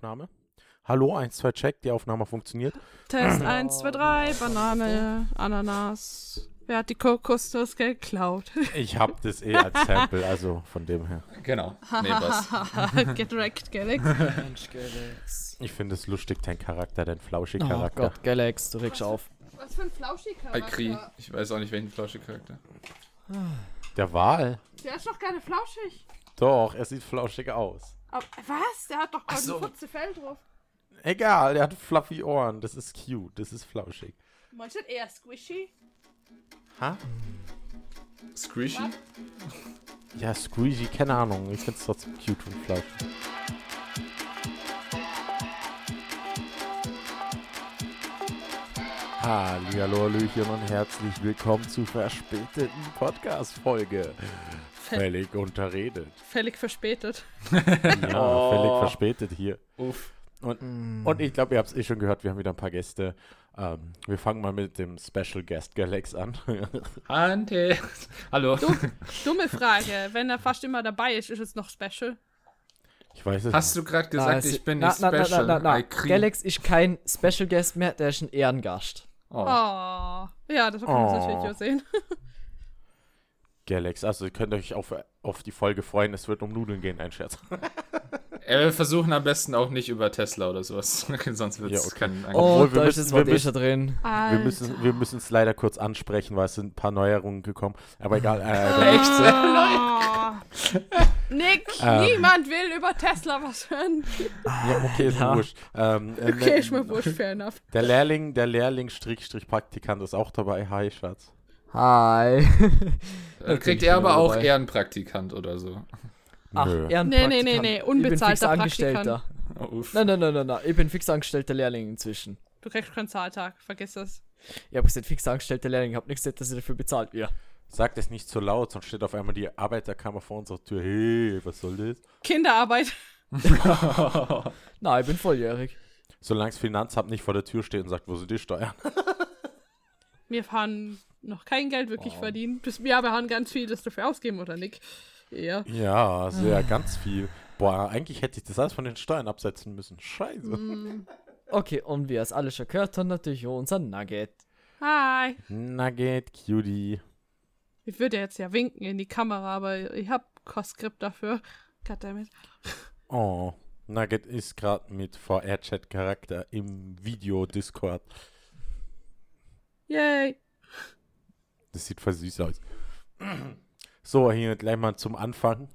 Aufnahme. Hallo, 1, 2, check, die Aufnahme funktioniert. Test 1, 2, 3, Banane, Ananas. Wer hat die Kokosnuss geklaut? Ich habe das eh als Sample, also von dem her. Genau. Nee, was? Get wrecked, Galax. Mensch, Galax. Ich finde es lustig, dein Charakter, dein Oh Flauschig-Charakter. Gott, Galax, du regst auf. Was für ein Flauschi-Charakter. Alkri. Ich weiß auch nicht, welchen Flausche-Charakter. Der Wal? Der ist doch gar nicht flauschig. Doch, er sieht flauschig aus. Aber, was? Der hat doch gar so. ein Putze Fell drauf. Egal, der hat fluffy Ohren. Das ist cute, das ist flauschig. Meinst du das eher squishy? Ha? Squishy? Ja, squeezy, keine Ahnung. Ich find's trotzdem cute und flauschig. Hallihallo, Hallöchen und herzlich willkommen zu verspäteten Podcast-Folge. Völlig unterredet. Völlig verspätet. Ja, Oh. völlig verspätet hier. Uff. Und, Mm. und ich glaube, ihr habt es eh schon gehört, wir haben wieder ein paar Gäste. Ähm, wir fangen mal mit dem Special Guest Galax an. Ante. Hallo. Dumme Frage. Wenn er fast immer dabei ist, ist es noch special. ich weiß es Hast du gerade gesagt, es- ich bin na, nicht na, na, special? Na, na, na. Galax ist kein Special Guest mehr, der ist ein Ehrengast. Oh. Oh. Ja, das kann man Oh. das Video sehen. Galax. Also ihr könnt euch auf, auf die Folge freuen, es wird um Nudeln gehen, ein Scherz. Äh, Wir versuchen am besten auch nicht über Tesla oder sowas. Sonst wird es Ja, okay. keinen Oh, Obwohl, wir da ist müssen- wir müssen-. Wir müssen wir müssen es leider kurz ansprechen, weil es sind ein paar Neuerungen gekommen. Aber egal. Äh, Echt? Oh. Nick, Ähm. niemand will über Tesla was hören. ja, okay, ist mir Ja. wurscht. Ähm, äh, Okay, ne- ist mir wurscht, fair enough. Der Lehrling, der Lehrling Strich Strich Praktikant ist auch dabei. Hi, Schatz. Hi. Dann kriegt er aber auch dabei. Ehrenpraktikant oder so. Ach. Ehrenpraktikant. Nee, nee, nee, nee, Ich bin fix unbezahlter Angestellter. Oh. Nein, nein, nein, nein, nein. Ich bin fix angestellter Lehrling inzwischen. Du kriegst keinen Zahltag, vergiss das. Ich habe gesagt, fix angestellter Lehrling. Ich habe nicht gesagt, dass ich dafür bezahlt werde. Sag das nicht so laut, sonst steht auf einmal die Arbeiterkammer vor unserer Tür. Hey, was soll das? Kinderarbeit. Nein, ich bin volljährig. Solange das Finanzamt nicht vor der Tür steht und sagt, wo sind die Steuern? Wir haben noch kein Geld wirklich Oh. verdient. Bis, ja, wir haben ganz viel das dafür ausgeben, oder Nick? Ja. Ja, also ja, ganz viel. Boah, eigentlich hätte ich das alles von den Steuern absetzen müssen. Scheiße. Mm. Okay, und wie ihr es alle schon gehört habt, natürlich auch unser Nugget. Hi. Nugget, Cutie. Ich würde jetzt ja winken in die Kamera, aber ich hab kein Skript dafür. Goddammit. Oh, Nugget ist gerade mit VR-Chat-Charakter im Video-Discord. Yay. Das sieht voll süß aus. So, hier gleich mal zum Anfang.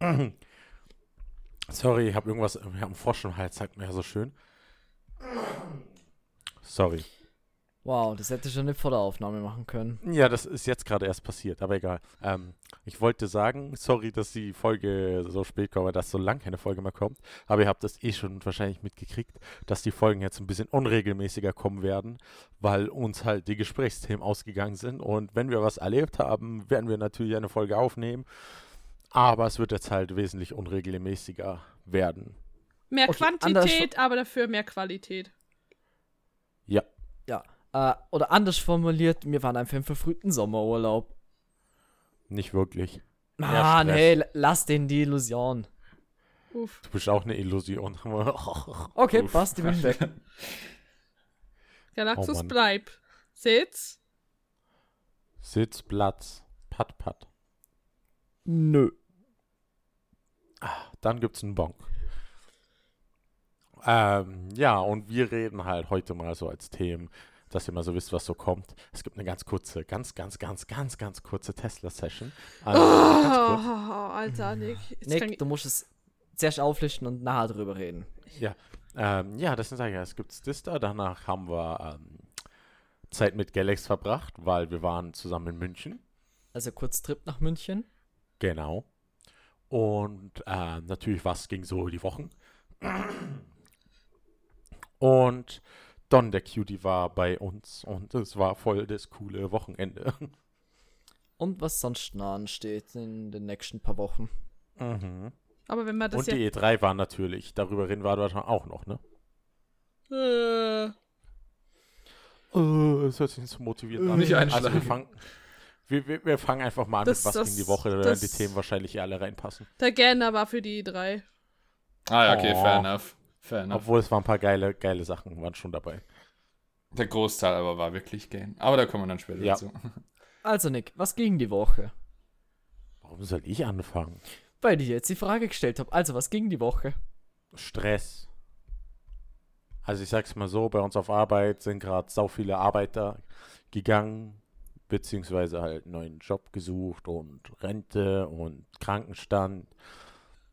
Sorry, ich habe irgendwas, ich habe einen Frosch im Hals, sagt mir ja so schön. Sorry. Wow, das hätte ich schon nicht vor der Aufnahme machen können. Ja, das ist jetzt gerade erst passiert, aber egal. Ähm, ich wollte sagen, sorry, dass die Folge so spät kommt, dass so lang keine Folge mehr kommt. Aber ihr habt das eh schon wahrscheinlich mitgekriegt, dass die Folgen jetzt ein bisschen unregelmäßiger kommen werden, weil uns halt die Gesprächsthemen ausgegangen sind. Und wenn wir was erlebt haben, werden wir natürlich eine Folge aufnehmen. Aber es wird jetzt halt wesentlich unregelmäßiger werden. Mehr Okay, Quantität, aber dafür mehr Qualität. Äh, oder anders formuliert, wir waren einfach im verfrühten Sommerurlaub. nicht wirklich. Ah, nee, l- lass den die Illusion. Uff. Du bist auch eine Illusion. Okay, Uff. passt, ich bin weg. Galaxus Oh bleib. Sitz. Sitz, Platz, Pat, Pat. Nö. Dann gibt's einen Bonk. Ähm, ja, und wir reden halt heute mal so als Themen, dass ihr mal so wisst, was so kommt. Es gibt eine ganz kurze, ganz, ganz, ganz, ganz, ganz kurze Tesla-Session. Also, Oh, kurz. Alter, Nick. Nick, du musst es zuerst auflisten und nachher drüber reden. Ja, ähm, ja, das ich ja. Es gibt das da. Danach haben wir ähm, Zeit mit Galax verbracht, weil wir waren zusammen in München. Also kurz Trip nach München. Genau. Und äh, natürlich, was ging so die Wochen. Und Don, der Cutie, war bei uns und es war voll das coole Wochenende. Und was sonst noch ansteht in den nächsten paar Wochen. Mhm. aber wenn man das Und ja. die E3 war natürlich, darüber reden wir dort auch noch, ne? Äh, Oh, es hört sich nicht so motiviert an. Nicht Also einschlagen. wir fangen, wir, wir, wir fangen einfach mal an, Das- mit was das- in die Woche, da das- die Themen wahrscheinlich alle reinpassen. der Gärtner war für die drei. Ah, ja, okay, Oh. fair enough. Fair enough. Obwohl es waren ein paar geile, geile Sachen, waren schon dabei. Der Großteil aber war wirklich Game. Aber da kommen wir dann später Ja. dazu. Also, Nick, was ging die Woche? Warum soll ich anfangen? Weil ich jetzt die Frage gestellt habe. Also, was ging die Woche? Stress. Also ich sag's mal so, bei uns auf Arbeit sind gerade sau viele Arbeiter gegangen, beziehungsweise halt einen neuen Job gesucht und Rente und Krankenstand,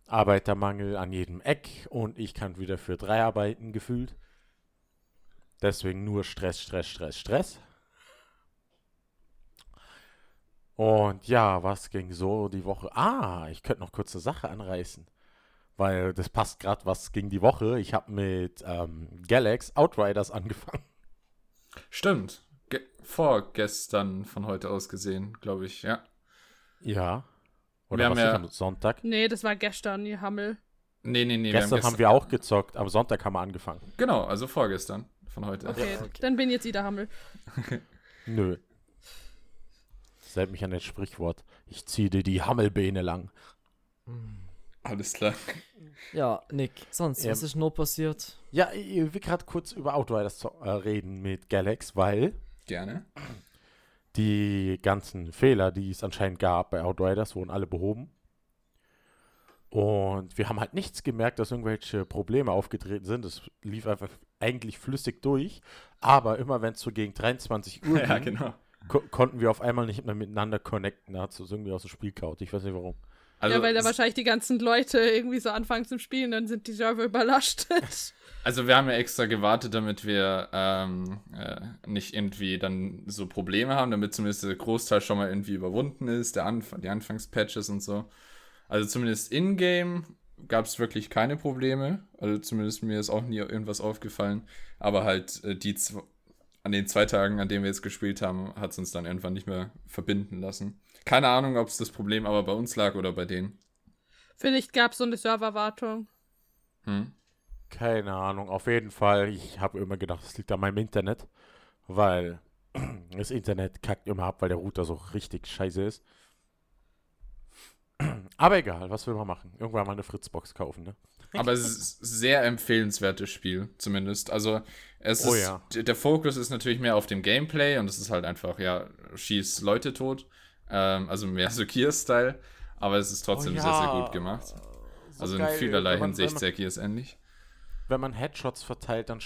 Arbeitermangel an jedem Eck und ich kann wieder für drei arbeiten gefühlt. Deswegen nur Stress, Stress, Stress, Stress. Und ja, was ging so die Woche? Ah, ich könnte noch kurz eine Sache anreißen weil das passt gerade was gegen die Woche. Ich habe mit ähm, Galax Outriders angefangen. Stimmt. Ge vorgestern von heute aus gesehen, glaube ich, ja. Ja. Oder Wir haben was ja- am Sonntag? Nee, das war gestern, die Hammel. Nee, nee, nee. Gestern haben wir auch gezockt, am Sonntag haben wir angefangen. Genau, also vorgestern von heute. Okay, okay. dann bin jetzt Ida Hammel. Nö. Seid mich an das Sprichwort. Ich ziehe dir die Hammelbeine lang. Alles klar. Ja, Nick, sonst, was Ähm, ist noch passiert? Ja, ich will gerade kurz über Outriders äh, reden mit Galax, weil Gerne. Die ganzen Fehler, die es anscheinend gab bei Outriders, wurden alle behoben. Und wir haben halt nichts gemerkt, dass irgendwelche Probleme aufgetreten sind. Es lief einfach eigentlich flüssig durch. Aber immer wenn es so gegen 23 Uhr Ja, ging, genau. ko konnten wir auf einmal nicht mehr miteinander connecten. Da hat es irgendwie aus dem Spiel kaut. Ich weiß nicht warum. Also, ja, weil da wahrscheinlich die ganzen Leute irgendwie so anfangen zum Spielen, dann sind die Server überlascht. Also wir haben ja extra gewartet, damit wir ähm, äh, nicht irgendwie dann so Probleme haben, damit zumindest der Großteil schon mal irgendwie überwunden ist, der Anf die Anfangspatches und so. Also zumindest in-game gab es wirklich keine Probleme. Also zumindest mir ist auch nie irgendwas aufgefallen. Aber halt äh, die an den zwei Tagen, an denen wir jetzt gespielt haben, hat es uns dann irgendwann nicht mehr verbinden lassen. Keine Ahnung, ob es das Problem aber bei uns lag oder bei denen. Vielleicht gab es so eine Serverwartung. Hm? Keine Ahnung. Auf jeden Fall, ich habe immer gedacht, es liegt an meinem Internet. Weil das Internet kackt immer ab, weil der Router so richtig scheiße ist. Aber egal, was will man machen? Irgendwann mal eine Fritzbox kaufen, ne? Aber es ist ein sehr empfehlenswertes Spiel, zumindest. Also, es Oh ist, ja. der Fokus ist natürlich mehr auf dem Gameplay und es ist halt einfach, ja, schieß Leute tot. Ähm, also mehr so Gear-Style, aber es ist trotzdem Oh sehr, sehr ja, gut gemacht. So Also in geil, vielerlei wenn man- Hinsicht wenn man, sehr Gears-ähnlich. wenn man Headshots verteilt, dann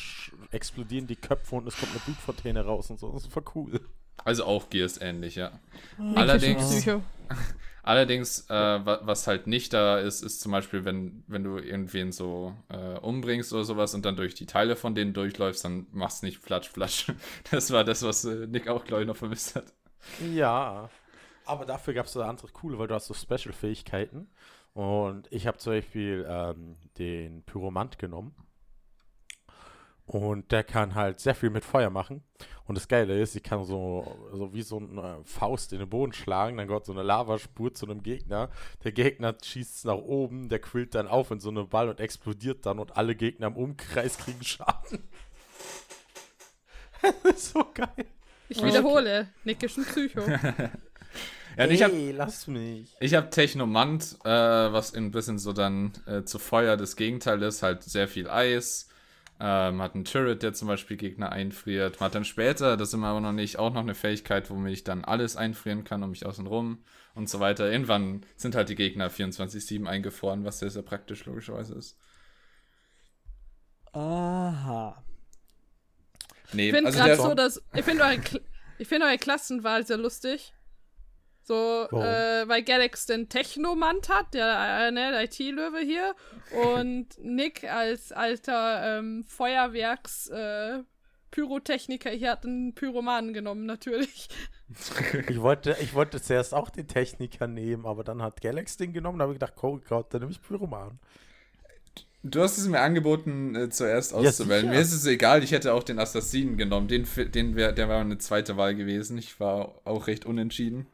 explodieren die Köpfe und es kommt eine Blutfontäne raus und so. Das ist voll cool. Also auch Gears-ähnlich, ja. Nick Allerdings-. Allerdings, äh, wa was halt nicht da ist, ist zum Beispiel, wenn, wenn du irgendwen so äh, umbringst oder sowas und dann durch die Teile von denen durchläufst, dann machst nicht flatsch, flatsch. Das war das, was äh, Nick auch, glaube ich, noch vermisst hat. Ja. Aber dafür gab es so andere coole, weil du hast so Special-Fähigkeiten. Und ich habe zum Beispiel ähm, den Pyromant genommen. Und der kann halt sehr viel mit Feuer machen. Und das Geile ist, ich kann so, so wie so eine Faust in den Boden schlagen. Dann kommt so eine Lavaspur zu einem Gegner. Der Gegner schießt es nach oben, der quillt dann auf in so einen Ball und explodiert dann. Und alle Gegner im Umkreis kriegen Schaden. das ist so geil. Ich wiederhole, Nick ist ein Psycho. Ja, und ich habe Ey, lass mich. Ich habe Technomant, äh, was ein bisschen so dann äh, zu Feuer das Gegenteil ist, halt sehr viel Eis. Ähm, hat einen Turret, der zum Beispiel Gegner einfriert. Man hat dann später, das sind wir aber noch nicht, auch noch eine Fähigkeit, womit ich dann alles einfrieren kann um mich außen rum und so weiter. Irgendwann sind halt die Gegner 24-7 eingefroren, was sehr, sehr praktisch logischerweise ist. Aha. Nee, Ich finde also so, dass. Ich finde eure, ich find eure Klassenwahl sehr lustig. So, äh, weil Galax den Technomant hat, der, äh, ne, der IT-Löwe hier. Und Nick als alter ähm, Feuerwerks- äh, Pyrotechniker hier hat einen Pyromanen genommen, natürlich. Ich wollte, ich wollte zuerst auch den Techniker nehmen, aber dann hat Galax den genommen. Da habe ich gedacht, oh Gott, dann nehme ich Pyroman. Du hast es mir angeboten, äh, zuerst Ja, auszuwählen. sicher. mir ist es egal, ich hätte auch den Assassinen genommen. Den, den wär, der war eine zweite Wahl gewesen. Ich war auch recht unentschieden.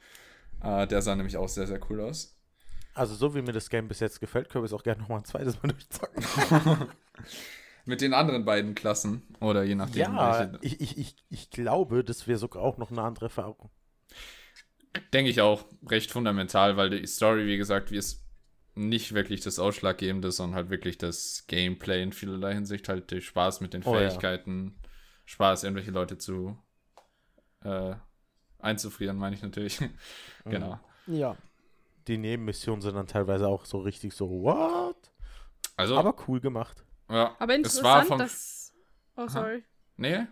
Äh, der sah nämlich auch sehr, sehr cool aus. Also so wie mir das Game bis jetzt gefällt, können wir es auch gerne nochmal ein zweites Mal durchzocken. Mit den anderen beiden Klassen. Oder je nachdem. Ja, ich, ich, ich, ich glaube, das wäre sogar auch noch eine andere Erfahrung. Denke ich auch recht fundamental, weil die Story, wie gesagt, wie es nicht wirklich das Ausschlaggebende, sondern halt wirklich das Gameplay in vielerlei Hinsicht, halt der Spaß mit den Oh, ja. Fähigkeiten, Spaß, irgendwelche Leute zu äh, einzufrieren, meine ich natürlich. genau. Ja. Die Nebenmissionen sind dann teilweise auch so richtig so, what? Also, Aber cool gemacht. ja, Aber es war interessant, vom. dass. Oh, sorry. nee?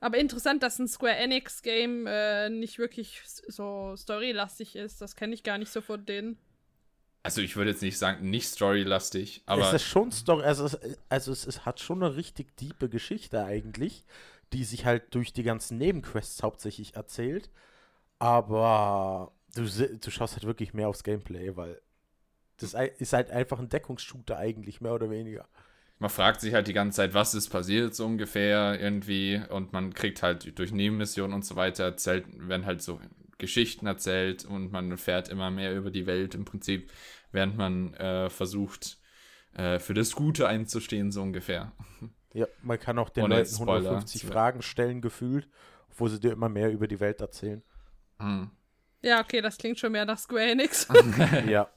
Aber interessant, dass ein Square Enix Game äh, nicht wirklich so storylastig ist. Das kenne ich gar nicht so von denen. Also, ich würde jetzt nicht sagen, nicht storylastig, aber es ist schon Story, also, es, also es, es hat schon eine richtig diepe Geschichte eigentlich, die sich halt durch die ganzen Nebenquests hauptsächlich erzählt. Aber du, du schaust halt wirklich mehr aufs Gameplay, weil das ist halt einfach ein Deckungsshooter eigentlich, mehr oder weniger. man fragt sich halt die ganze Zeit, was ist passiert so ungefähr irgendwie und man kriegt halt durch Nebenmissionen und so weiter erzählt, werden halt so Geschichten erzählt und man erfährt immer mehr über die Welt im Prinzip, während man äh, versucht, äh, für das Gute einzustehen, so ungefähr. Ja, man kann auch den Ohne Leuten jetzt Spoiler 150 zu- Fragen stellen, gefühlt, wo sie dir immer mehr über die Welt erzählen. Hm. Ja, okay, das klingt schon mehr nach Square Enix. ja.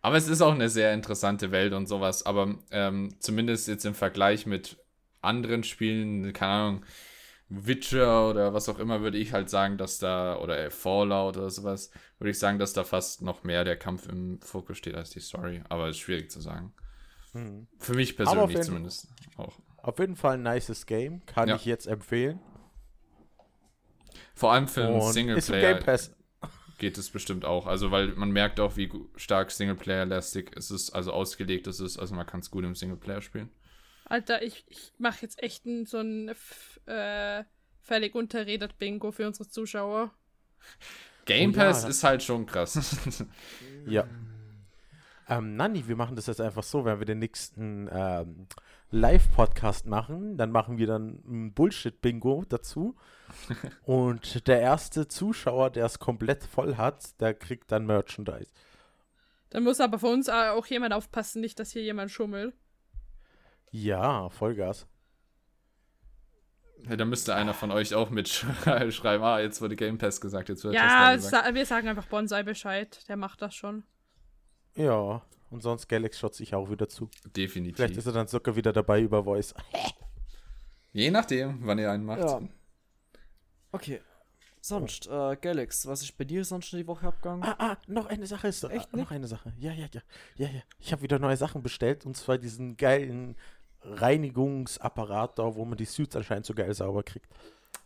Aber es ist auch eine sehr interessante Welt und sowas. Aber ähm, zumindest jetzt im Vergleich mit anderen Spielen, keine Ahnung, Witcher oder was auch immer, würde ich halt sagen, dass da, oder äh, Fallout oder sowas, würde ich sagen, dass da fast noch mehr der Kampf im Fokus steht als die Story. Aber ist schwierig zu sagen. Mhm. Für mich persönlich jeden- zumindest auch. Auf jeden Fall ein nices Game, kann Ja. ich jetzt empfehlen. Vor allem für einen Singleplayer Game Pass. geht es bestimmt auch. Also, weil man merkt auch, wie stark Singleplayer-lastig es ist, also ausgelegt es ist. Also, man kann es gut im Singleplayer spielen. Alter, ich, ich mache jetzt echt ein, so ein äh, völlig unterredet Bingo für unsere Zuschauer. Game Oh ja. Pass ist halt schon krass. Ja. Ähm, Nanni, wir machen das jetzt einfach so, wenn wir den nächsten ähm, Live-Podcast machen, dann machen wir dann ein Bullshit-Bingo dazu. Und der erste Zuschauer, der es komplett voll hat, der kriegt dann Merchandise. Dann muss aber für uns auch jemand aufpassen, nicht, dass hier jemand schummelt. Ja, Vollgas. Ja, da müsste einer von euch auch mitschreiben. Ah, jetzt wurde Game Pass gesagt, jetzt wird Ja, Tesla gesagt. sa wir sagen einfach Bonsai Bescheid. Der macht das schon. Ja, und sonst Galax schaut sich auch wieder zu. Definitiv. Vielleicht ist er dann sogar wieder dabei über Voice. Je nachdem, wann ihr einen macht. Ja. Okay. Sonst, äh, Galax, was ist bei dir sonst die Woche abgegangen? Ah, ah, noch eine Sache ist Echt ah, noch eine Sache. Ja, ja, ja. Ja, ja. Ich habe wieder neue Sachen bestellt und zwar diesen geilen Reinigungsapparat da, wo man die Suits anscheinend so geil sauber kriegt.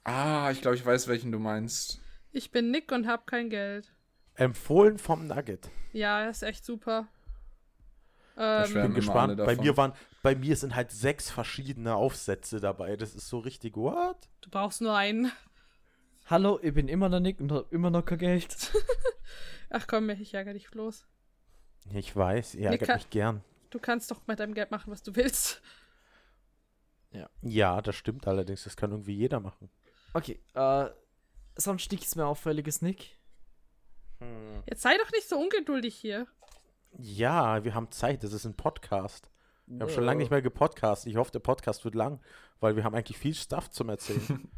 Ah, ich glaube, ich weiß, welchen du meinst. Ich bin Nick und hab kein Geld. Empfohlen vom Nugget. Ja, ist echt super. Ähm, schwärmen Bin gespannt. Bei mir waren, bei mir sind halt sechs verschiedene Aufsätze dabei. Das ist so richtig, what? du brauchst nur einen. Hallo, ich bin immer noch Nick und hab immer noch kein Geld. Ach komm, ich ärgere dich bloß. Ich weiß, ihr ärgert mich gern. Du kannst doch mit deinem Geld machen, was du willst. Ja, das stimmt allerdings. Das kann irgendwie jeder machen. Okay, äh, sonst nichts mehr Auffälliges, Nick? Jetzt sei doch nicht so ungeduldig hier. Ja, wir haben Zeit. Das ist ein Podcast. Wir haben schon lange nicht mehr gepodcastet. Ich hoffe, der Podcast wird lang, weil wir haben eigentlich viel Stuff zum Erzählen.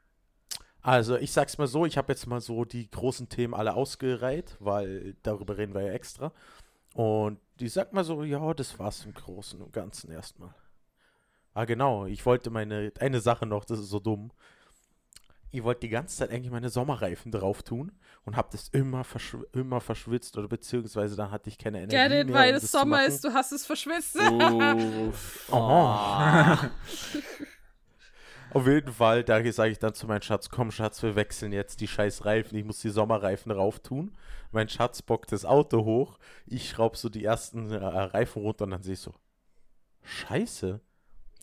also, ich sag's mal so, ich habe jetzt mal so die großen Themen alle ausgereiht, weil darüber reden wir ja extra. Und ich sag mal so, ja, das war's im Großen und Ganzen erstmal. Ah, genau, ich wollte meine, eine Sache noch, das ist so dumm. Ich wollte die ganze Zeit eigentlich meine Sommerreifen drauf tun und habe das immer, verschw immer verschwitzt oder beziehungsweise dann hatte ich keine Energie Get it, mehr, weil um es Sommer ist, du hast es verschwitzt. Uff. Oh. Auf jeden Fall, da sage ich dann zu meinem Schatz, komm Schatz, wir wechseln jetzt die scheiß Reifen, ich muss die Sommerreifen rauf tun. Mein Schatz bockt das Auto hoch, ich schraube so die ersten äh, Reifen runter und dann sehe ich so, scheiße,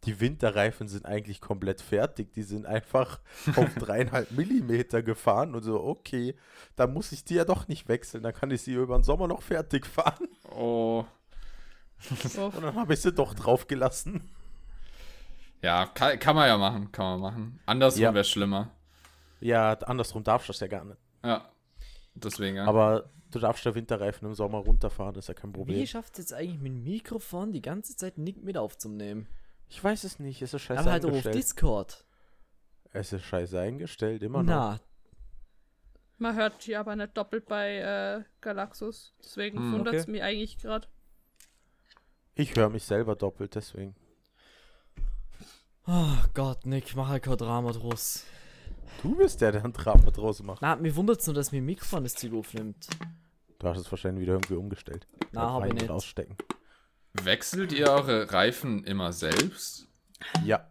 die Winterreifen sind eigentlich komplett fertig, die sind einfach auf dreieinhalb Millimeter gefahren und so, okay, dann muss ich die ja doch nicht wechseln, dann kann ich sie über den Sommer noch fertig fahren. Oh. Und dann habe ich sie doch drauf gelassen. Ja, kann, kann man ja machen, kann man machen. Andersrum Ja. wäre schlimmer. Ja, andersrum darfst du das ja gar nicht. Ja. Deswegen, ja. Aber du darfst der Winterreifen im Sommer runterfahren, das ist ja kein Problem. Wie schafft es jetzt eigentlich mit dem Mikrofon die ganze Zeit Nick mit aufzunehmen? Ich weiß es nicht, es ist scheiße Aber halt auch auf eingestellt. Discord. Es ist scheiße eingestellt, immer noch. Na, Man hört die aber nicht doppelt bei äh, Galaxus. Deswegen Hm, wundert es okay. mich eigentlich gerade. Ich höre mich selber doppelt, deswegen. Oh Gott, Nick, mach halt kein Drama draus. Du bist der, der ein Drama draus macht. Na, mir wundert's nur, dass mein Mikrofon das Zeug aufnimmt. Du hast es wahrscheinlich wieder irgendwie umgestellt. Na, hab ich nicht. Ausstecken. Wechselt ihr eure Reifen immer selbst? Ja.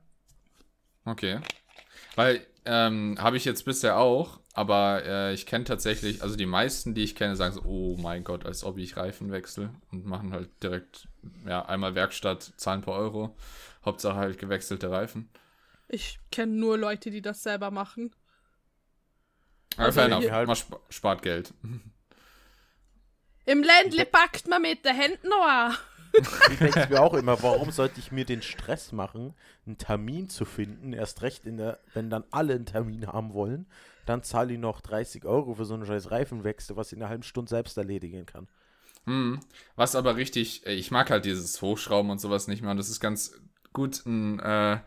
Okay. Weil, ähm, habe ich jetzt bisher auch, aber äh, ich kenne tatsächlich, also die meisten, die ich kenne, sagen so, oh mein Gott, als ob ich Reifen wechsle und machen halt direkt, ja, einmal Werkstatt, zahlen paar Euro. Hauptsache halt gewechselte Reifen. Ich kenne nur Leute, die das selber machen. Aber Also fair enough, hier- man sp spart Geld. Im Ländle packt man mit den Händen noch an. Ich denke mir auch immer, warum sollte ich mir den Stress machen, einen Termin zu finden? Erst recht, in der, wenn dann alle einen Termin haben wollen, dann zahle ich noch 30 Euro für so einen scheiß Reifenwechsel, was ich in einer halben Stunde selbst erledigen kann. Hm. Was aber richtig, äh, ich mag halt dieses Hochschrauben und sowas nicht mehr. Und das ist ganz gut. Ein äh,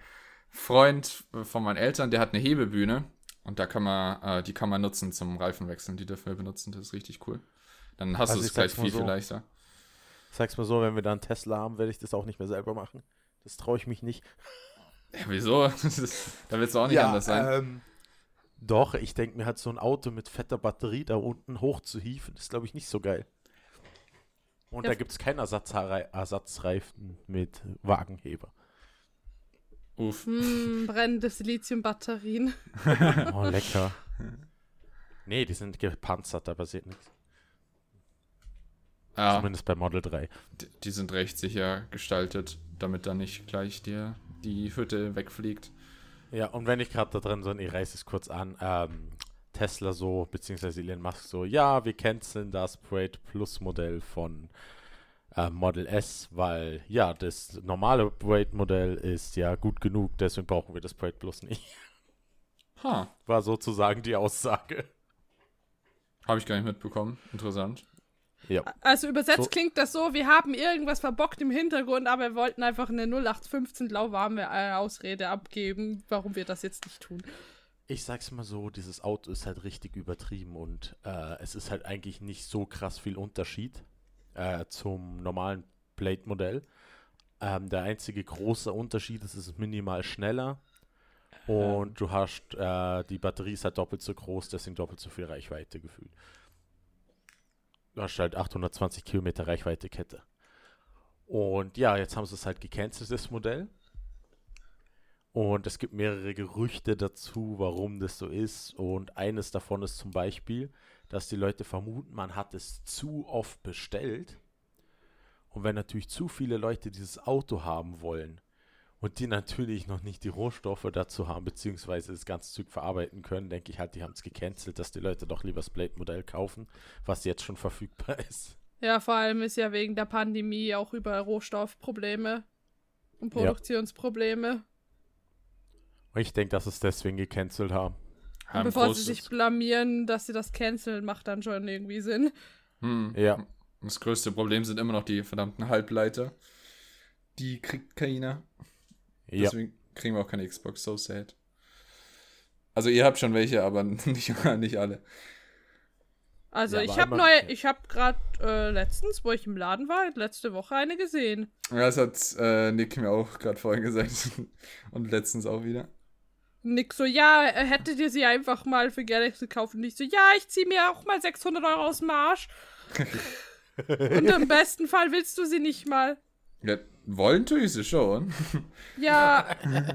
Freund von meinen Eltern, der hat eine Hebebühne. Und da kann man, äh, die kann man nutzen zum Reifenwechseln. Die dürfen wir benutzen. Das ist richtig cool. Dann hast Also du es gleich viel, so. viel leichter. Sag's mal so, wenn wir da einen Tesla haben, werde ich das auch nicht mehr selber machen. Das traue ich mich nicht. Ja, wieso? Ist, da wird es auch nicht anders sein. Ähm, doch, ich denke mir halt so ein Auto mit fetter Batterie da unten hoch zu hieven, ist glaube ich nicht so geil. Und Ja. da gibt es keinen Ersatzrei Ersatzreifen mit Wagenheber. Uff. Hm, brennende Siliziumbatterien. Oh, lecker. Nee, die sind gepanzert, da passiert nichts. Ja, Zumindest bei Model 3. die, sind recht sicher gestaltet, damit da nicht gleich dir die Hütte wegfliegt. Ja, und wenn ich gerade da drin bin, ich reiße es kurz an, ähm, Tesla so, beziehungsweise Elon Musk so, ja, wir canceln das Parade Plus Modell von äh, Model S, weil ja, das normale Parade Modell ist ja gut genug, deswegen brauchen wir das Parade Plus nicht. Ha, War sozusagen die Aussage. habe ich gar nicht mitbekommen. Interessant. Ja. Also übersetzt So- klingt das so, wir haben irgendwas verbockt im Hintergrund, aber wir wollten einfach eine 0815 lauwarme äh, Ausrede abgeben, warum wir das jetzt nicht tun. Ich sag's mal so, dieses Auto ist halt richtig übertrieben und äh, es ist halt eigentlich nicht so krass viel Unterschied äh, zum normalen Plate-Modell. Ähm, der einzige große Unterschied ist, es ist minimal schneller und du hast, äh, die Batterie ist halt doppelt so groß, deswegen doppelt so viel Reichweite gefühlt. Hast halt 820 Kilometer Reichweite Kette. Und ja, jetzt haben sie es halt gecancelt, das Modell. Und es gibt mehrere Gerüchte dazu, warum das so ist. Und eines davon ist zum Beispiel, dass die Leute vermuten, man hat es zu oft bestellt. Und wenn natürlich zu viele Leute dieses Auto haben wollen und die natürlich noch nicht die Rohstoffe dazu haben, beziehungsweise das ganze Zeug verarbeiten können, denke ich halt, die haben es gecancelt, dass die Leute doch lieber das Blade-Modell kaufen, was jetzt schon verfügbar ist. Ja, vor allem ist ja wegen der Pandemie auch überall Rohstoffprobleme und Ja. Produktionsprobleme. Und ich denke, dass es deswegen gecancelt haben. Ja, ein Bevor sie sich blamieren, dass sie das canceln, macht dann schon irgendwie Sinn. Hm. Ja. Das größte Problem sind immer noch die verdammten Halbleiter. Die kriegt keiner. Ja. Deswegen kriegen wir auch keine Xbox, so sad. Also ihr habt schon welche, aber nicht, nicht alle. Also Ja, ich habe neue, ich habe gerade äh, letztens, wo ich im Laden war, letzte Woche eine gesehen. Ja, das hat äh, Nick mir auch gerade vorhin gesagt. Und letztens auch wieder. Nick so, ja, äh, hättet ihr sie einfach mal für Galaxy gekauft? Und ich so, ja, ich zieh mir auch mal 600 Euro aus dem Arsch. Und im besten Fall willst du sie nicht mal. Ja, wollen tue ich sie schon. Ja,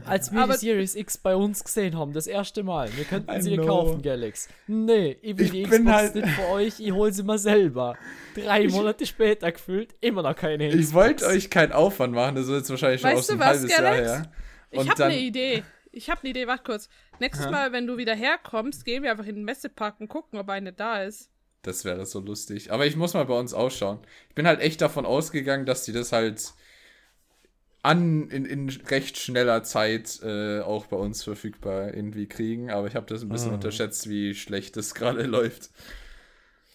Als wir Aber- die Series X bei uns gesehen haben, das erste Mal, wir könnten I sie dir kaufen, Galax. Nee, ich will Ich die bin Xbox halt- nicht für euch, ich hol sie mal selber. Drei Monate später gefühlt, immer noch keine Ich wollte euch keinen Aufwand machen, das ist jetzt wahrscheinlich schon Weißt aus du einem was, halbes Jahr Galax? her. ich Und habe dann- eine Idee. Ich habe eine Idee, warte kurz. Nächstes? Mal, wenn du wieder herkommst, gehen wir einfach in den Messepark und gucken, ob eine da ist. Das wäre so lustig. Aber ich muss mal bei uns ausschauen. Ich bin halt echt davon ausgegangen, dass die das halt an in, in recht schneller Zeit äh, auch bei uns verfügbar irgendwie kriegen. Aber ich habe das ein bisschen Ah. unterschätzt, wie schlecht das gerade läuft.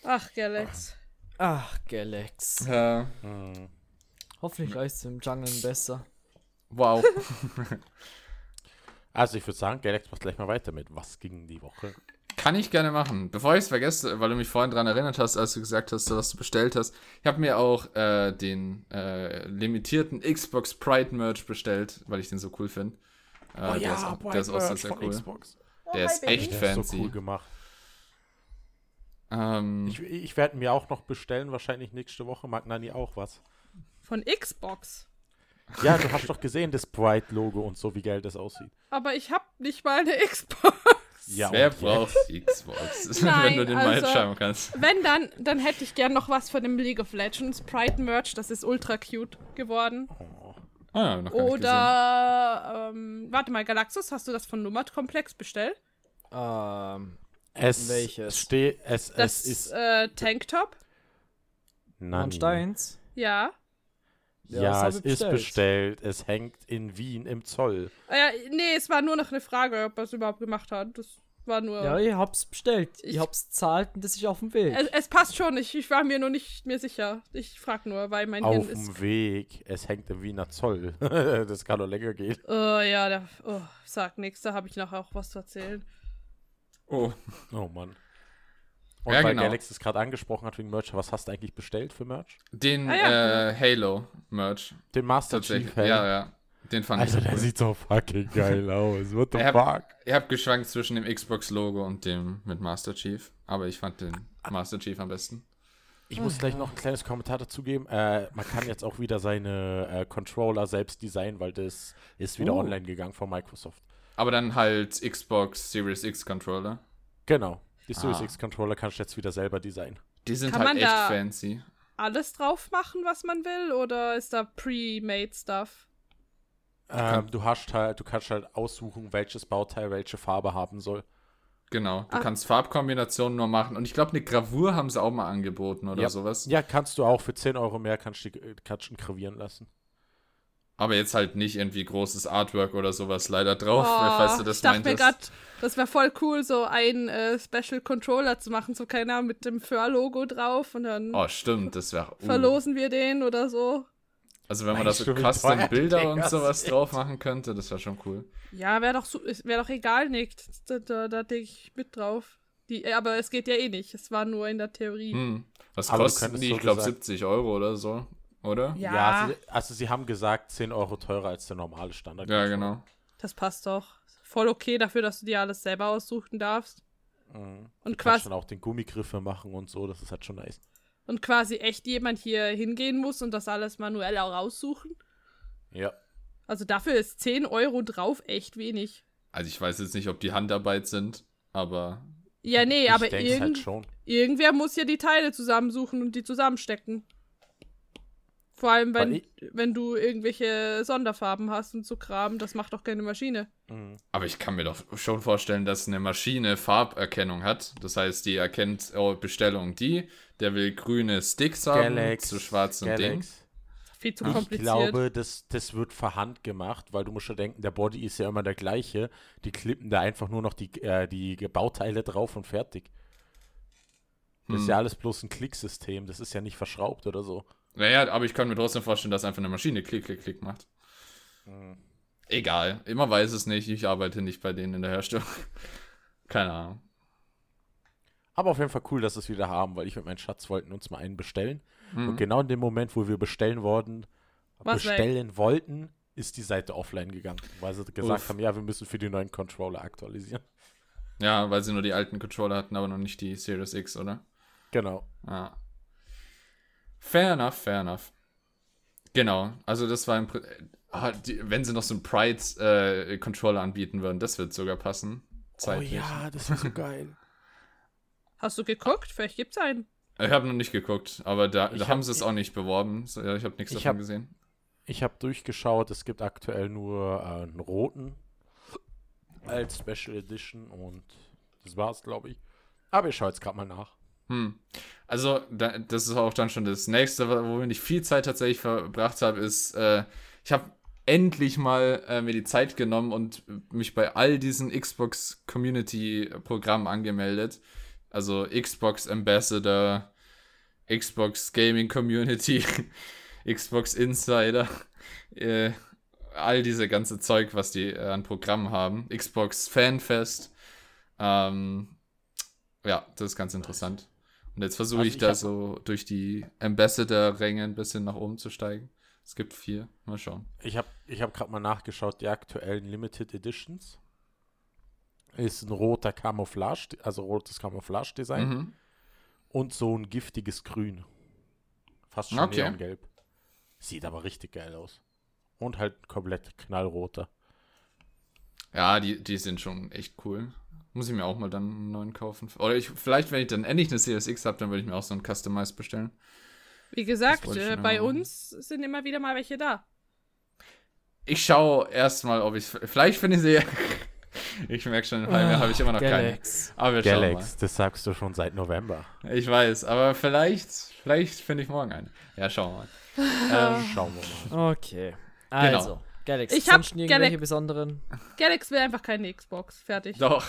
Ach, Galax. Ach, Galax. Ja, Hm. Hoffentlich läuft es im Jungle besser. wow. Also ich würde sagen, Galax macht gleich mal weiter mit. Was ging die Woche? Kann ich gerne machen. Bevor ich es vergesse, weil du mich vorhin daran erinnert hast, als du gesagt hast, was du bestellt hast. Ich habe mir auch äh, den äh, limitierten Xbox Pride Merch bestellt, weil ich den so cool finde. Äh, der ist, auch- der ist auch sehr, sehr cool. Xbox. Der ist echt Der ist fancy. so cool gemacht. Ähm, Ich, ich werde mir auch noch bestellen, wahrscheinlich nächste Woche. Mag Nani auch was. Von Xbox. Ja, du hast doch gesehen, das Bright-Logo und so, wie geil das aussieht. Aber ich hab nicht mal eine Xbox. Ja, wer braucht Xbox, wenn Nein, du den mal also- schreiben kannst? Wenn dann, dann hätte ich gern noch was von dem League of Legends Pride Merch. Das ist ultra cute geworden. Oh. Ah, noch. Oder, ähm, warte mal, Galaxus, hast du das von Numert Komplex bestellt? Ähm, Es, Welches? Steht, es, Das es ist äh, Tanktop? Nani. und Steins. Ja. Ja, Ja, es ich ist bestellt. bestellt. Es hängt in Wien im Zoll. Äh, nee, es war nur noch eine Frage, ob er es überhaupt gemacht hat. Das war nur. Ja, ich hab's bestellt. Ich, Ich- hab's zahlt und das ist auf dem Weg. es, es passt schon, ich, ich war mir nur nicht mehr sicher. Ich frag nur, weil mein Auf Hirn ist. dem Weg. Es hängt im Wiener Zoll. das kann doch länger gehen. Oh ja, da, oh, sag nix, da habe ich nachher auch was zu erzählen. Oh, Oh Mann. Und Ja, weil genau. Galax es gerade angesprochen hat wegen Merch, was hast du eigentlich bestellt für Merch? den Ah, ja. äh, Halo-Merch. Den Master. Chief. Ja, ja. Den fand Also ich der cool. sieht so fucking geil aus. What the Ich hab- fuck? Ich habe geschwankt zwischen dem Xbox-Logo und dem mit Master Chief. Aber ich fand den Master Chief am besten. Ich muss gleich noch ein kleines Kommentar dazu geben. Äh, man kann jetzt auch wieder seine äh, Controller selbst designen, weil das ist wieder Oh. online gegangen von Microsoft. Aber dann halt Xbox Series X Controller. Genau. Die Series Ah. X Controller kannst du jetzt wieder selber designen. Die sind Kann halt man echt da- fancy. Alles drauf machen, was man will, oder ist da pre-made Stuff? Ähm, du hast halt, du kannst halt aussuchen, welches Bauteil welche Farbe haben soll. Genau. Du Ah. kannst Farbkombinationen nur machen. Und ich glaube, eine Gravur haben sie auch mal angeboten oder Ja. sowas. Ja, kannst du auch für 10 Euro mehr kannst du die äh, kannst du gravieren lassen. Aber jetzt halt nicht irgendwie großes Artwork oder sowas leider drauf, weil, falls du das Oh, ich dachte mir meintest. gerade, das wäre voll cool, so ein äh, Special Controller zu machen, so keiner mit dem Föhr-Logo drauf und dann Oh, stimmt, das wäre. Uh. verlosen wir den oder so. Also, wenn man da Weißt so Custom-Bilder und sowas sind? drauf machen könnte, das wäre schon cool. Ja, wäre doch, wär doch egal, Nick. Da, da, da denke ich mit drauf. Die, äh, aber es geht ja eh nicht. Es war nur in der Theorie. Hm. Was Aber kosten die? so Ich glaube gesagt- 70 Euro oder so, oder? Ja, sie, also sie haben gesagt 10 Euro teurer als der normale Standard. Ja, genau. das passt doch. Voll okay dafür, dass du dir alles selber aussuchen darfst. Mhm. Und du kannst quasi, dann auch den Gummigriffe machen und so, das ist halt schon nice. und quasi echt jemand hier hingehen muss und das alles manuell auch raussuchen. Ja. Also dafür ist 10 Euro drauf echt wenig. Also ich weiß jetzt nicht, ob die Handarbeit sind, aber Ja, nee, ich aber denk's irgend, halt schon. irgendwer muss ja die Teile zusammensuchen und die zusammenstecken. Vor allem, wenn, wenn du irgendwelche Sonderfarben hast und so Kram, das macht doch keine Maschine. Mhm. aber ich kann mir doch schon vorstellen, dass eine Maschine Farberkennung hat. Das heißt, die erkennt oh, Bestellung die, der will grüne Sticks haben Galax, zu schwarzem Ding. Galax. Viel zu Ich kompliziert. glaube, das, das wird Hand gemacht, weil du musst ja denken, der Body ist ja immer der gleiche. Die klippen da einfach nur noch die, äh, die Bauteile drauf und fertig. Das ist Hm. ja alles bloß ein Klicksystem. Das ist ja nicht verschraubt oder so. Naja, aber ich kann mir trotzdem vorstellen, dass einfach eine Maschine Klick, Klick, Klick macht. Egal, immer weiß es nicht. Ich arbeite nicht bei denen in der Herstellung. Keine Ahnung. Aber auf jeden Fall cool, dass wir es wieder haben, weil ich und mein Schatz wollten uns mal einen bestellen. Mhm. Und genau in dem Moment, wo wir bestellen worden, War's bestellen wollten, ist die Seite offline gegangen, weil sie gesagt Uff. haben, ja, wir müssen für die neuen Controller aktualisieren. Ja, weil sie nur die alten Controller hatten, aber noch nicht die Series X, oder? Genau. Ah. Fair enough, fair enough. Genau, also das war im ah, die, wenn sie noch so einen Pride-Controller anbieten würden, das wird sogar passen. Zeitlich. Oh das wäre so geil. Hast du geguckt? Vielleicht gibt's einen. Ich habe noch nicht geguckt, aber da, da hab- haben sie es auch nicht beworben. So, ja, ich habe nichts Ich davon hab- gesehen. Ich habe durchgeschaut, es gibt aktuell nur äh, einen roten als Special Edition und das war's, glaube ich. Aber ich schaue jetzt gerade mal nach. Hm. Also, da, das ist auch dann schon das nächste, wo ich viel Zeit tatsächlich verbracht habe, ist, äh, ich habe endlich mal äh, mir die Zeit genommen und mich bei all diesen Xbox Community Programmen angemeldet. Also Xbox Ambassador, Xbox Gaming Community, Xbox Insider, äh, all diese ganze Zeug, was die äh, an Programmen haben. Xbox Fanfest, ähm, ja, das ist ganz interessant. Und jetzt versuche Also ich ich da so durch die Ambassador-Ränge ein bisschen nach oben zu steigen. Es gibt vier. Mal schauen. Ich habe ich hab gerade mal nachgeschaut, die aktuellen Limited Editions ist ein roter Camouflage, also rotes Camouflage-Design Mhm. und so ein giftiges Grün. Fast schon Okay. neongelb. Sieht aber richtig geil aus. Und halt komplett knallroter. Ja, die, die sind schon echt cool. Muss ich mir auch mal dann einen neuen kaufen. Oder ich, vielleicht, wenn ich dann endlich eine CSX habe, dann würde ich mir auch so einen Customized bestellen. Wie gesagt, äh, bei machen. uns sind immer wieder mal welche da. Ich schaue erstmal, ob ich Vielleicht finde ich sie. ich merke schon, bei mir habe ich immer noch keine. Galax. Aber wir schauen Galax, das sagst du schon seit November. mal. Ich weiß, aber vielleicht, vielleicht finde ich morgen eine. Ja, schauen wir mal. ähm, Schauen wir mal. Okay. Also, Galax. Ich hab sonst irgendwelche Galax- besonderen. Galax will einfach keine Xbox. Fertig. doch.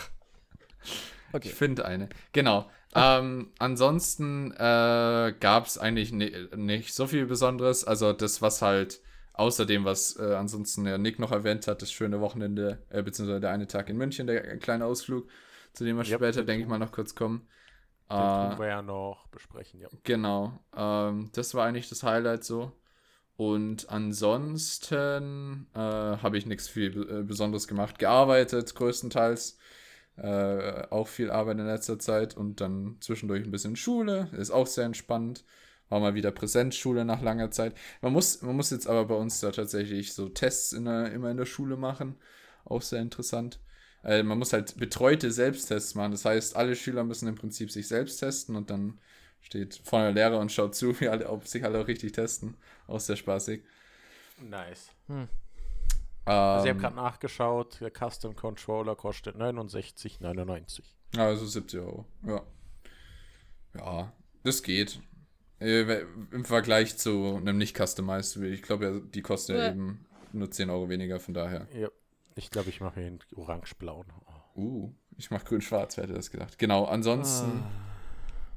Okay. Ich finde eine. Genau. Ähm, ansonsten äh, gab es eigentlich ni nicht so viel Besonderes. Also das, was halt außer dem, was äh, ansonsten der Nick noch erwähnt hat, das schöne Wochenende, äh, beziehungsweise der eine Tag in München, der kleine Ausflug, zu dem wir Yep, später, den denke ich mal, noch kurz kommen. Den Äh, tun wir ja noch besprechen, ja. Genau. Ähm, das war eigentlich das Highlight so. Und ansonsten äh, habe ich nichts viel äh, Besonderes gemacht. Gearbeitet größtenteils. Äh, auch viel Arbeit in letzter Zeit und dann zwischendurch ein bisschen Schule. Ist auch sehr entspannt. War mal wieder Präsenzschule nach langer Zeit. Man muss, man muss jetzt aber bei uns da tatsächlich so Tests in der, immer in der Schule machen. Auch sehr interessant. Äh, man muss halt betreute Selbsttests machen. Das heißt, alle Schüler müssen im Prinzip sich selbst testen und dann steht vorne der Lehrer und schaut zu, wie alle, ob sich alle auch richtig testen. Auch sehr spaßig. Nice. Ähm, Also ich habe gerade nachgeschaut, der Custom Controller kostet 69,99. also 70 Euro. Ja. Ja, das geht. Äh, Im Vergleich zu einem nicht customized, ich glaube, ja, die kostet ja eben nur 10 Euro weniger, von daher. Ja. Ich glaube, ich mache einen orange-blauen. Oh. Uh, ich mach grün-schwarz, wer hätte das gedacht. Genau, ansonsten.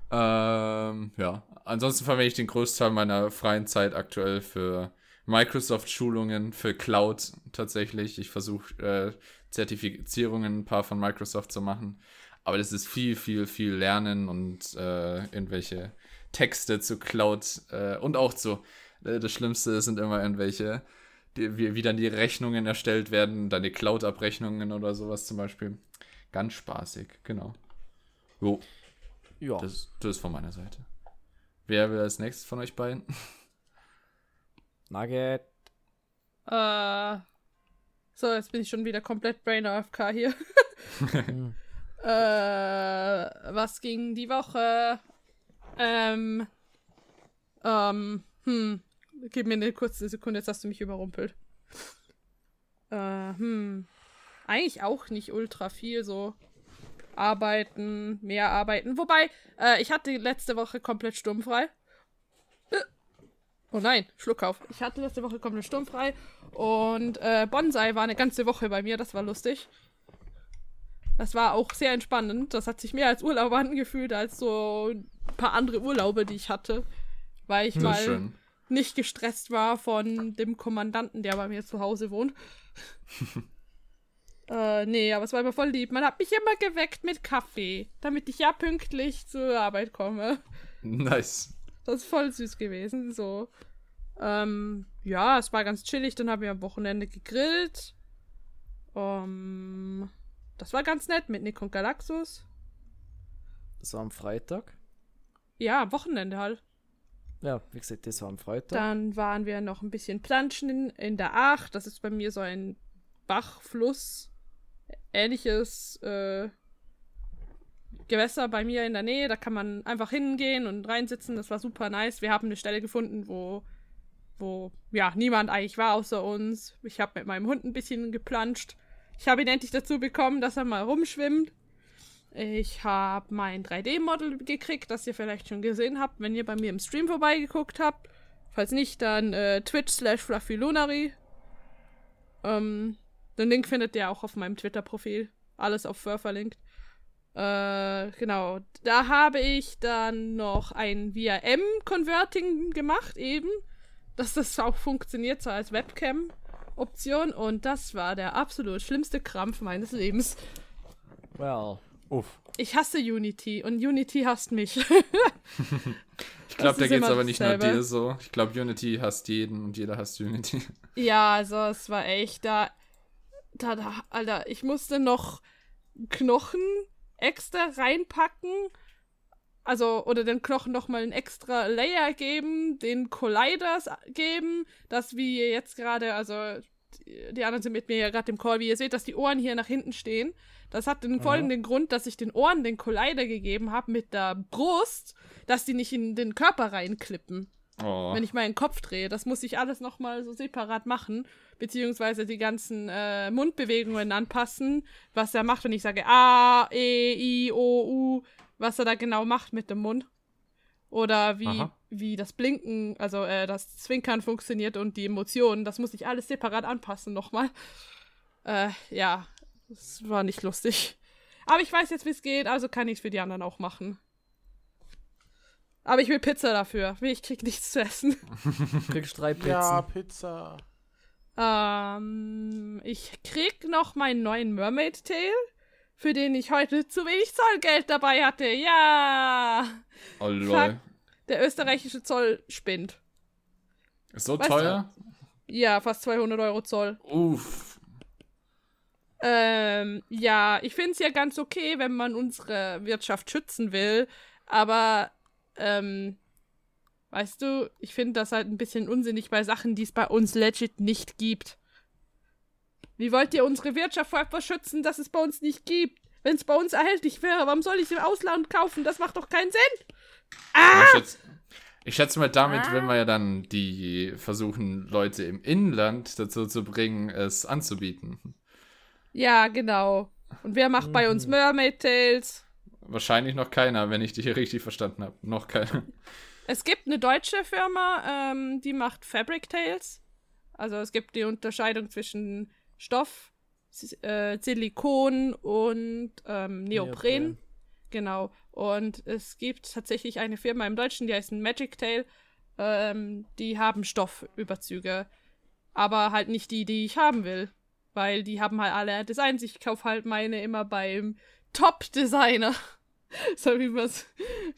Ähm, ja, ansonsten verwende ich den Großteil meiner freien Zeit aktuell für Microsoft-Schulungen, für Cloud tatsächlich. Ich versuche äh, Zertifizierungen, ein paar von Microsoft zu machen. Aber das ist viel, viel, viel Lernen und äh, irgendwelche Texte zu Cloud äh, und auch zu. Äh, das Schlimmste sind immer irgendwelche, die, wie, wie dann die Rechnungen erstellt werden, dann die Cloud-Abrechnungen oder sowas zum Beispiel. Ganz spaßig, genau. Jo, Ja. das, das ist von meiner Seite. Wer will als nächstes von euch beiden? Nugget. Äh, so, jetzt bin ich schon wieder komplett Brain AFK hier. Äh, was ging die Woche? Ähm, ähm, hm, gib mir eine kurze Sekunde, jetzt hast du mich überrumpelt. Äh, hm, eigentlich auch nicht ultra viel so. Arbeiten, mehr arbeiten. Wobei, äh, ich hatte letzte Woche komplett sturmfrei. Oh nein, Schluck auf. Ich hatte letzte Woche komplett sturmfrei und äh, Bonsai war eine ganze Woche bei mir, das war lustig. Das war auch sehr entspannend. Das hat sich mehr als Urlaub angefühlt als so ein paar andere Urlaube, die ich hatte. Weil ich mal schön. nicht gestresst war von dem Kommandanten, der bei mir zu Hause wohnt. äh, nee, aber es war immer voll lieb. Man hat mich immer geweckt mit Kaffee, damit ich ja pünktlich zur Arbeit komme. Nice. Das ist voll süß gewesen. So. Ähm, ja, es war ganz chillig. Dann haben wir am Wochenende gegrillt. Ähm, das war ganz nett mit Nick und Galaxus. Das war am Freitag. Ja, am Wochenende halt. Ja, wie gesagt, das war am Freitag. Dann waren wir noch ein bisschen planschen in, in der Ach. Das ist bei mir so ein Bachfluss. Ähnliches äh, Gewässer bei mir in der Nähe. Da kann man einfach hingehen und reinsitzen. Das war super nice. Wir haben eine Stelle gefunden, wo, wo ja, niemand eigentlich war außer uns. Ich habe mit meinem Hund ein bisschen geplanscht. Ich habe ihn endlich dazu bekommen, dass er mal rumschwimmt. Ich habe mein 3D-Model gekriegt, das ihr vielleicht schon gesehen habt, wenn ihr bei mir im Stream vorbeigeguckt habt. Falls nicht, dann äh, Twitch slash FluffyLunary. Ähm, den Link findet ihr auch auf meinem Twitter-Profil. Alles auf Fur verlinkt. Äh, genau. Da habe ich dann noch ein VRM-Converting gemacht, eben. Dass das auch funktioniert, so als Webcam-Option. Und das war der absolut schlimmste Krampf meines Lebens. Well. Uff. Ich hasse Unity und Unity hasst mich. Ich glaube, da geht es aber nicht nur dasselbe. dir so. Ich glaube, Unity hasst jeden und jeder hasst Unity. ja, also es war echt da, da, da, Alter, ich musste noch Knochen extra reinpacken. Also, oder den Knochen nochmal einen extra Layer geben, den Colliders geben, dass wir jetzt gerade, also die, anderen sind mit mir ja gerade im Call, wie ihr seht, dass die Ohren hier nach hinten stehen. Das hat den folgenden Grund, dass ich den Ohren den Collider gegeben habe mit der Brust, dass die nicht in den Körper reinklippen Oh. wenn ich meinen Kopf drehe. Das muss ich alles nochmal so separat machen, beziehungsweise die ganzen äh, Mundbewegungen anpassen, was er macht, wenn ich sage A, E, I, O, U, was er da genau macht mit dem Mund. Oder wie, Aha. wie das Blinken, also äh, das Zwinkern funktioniert und die Emotionen. Das muss ich alles separat anpassen nochmal. Äh, ja, das war nicht lustig. Aber ich weiß jetzt, wie es geht, also kann ich es für die anderen auch machen. Aber ich will Pizza dafür. Ich krieg nichts zu essen. Kriegst drei Pizzen. Ja, Pizza. Ähm, ich krieg noch meinen neuen Mermaid Tail, für den ich heute zu wenig Zollgeld dabei hatte. Ja! Oh lol. Der österreichische Zoll spinnt. Ist so Weißt du- teuer? Ja, fast 200 Euro Zoll. Uff. Ähm, ja, ich find's ja ganz okay, wenn man unsere Wirtschaft schützen will, aber, ähm, weißt du, ich finde das halt ein bisschen unsinnig bei Sachen, die es bei uns legit nicht gibt. Wie wollt ihr unsere Wirtschaft vor etwas schützen, das es bei uns nicht gibt? Wenn es bei uns erhältlich wäre, warum soll ich im Ausland kaufen? Das macht doch keinen Sinn. Ich, schätze, ich schätze mal, damit Ah. will man ja dann die versuchen, Leute im Inland dazu zu bringen, es anzubieten. Ja, genau. Und wer macht bei uns Mermaid Tales? Wahrscheinlich noch keiner, wenn ich dich hier richtig verstanden habe. Noch keiner. Es gibt eine deutsche Firma, ähm, die macht Fabric Tales. Also es gibt die Unterscheidung zwischen Stoff, äh, Silikon und ähm, Neopren. Neopren. Genau. Und es gibt tatsächlich eine Firma im Deutschen, die heißt Magic Tail. Ähm, die haben Stoffüberzüge. Aber halt nicht die, die ich haben will. Weil die haben halt alle Designs. Ich kaufe halt meine immer beim Top-Designer. so wie man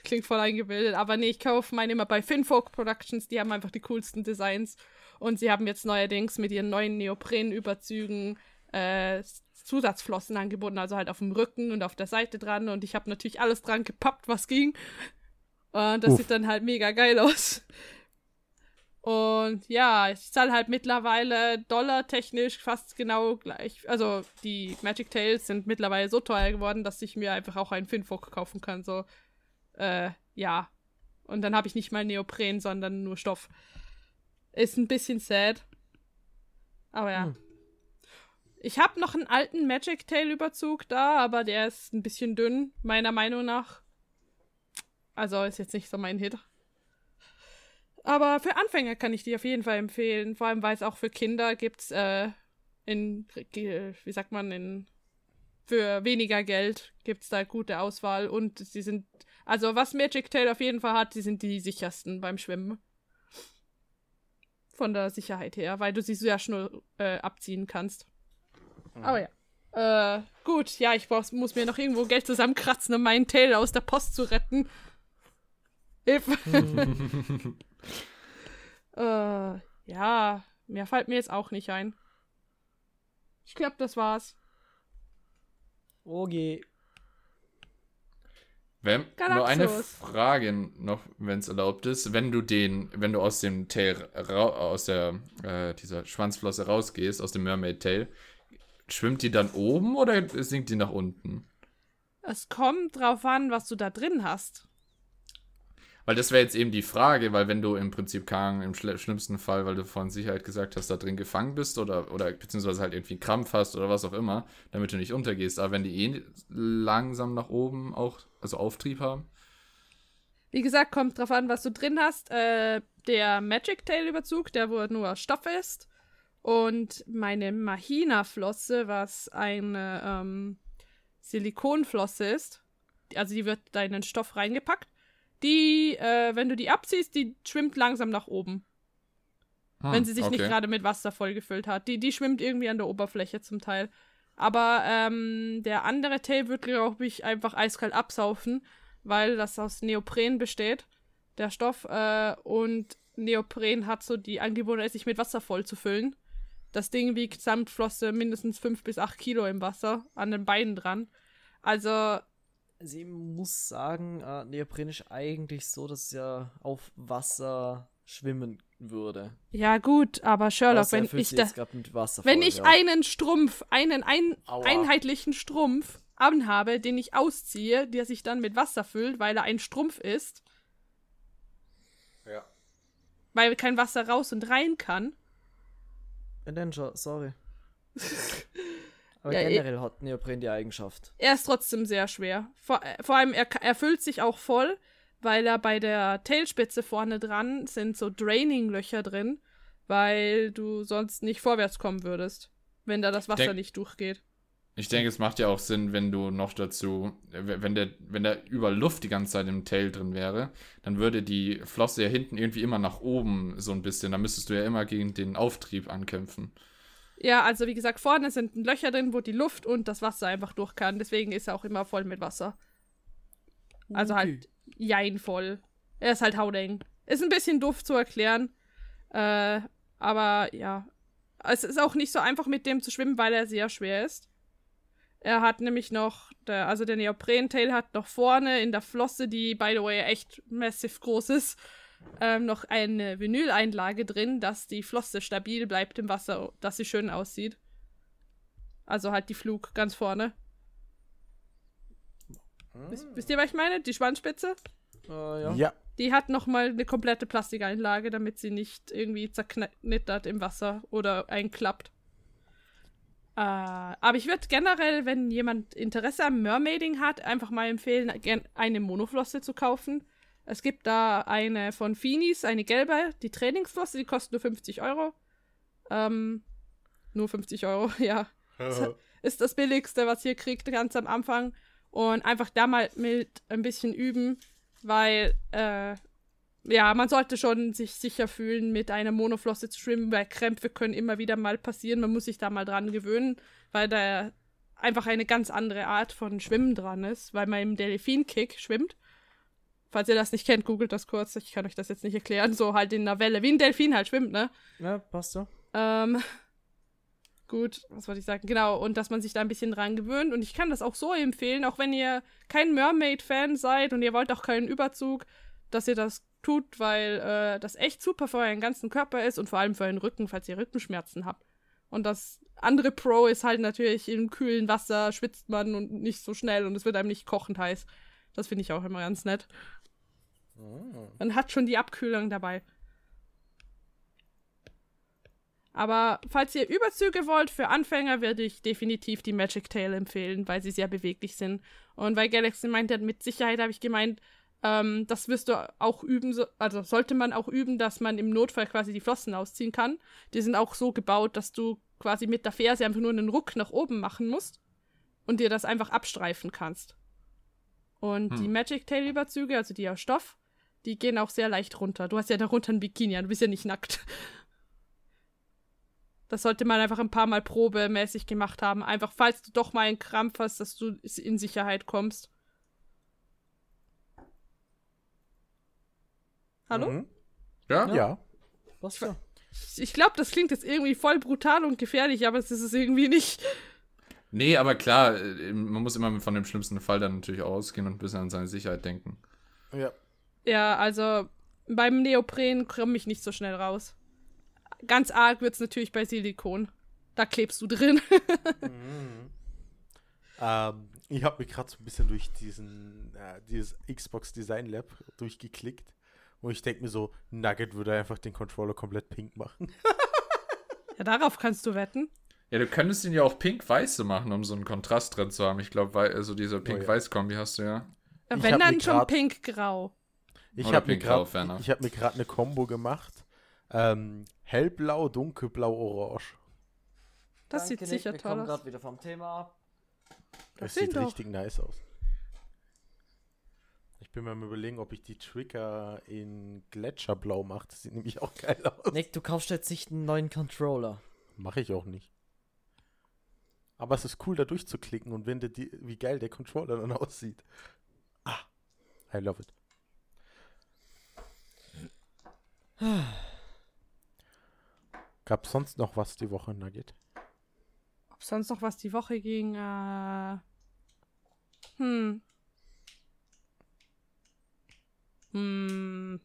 Klingt voll eingebildet. Aber nee, ich kaufe meine immer bei Finfolk Productions. Die haben einfach die coolsten Designs. Und sie haben jetzt neuerdings mit ihren neuen Neoprenüberzügen äh, Zusatzflossen angeboten. Also halt auf dem Rücken und auf der Seite dran. Und ich habe natürlich alles dran gepappt, was ging. Und das Uff. sieht dann halt mega geil aus. Und ja, ich zahle halt mittlerweile dollartechnisch fast genau gleich. Also die Magic Tales sind mittlerweile so teuer geworden, dass ich mir einfach auch einen Finfolk kaufen kann. So, äh, ja. Und dann habe ich nicht mal Neopren, sondern nur Stoff. Ist ein bisschen sad. Aber ja. Hm. Ich habe noch einen alten Magic Tail Überzug da, aber der ist ein bisschen dünn, meiner Meinung nach. Also ist jetzt nicht so mein Hit. Aber für Anfänger kann ich die auf jeden Fall empfehlen. Vor allem, weil es auch für Kinder gibt, äh, in, wie sagt man, in, für weniger Geld gibt es da gute Auswahl und sie sind, also was Magic Tail auf jeden Fall hat, die sind die sichersten beim Schwimmen. Von der Sicherheit her, weil du sie sehr schnell äh, abziehen kannst. Aber ja. Äh, gut, ja, ich brauch, muss mir noch irgendwo Geld zusammenkratzen, um meinen Tail aus der Post zu retten. Hilfe. äh, ja, mehr fällt mir jetzt auch nicht ein. Ich glaube, das war's. Okay. Wenn, nur eine Frage noch, wenn es erlaubt ist. Wenn du den, wenn du aus dem Tail, aus der, äh, dieser Schwanzflosse rausgehst, aus dem Mermaid Tail, schwimmt die dann oben oder sinkt die nach unten? Es kommt drauf an, was du da drin hast. Weil das wäre jetzt eben die Frage, weil wenn du im Prinzip keine, im schl- schlimmsten Fall, weil du von Sicherheit gesagt hast, da drin gefangen bist oder, oder beziehungsweise halt irgendwie einen Krampf hast oder was auch immer, damit du nicht untergehst, aber wenn die eh langsam nach oben auch, also Auftrieb haben. Wie gesagt, kommt drauf an, was du drin hast. Äh, der Magic Tail Überzug, der wo nur aus Stoff ist. Und meine Mahina-Flosse, was eine ähm, Silikonflosse ist. Also die wird da in den Stoff reingepackt. Die, äh, wenn du die abziehst, die schwimmt langsam nach oben. Hm, wenn sie sich nicht okay. gerade mit Wasser vollgefüllt hat. Die, die schwimmt irgendwie an der Oberfläche zum Teil. Aber ähm, der andere Tail wird, glaube ich, einfach eiskalt absaufen, weil das aus Neopren besteht, der Stoff. Äh, und Neopren hat so die Angewohnheit, sich mit Wasser voll zu füllen. Das Ding wiegt samt Flosse mindestens 5 bis 8 Kilo im Wasser an den Beinen dran. Also, Sie muss sagen, äh, Neopren ist eigentlich so, dass es ja auf Wasser schwimmen würde. ja gut, aber Sherlock, Außer er wenn ich da, Wasser wenn ich ja. einen Strumpf, einen ein, einheitlichen Strumpf anhabe, den ich ausziehe, der sich dann mit Wasser füllt, weil er ein Strumpf ist, Ja. weil kein Wasser raus und rein kann. Avenger, sorry. Aber Ja, eh- generell hat Neopren die Eigenschaft. Er ist trotzdem sehr schwer. Vor, äh, vor allem, er, er füllt sich auch voll, weil er bei der Tailspitze vorne dran sind so Draining-Löcher drin, weil du sonst nicht vorwärts kommen würdest, wenn da das Wasser Denk- nicht durchgeht. Ich denke, es macht ja auch Sinn, wenn du noch dazu, äh, wenn der, wenn da überall Luft die ganze Zeit im Tail drin wäre, dann würde die Flosse ja hinten irgendwie immer nach oben so ein bisschen. Da müsstest du ja immer gegen den Auftrieb ankämpfen. Ja, also wie gesagt, vorne sind Löcher drin, wo die Luft und das Wasser einfach durch kann. Deswegen ist er auch immer voll mit Wasser. Also halt jein voll. Er ist halt hauteng. Ist ein bisschen doof zu erklären. Äh, aber ja. Es ist auch nicht so einfach mit dem zu schwimmen, weil er sehr schwer ist. Er hat nämlich noch, der, also der Neopren-Tail hat noch vorne in der Flosse, die by the way echt massiv groß ist, ähm, noch eine Vinyleinlage drin, dass die Flosse stabil bleibt im Wasser, dass sie schön aussieht. Also halt die Flug ganz vorne. Wisst, wisst ihr, was ich meine? Die Schwanzspitze? Äh, ja. Ja. Die hat nochmal eine komplette Plastikeinlage, damit sie nicht irgendwie zerknittert im Wasser oder einklappt. Äh, aber ich würde generell, wenn jemand Interesse am Mermaiding hat, einfach mal empfehlen, eine Monoflosse zu kaufen. Es gibt da eine von Finis, eine gelbe, die Trainingsflosse, die kostet nur 50 Euro. Ähm, nur 50 Euro, ja. Ist das billigste, was ihr kriegt, ganz am Anfang. Und einfach da mal mit ein bisschen üben, weil, äh, ja, man sollte schon sich sicher fühlen, mit einer Monoflosse zu schwimmen, weil Krämpfe können immer wieder mal passieren. Man muss sich da mal dran gewöhnen, weil da einfach eine ganz andere Art von Schwimmen dran ist, weil man im Delfinkick schwimmt. Falls ihr das nicht kennt, googelt das kurz. Ich kann euch das jetzt nicht erklären. So halt in einer Welle, wie ein Delfin halt schwimmt, ne? Ja, passt so. Ähm, gut, was wollte ich sagen? Genau, und dass man sich da ein bisschen dran gewöhnt. Und ich kann das auch so empfehlen, auch wenn ihr kein Mermaid-Fan seid und ihr wollt auch keinen Überzug, dass ihr das tut, weil äh, das echt super für euren ganzen Körper ist und vor allem für euren Rücken, falls ihr Rückenschmerzen habt. Und das andere Pro ist halt natürlich, im kühlen Wasser schwitzt man und nicht so schnell und es wird einem nicht kochend heiß. Das finde ich auch immer ganz nett. Man hat schon die Abkühlung dabei. Aber falls ihr Überzüge wollt für Anfänger, würde ich definitiv die Magic Tail empfehlen, weil sie sehr beweglich sind. Und weil Galaxy meint hat, mit Sicherheit habe ich gemeint, ähm, das wirst du auch üben, so, also sollte man auch üben, dass man im Notfall quasi die Flossen ausziehen kann. Die sind auch so gebaut, dass du quasi mit der Ferse einfach nur einen Ruck nach oben machen musst und dir das einfach abstreifen kannst. Und die Hm. Magic Tail Überzüge, also die aus Stoff, die gehen auch sehr leicht runter. Du hast ja darunter ein Bikini, du bist ja nicht nackt. Das sollte man einfach ein paar Mal probemäßig gemacht haben. Einfach, falls du doch mal einen Krampf hast, dass du in Sicherheit kommst. Hallo? Mhm. Ja? Ja. Passt so. Ich glaube, das klingt jetzt irgendwie voll brutal und gefährlich, aber es ist es irgendwie nicht. Nee, aber klar, äh, man muss immer von dem schlimmsten Fall dann natürlich ausgehen und ein bisschen an seine Sicherheit denken. Ja. Ja, also beim Neopren komme ich nicht so schnell raus. Ganz arg wird es natürlich bei Silikon. Da klebst du drin. Ähm, ich habe mich gerade so ein bisschen durch diesen, äh, dieses Xbox Design Lab durchgeklickt. Und ich denke mir so, Nugget würde einfach den Controller komplett pink machen. ja, darauf kannst du wetten. Ja, du könntest ihn ja auch pink-weiße machen, um so einen Kontrast drin zu haben. Ich glaube, also diese Pink-Weiß-Kombi hast du ja. Ja, Ich Wenn dann schon pink-grau. Ich Oder habe mir pink-grau, gerade hab mir gerade eine Combo gemacht. Ähm, hellblau, dunkelblau, orange. Das sieht Danke, Nick, sicher wir toll kommen aus. gerade wieder vom Thema ab. Das sind sieht doch- richtig nice aus. Ich bin mir am überlegen, ob ich die Trigger in Gletscherblau mache. Das sieht nämlich auch geil aus. Nick, du kaufst jetzt nicht einen neuen Controller. Mache ich auch nicht. Aber es ist cool, da durchzuklicken und wenn der, die, wie geil der Controller dann aussieht. Ah, I love it. Gab es sonst noch was die Woche, Nugget? Ob sonst noch was die Woche ging? Äh, hm. Hm.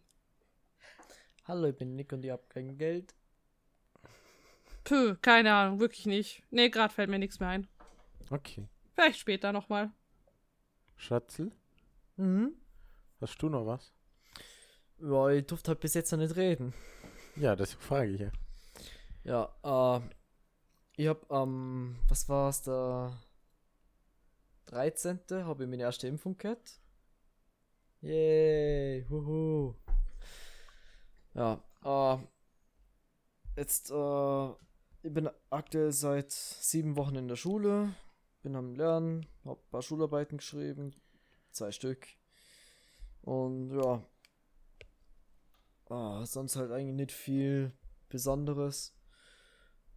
Hallo, ich bin Nick und ich hab kein Geld. Puh, keine Ahnung, wirklich nicht. Nee, gerade fällt mir nichts mehr ein. Okay. Vielleicht später nochmal. Schatzel, Mhm. hast du noch was? Ja, ich durfte halt bis jetzt noch nicht reden. Ja, das frage ich ja. Ja, äh, ich hab am, was war's, der 13. habe ich meine erste Impfung gehabt. Yay, huhu. Ja, äh, jetzt, äh, ich bin aktuell seit sieben Wochen in der Schule, bin am Lernen, hab ein paar Schularbeiten geschrieben, zwei Stück. Und ja, ah, sonst halt eigentlich nicht viel Besonderes.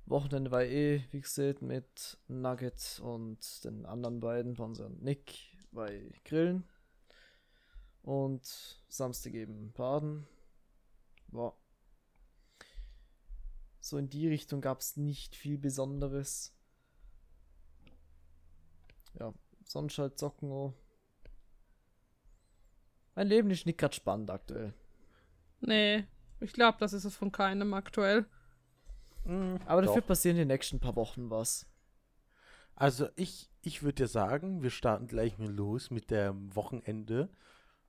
Wochenende war eh, wie gesagt, mit Nugget und den anderen beiden, Bonser und Nick, bei Grillen. Und Samstag eben Baden. War. So in die Richtung gab es nicht viel Besonderes. Ja, sonst halt zocken. Oh. Mein Leben ist nicht gerade spannend aktuell. Nee, ich glaube, das ist es von keinem aktuell. Aber dafür Doch. passieren die nächsten paar Wochen was. Also ich, ich würde dir sagen, wir starten gleich mal los mit dem Wochenende.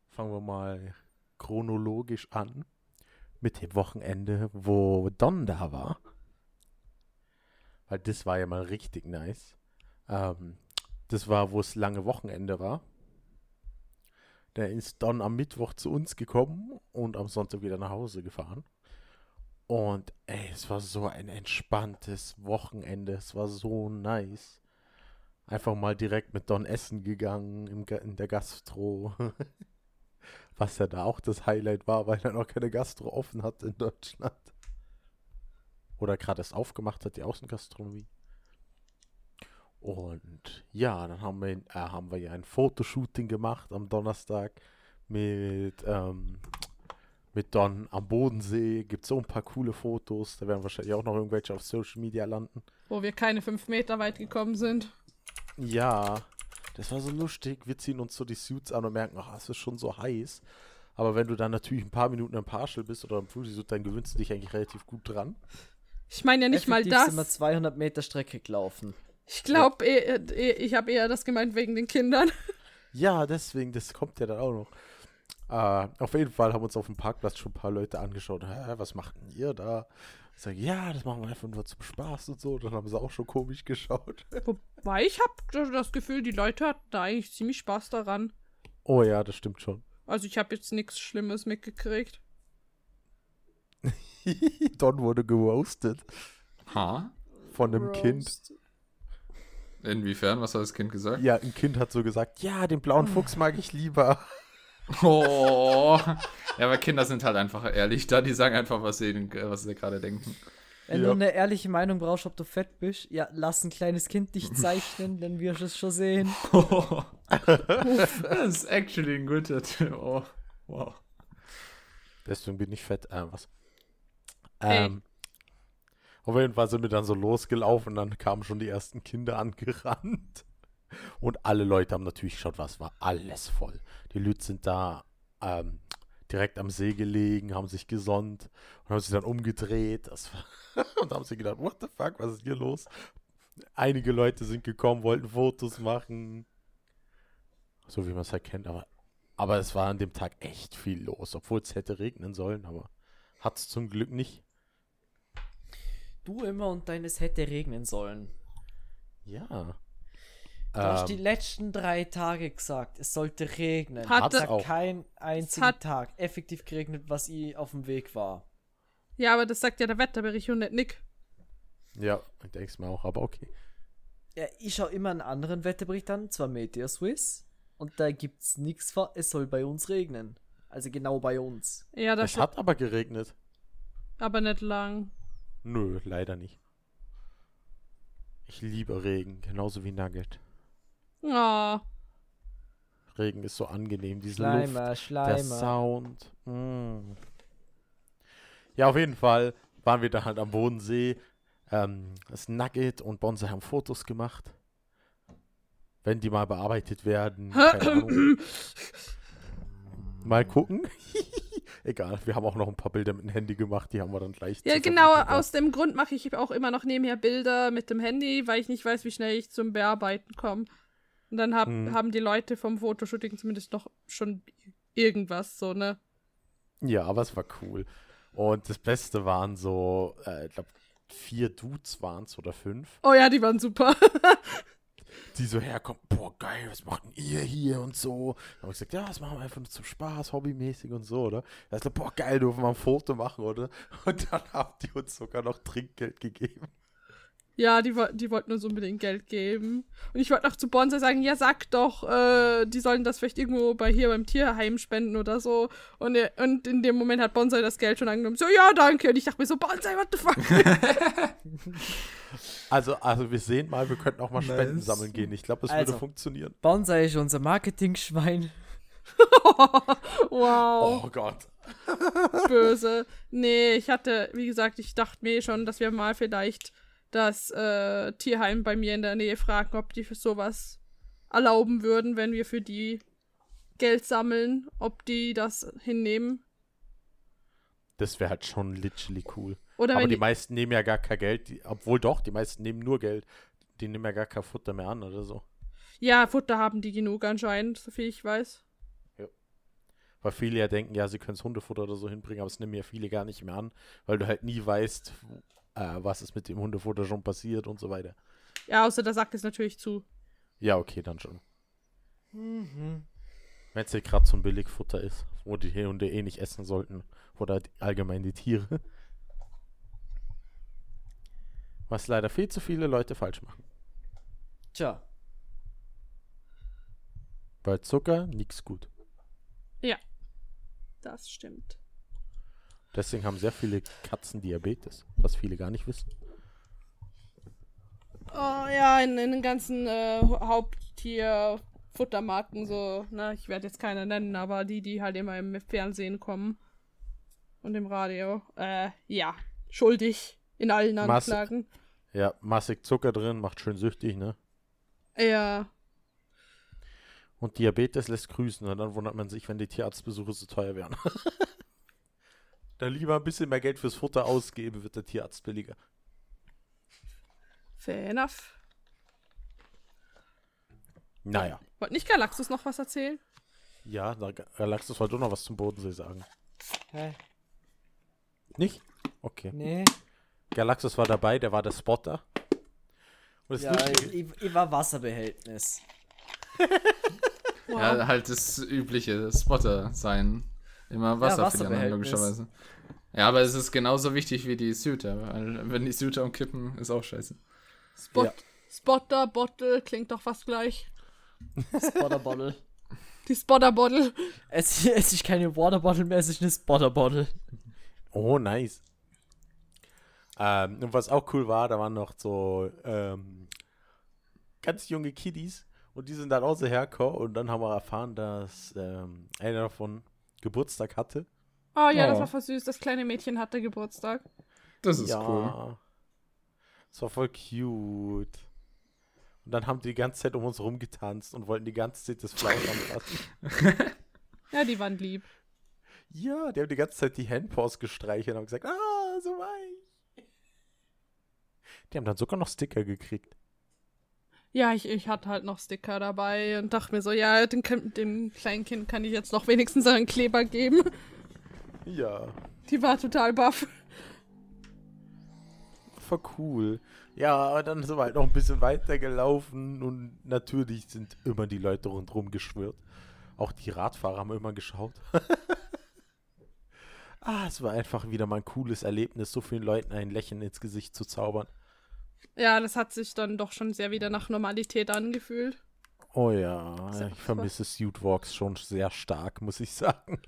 Fangen wir mal chronologisch an. Mit dem Wochenende, wo Don da war. Weil das war ja mal richtig nice. Ähm, das war, wo es lange Wochenende war. Da ist Don am Mittwoch zu uns gekommen und am Sonntag wieder nach Hause gefahren. Und ey, es war so ein entspanntes Wochenende. Es war so nice. Einfach mal direkt mit Don essen gegangen im, in der Gastro. Was ja da auch das Highlight war, weil er noch keine Gastro offen hat in Deutschland. Oder gerade erst aufgemacht hat, die Außengastronomie. Und ja, dann haben wir, äh, haben wir ja ein Fotoshooting gemacht am Donnerstag mit, ähm, mit Don am Bodensee. Gibt so ein paar coole Fotos. Da werden wahrscheinlich auch noch irgendwelche auf Social Media landen. Wo wir keine fünf Meter weit gekommen sind. Ja, das war so lustig. Wir ziehen uns so die Suits an und merken, ach, es ist schon so heiß. Aber wenn du dann natürlich ein paar Minuten im Partial bist oder im Fully-Suit, dann gewöhnst du dich eigentlich relativ gut dran. Ich meine ja nicht mal Effektiv sind wir das. 200 Meter Strecke gelaufen. Ich glaube, ich habe eher das gemeint wegen den Kindern. Ja, deswegen, das kommt ja dann auch noch. Äh, auf jeden Fall haben uns auf dem Parkplatz schon ein paar Leute angeschaut. Hä, was macht denn ihr da? Ich sage, ja, das machen wir einfach nur zum Spaß und so. Dann haben sie auch schon komisch geschaut. Wobei ich habe das Gefühl, die Leute hatten da eigentlich ziemlich Spaß daran. Oh ja, das stimmt schon. Also ich habe jetzt nichts Schlimmes mitgekriegt. Don wurde geroastet Ha? von einem Kind. Inwiefern? Was hat das Kind gesagt? Ja, ein Kind hat so gesagt, ja, den blauen Fuchs mag ich lieber. Oh. Ja, aber Kinder sind halt einfach ehrlich da. Die sagen einfach, was sie, was sie gerade denken. Wenn Ja. du eine ehrliche Meinung brauchst, ob du fett bist, ja, lass ein kleines Kind dich zeichnen, dann wirst du es schon sehen. das ist actually ein guter Tipp. Oh, wow. Deswegen bin ich fett. Äh, was? Hey. Ähm, auf jeden Fall sind wir dann so losgelaufen, dann kamen schon die ersten Kinder angerannt. Und alle Leute haben natürlich geschaut, was war alles voll. Die Leute sind da ähm, direkt am See gelegen, haben sich gesonnt und haben sich dann umgedreht. Und haben sich gedacht, what the fuck, was ist hier los? Einige Leute sind gekommen, wollten Fotos machen. So wie man es halt kennt, aber, aber es war an dem Tag echt viel los, obwohl es hätte regnen sollen, aber hat es zum Glück nicht. Du immer und deines hätte regnen sollen. Ja. Du hast die Ähm, letzten drei Tage gesagt, es sollte regnen. Hat es es auch. kein einzigen hat- Tag effektiv geregnet, was ich auf dem Weg war. Ja, aber das sagt ja der Wetterbericht und nicht Nick. ja, ich denke es mir auch, aber okay. Ja, ich schaue immer einen anderen Wetterbericht an, zwar Meteor Swiss, und da gibt's nichts vor, es soll bei uns regnen. Also genau bei uns. Ja, das Es hat aber geregnet. aber nicht lang. Nö, leider nicht. Ich liebe Regen, genauso wie Nugget. Oh, Regen ist so angenehm, diese Luft, Schleimer, der Schleimer. Sound. Mm. Ja, auf jeden Fall waren wir da halt am Bodensee. Ähm, das Nugget und Bonsai haben Fotos gemacht. Wenn die mal bearbeitet werden. Mal gucken. Egal, wir haben auch noch ein paar Bilder mit dem Handy gemacht, die haben wir dann gleich. Ja, genau, aus dem Grund mache ich auch immer noch nebenher Bilder mit dem Handy, weil ich nicht weiß, wie schnell ich zum Bearbeiten komme. Und dann hab, Mhm. haben die Leute vom Fotoshooting zumindest noch schon irgendwas, so, ne? Ja, aber es war cool. Und das Beste waren so, äh, ich glaube, vier Dudes waren es oder fünf, Oh ja, die waren super. die so herkommen, boah, geil, was macht denn ihr hier und so. Dann habe ich gesagt, ja, das machen wir einfach nur zum Spaß, hobbymäßig und so, oder? Da ist so, boah, geil, dürfen wir ein Foto machen, oder? Und dann haben die uns sogar noch Trinkgeld gegeben. Ja, die, die wollten uns unbedingt Geld geben. Und ich wollte noch zu Bonsai sagen, ja, sag doch, äh, die sollen das vielleicht irgendwo bei hier beim Tierheim spenden oder so. Und, und in dem Moment hat Bonsai das Geld schon angenommen. So, ja, danke. Und ich dachte mir so, Bonsai, what the fuck? Also, also wir sehen mal, wir könnten auch mal Spenden Nice. sammeln gehen. Ich glaube, es Also. würde funktionieren. Bonsai ist unser Marketing-Schwein. wow. Oh Gott. böse. Nee, ich hatte, wie gesagt, ich dachte mir schon, dass wir mal vielleicht das äh, Tierheim bei mir in der Nähe fragen, ob die für sowas erlauben würden, wenn wir für die Geld sammeln, ob die das hinnehmen. Das wäre halt schon literally cool. Oder Aber die die, meisten nehmen ja gar kein Geld. Die, obwohl doch, die meisten nehmen nur Geld. Die nehmen ja gar kein Futter mehr an oder so. Ja, Futter haben die genug anscheinend, so viel ich weiß. Weil viele ja denken, ja, sie können das Hundefutter oder so hinbringen, aber es nehmen ja viele gar nicht mehr an, weil du halt nie weißt, äh, was ist mit dem Hundefutter schon passiert und so weiter. Ja, außer der sagt es natürlich zu. Ja, okay, dann schon. Mhm. Wenn es ja gerade so ein Billigfutter ist, wo die Hunde eh nicht essen sollten. Oder die, allgemein die Tiere. Was leider viel zu viele Leute falsch machen. Tja, Bei Zucker nix gut. Das stimmt. Deswegen haben sehr viele Katzen Diabetes, was viele gar nicht wissen. Oh ja, in, in den ganzen äh, Haupttier-Futtermarken so, ne, ich werde jetzt keine nennen, aber die, die halt immer im Fernsehen kommen und im Radio, äh, ja, schuldig in allen Anklagen. Ja, massig Zucker drin, macht schön süchtig, ne? Ja, Und Diabetes lässt grüßen und dann wundert man sich, wenn die Tierarztbesuche so teuer wären. dann lieber ein bisschen mehr Geld fürs Futter ausgeben, wird der Tierarzt billiger. fair enough. Naja. Wollte nicht Galaxus noch was erzählen? Ja, Galaxus wollte doch noch was zum Bodensee sagen. hä? Nicht? Okay. Nee. Galaxus war dabei, der war der Spotter. Ja, ich, ich war Wasserbehältnis. Wow. Ja, halt das übliche Spotter sein. Immer Wasser für die anderen, logischerweise. Ja, aber es ist genauso wichtig wie die Suiter, weil wenn die Suiter umkippen, ist auch scheiße. Spot, Ja. Spotter, Bottle, klingt doch fast gleich. Spotterbottle. Die Spotter-Bottle. es, es ist keine Waterbottle mehr, es ist eine Spotterbottle. Oh, nice. Ähm, und was auch cool war, da waren noch so ähm, ganz junge Kiddies und die sind dann auch so hergekommen und dann haben wir erfahren, dass ähm, einer davon Geburtstag hatte. Oh ja, das Oh. war voll süß. Das kleine Mädchen hatte Geburtstag. Das ist ja. cool. Das war voll cute. Und dann haben die die ganze Zeit um uns rumgetanzt und wollten die ganze Zeit das Fleisch anfassen. Ja, die waren lieb. Ja, die haben die ganze Zeit die Handpaws gestreichelt und haben gesagt, ah, so weich. Die haben dann sogar noch Sticker gekriegt. Ja, ich, ich hatte halt noch Sticker dabei und dachte mir so, ja, dem, dem kleinen Kind kann ich jetzt noch wenigstens einen Kleber geben. Ja, Die war total baff. voll cool. Ja, und dann sind wir halt noch ein bisschen weiter gelaufen und natürlich sind immer die Leute rundherum geschwirrt. Auch die Radfahrer haben immer geschaut. ah, es war einfach wieder mal ein cooles Erlebnis, so vielen Leuten ein Lächeln ins Gesicht zu zaubern. Ja, das hat sich dann doch schon sehr wieder nach Normalität angefühlt. Oh ja, ich vermisse Suit Walks schon sehr stark, muss ich sagen.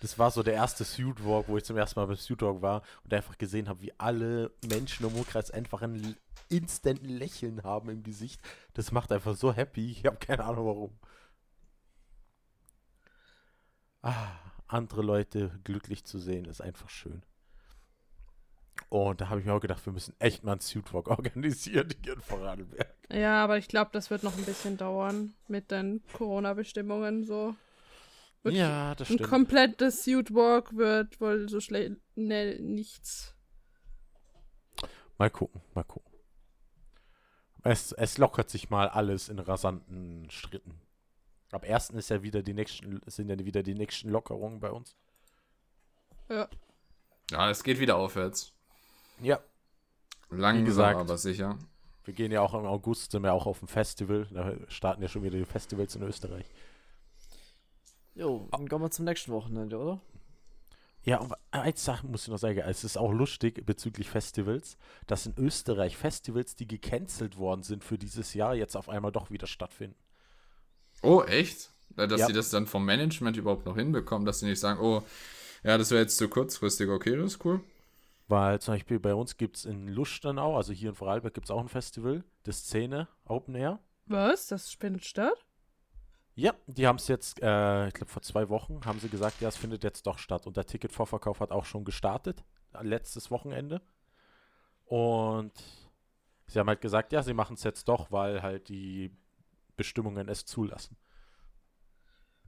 Das war so der erste Suit Walk, wo ich zum ersten Mal beim Suit Walk war und einfach gesehen habe, wie alle Menschen im Umkreis einfach ein instant Lächeln haben im Gesicht. Das macht einfach so happy. Ich habe keine Ahnung warum. Ah, andere Leute glücklich zu sehen, ist einfach schön. Und da habe ich mir auch gedacht, wir müssen echt mal einen Suit Walk organisieren hier in Vorarlberg. Ja, aber ich glaube, das wird noch ein bisschen dauern mit den Corona-Bestimmungen so. Wirklich Ja, das Ein stimmt. komplettes Suit Walk wird wohl so schnell nichts. Mal gucken, mal gucken. Es, es lockert sich mal alles in rasanten Schritten. Ab 1. ist ja wieder die nächsten, sind ja wieder die nächsten Lockerungen bei uns. Ja. Ja, es geht wieder aufwärts. Ja. Langsam, gesagt. aber sicher. Wir gehen ja auch im August, sind wir auch auf dem Festival. Da starten ja schon wieder die Festivals in Österreich. Jo, dann kommen wir zum nächsten Wochenende, oder? Ja, und eine Sache muss ich noch sagen. Es ist auch lustig bezüglich Festivals, dass in Österreich Festivals, die gecancelt worden sind für dieses Jahr, jetzt auf einmal doch wieder stattfinden. Oh, echt? Dass Ja. sie das dann vom Management überhaupt noch hinbekommen, dass sie nicht sagen, oh, ja, das wäre jetzt zu kurzfristig, okay, das ist cool. Weil zum Beispiel bei uns gibt es in Lustenau, also hier in Vorarlberg, gibt es auch ein Festival, das Szene Open Air. Was? Das findet statt? Ja, die haben es jetzt, äh, ich glaube vor zwei Wochen, haben sie gesagt, ja, es findet jetzt doch statt. Und der Ticketvorverkauf hat auch schon gestartet, letztes Wochenende. Und sie haben halt gesagt, ja, sie machen es jetzt doch, weil halt die Bestimmungen es zulassen.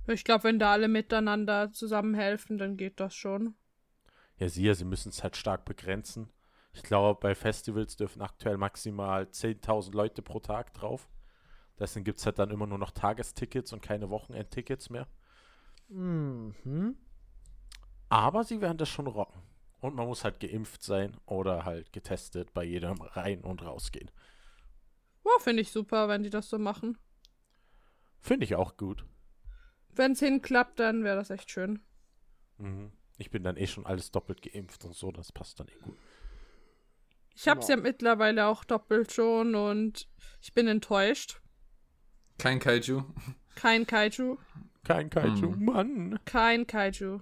Ich glaube, wenn da alle miteinander zusammenhelfen, dann geht das schon. Ja, siehe, sie müssen es halt stark begrenzen. Ich glaube, bei Festivals dürfen aktuell maximal 10.000 Leute pro Tag drauf. Deswegen gibt es halt dann immer nur noch Tagestickets und keine Wochenendtickets mehr. Mhm. Aber sie werden das schon rocken. Und man muss halt geimpft sein oder halt getestet bei jedem rein- und rausgehen. Boah, finde ich super, wenn die das so machen. Finde ich auch gut. Wenn es hinklappt, dann wäre das echt schön. Mhm. Ich bin dann eh schon alles doppelt geimpft und so, das passt dann eh gut. Ich habe es Genau. ja mittlerweile auch doppelt schon und ich bin enttäuscht. Kein Kaiju. Kein Kaiju. Kein Kaiju, Mhm. Mann. Kein Kaiju.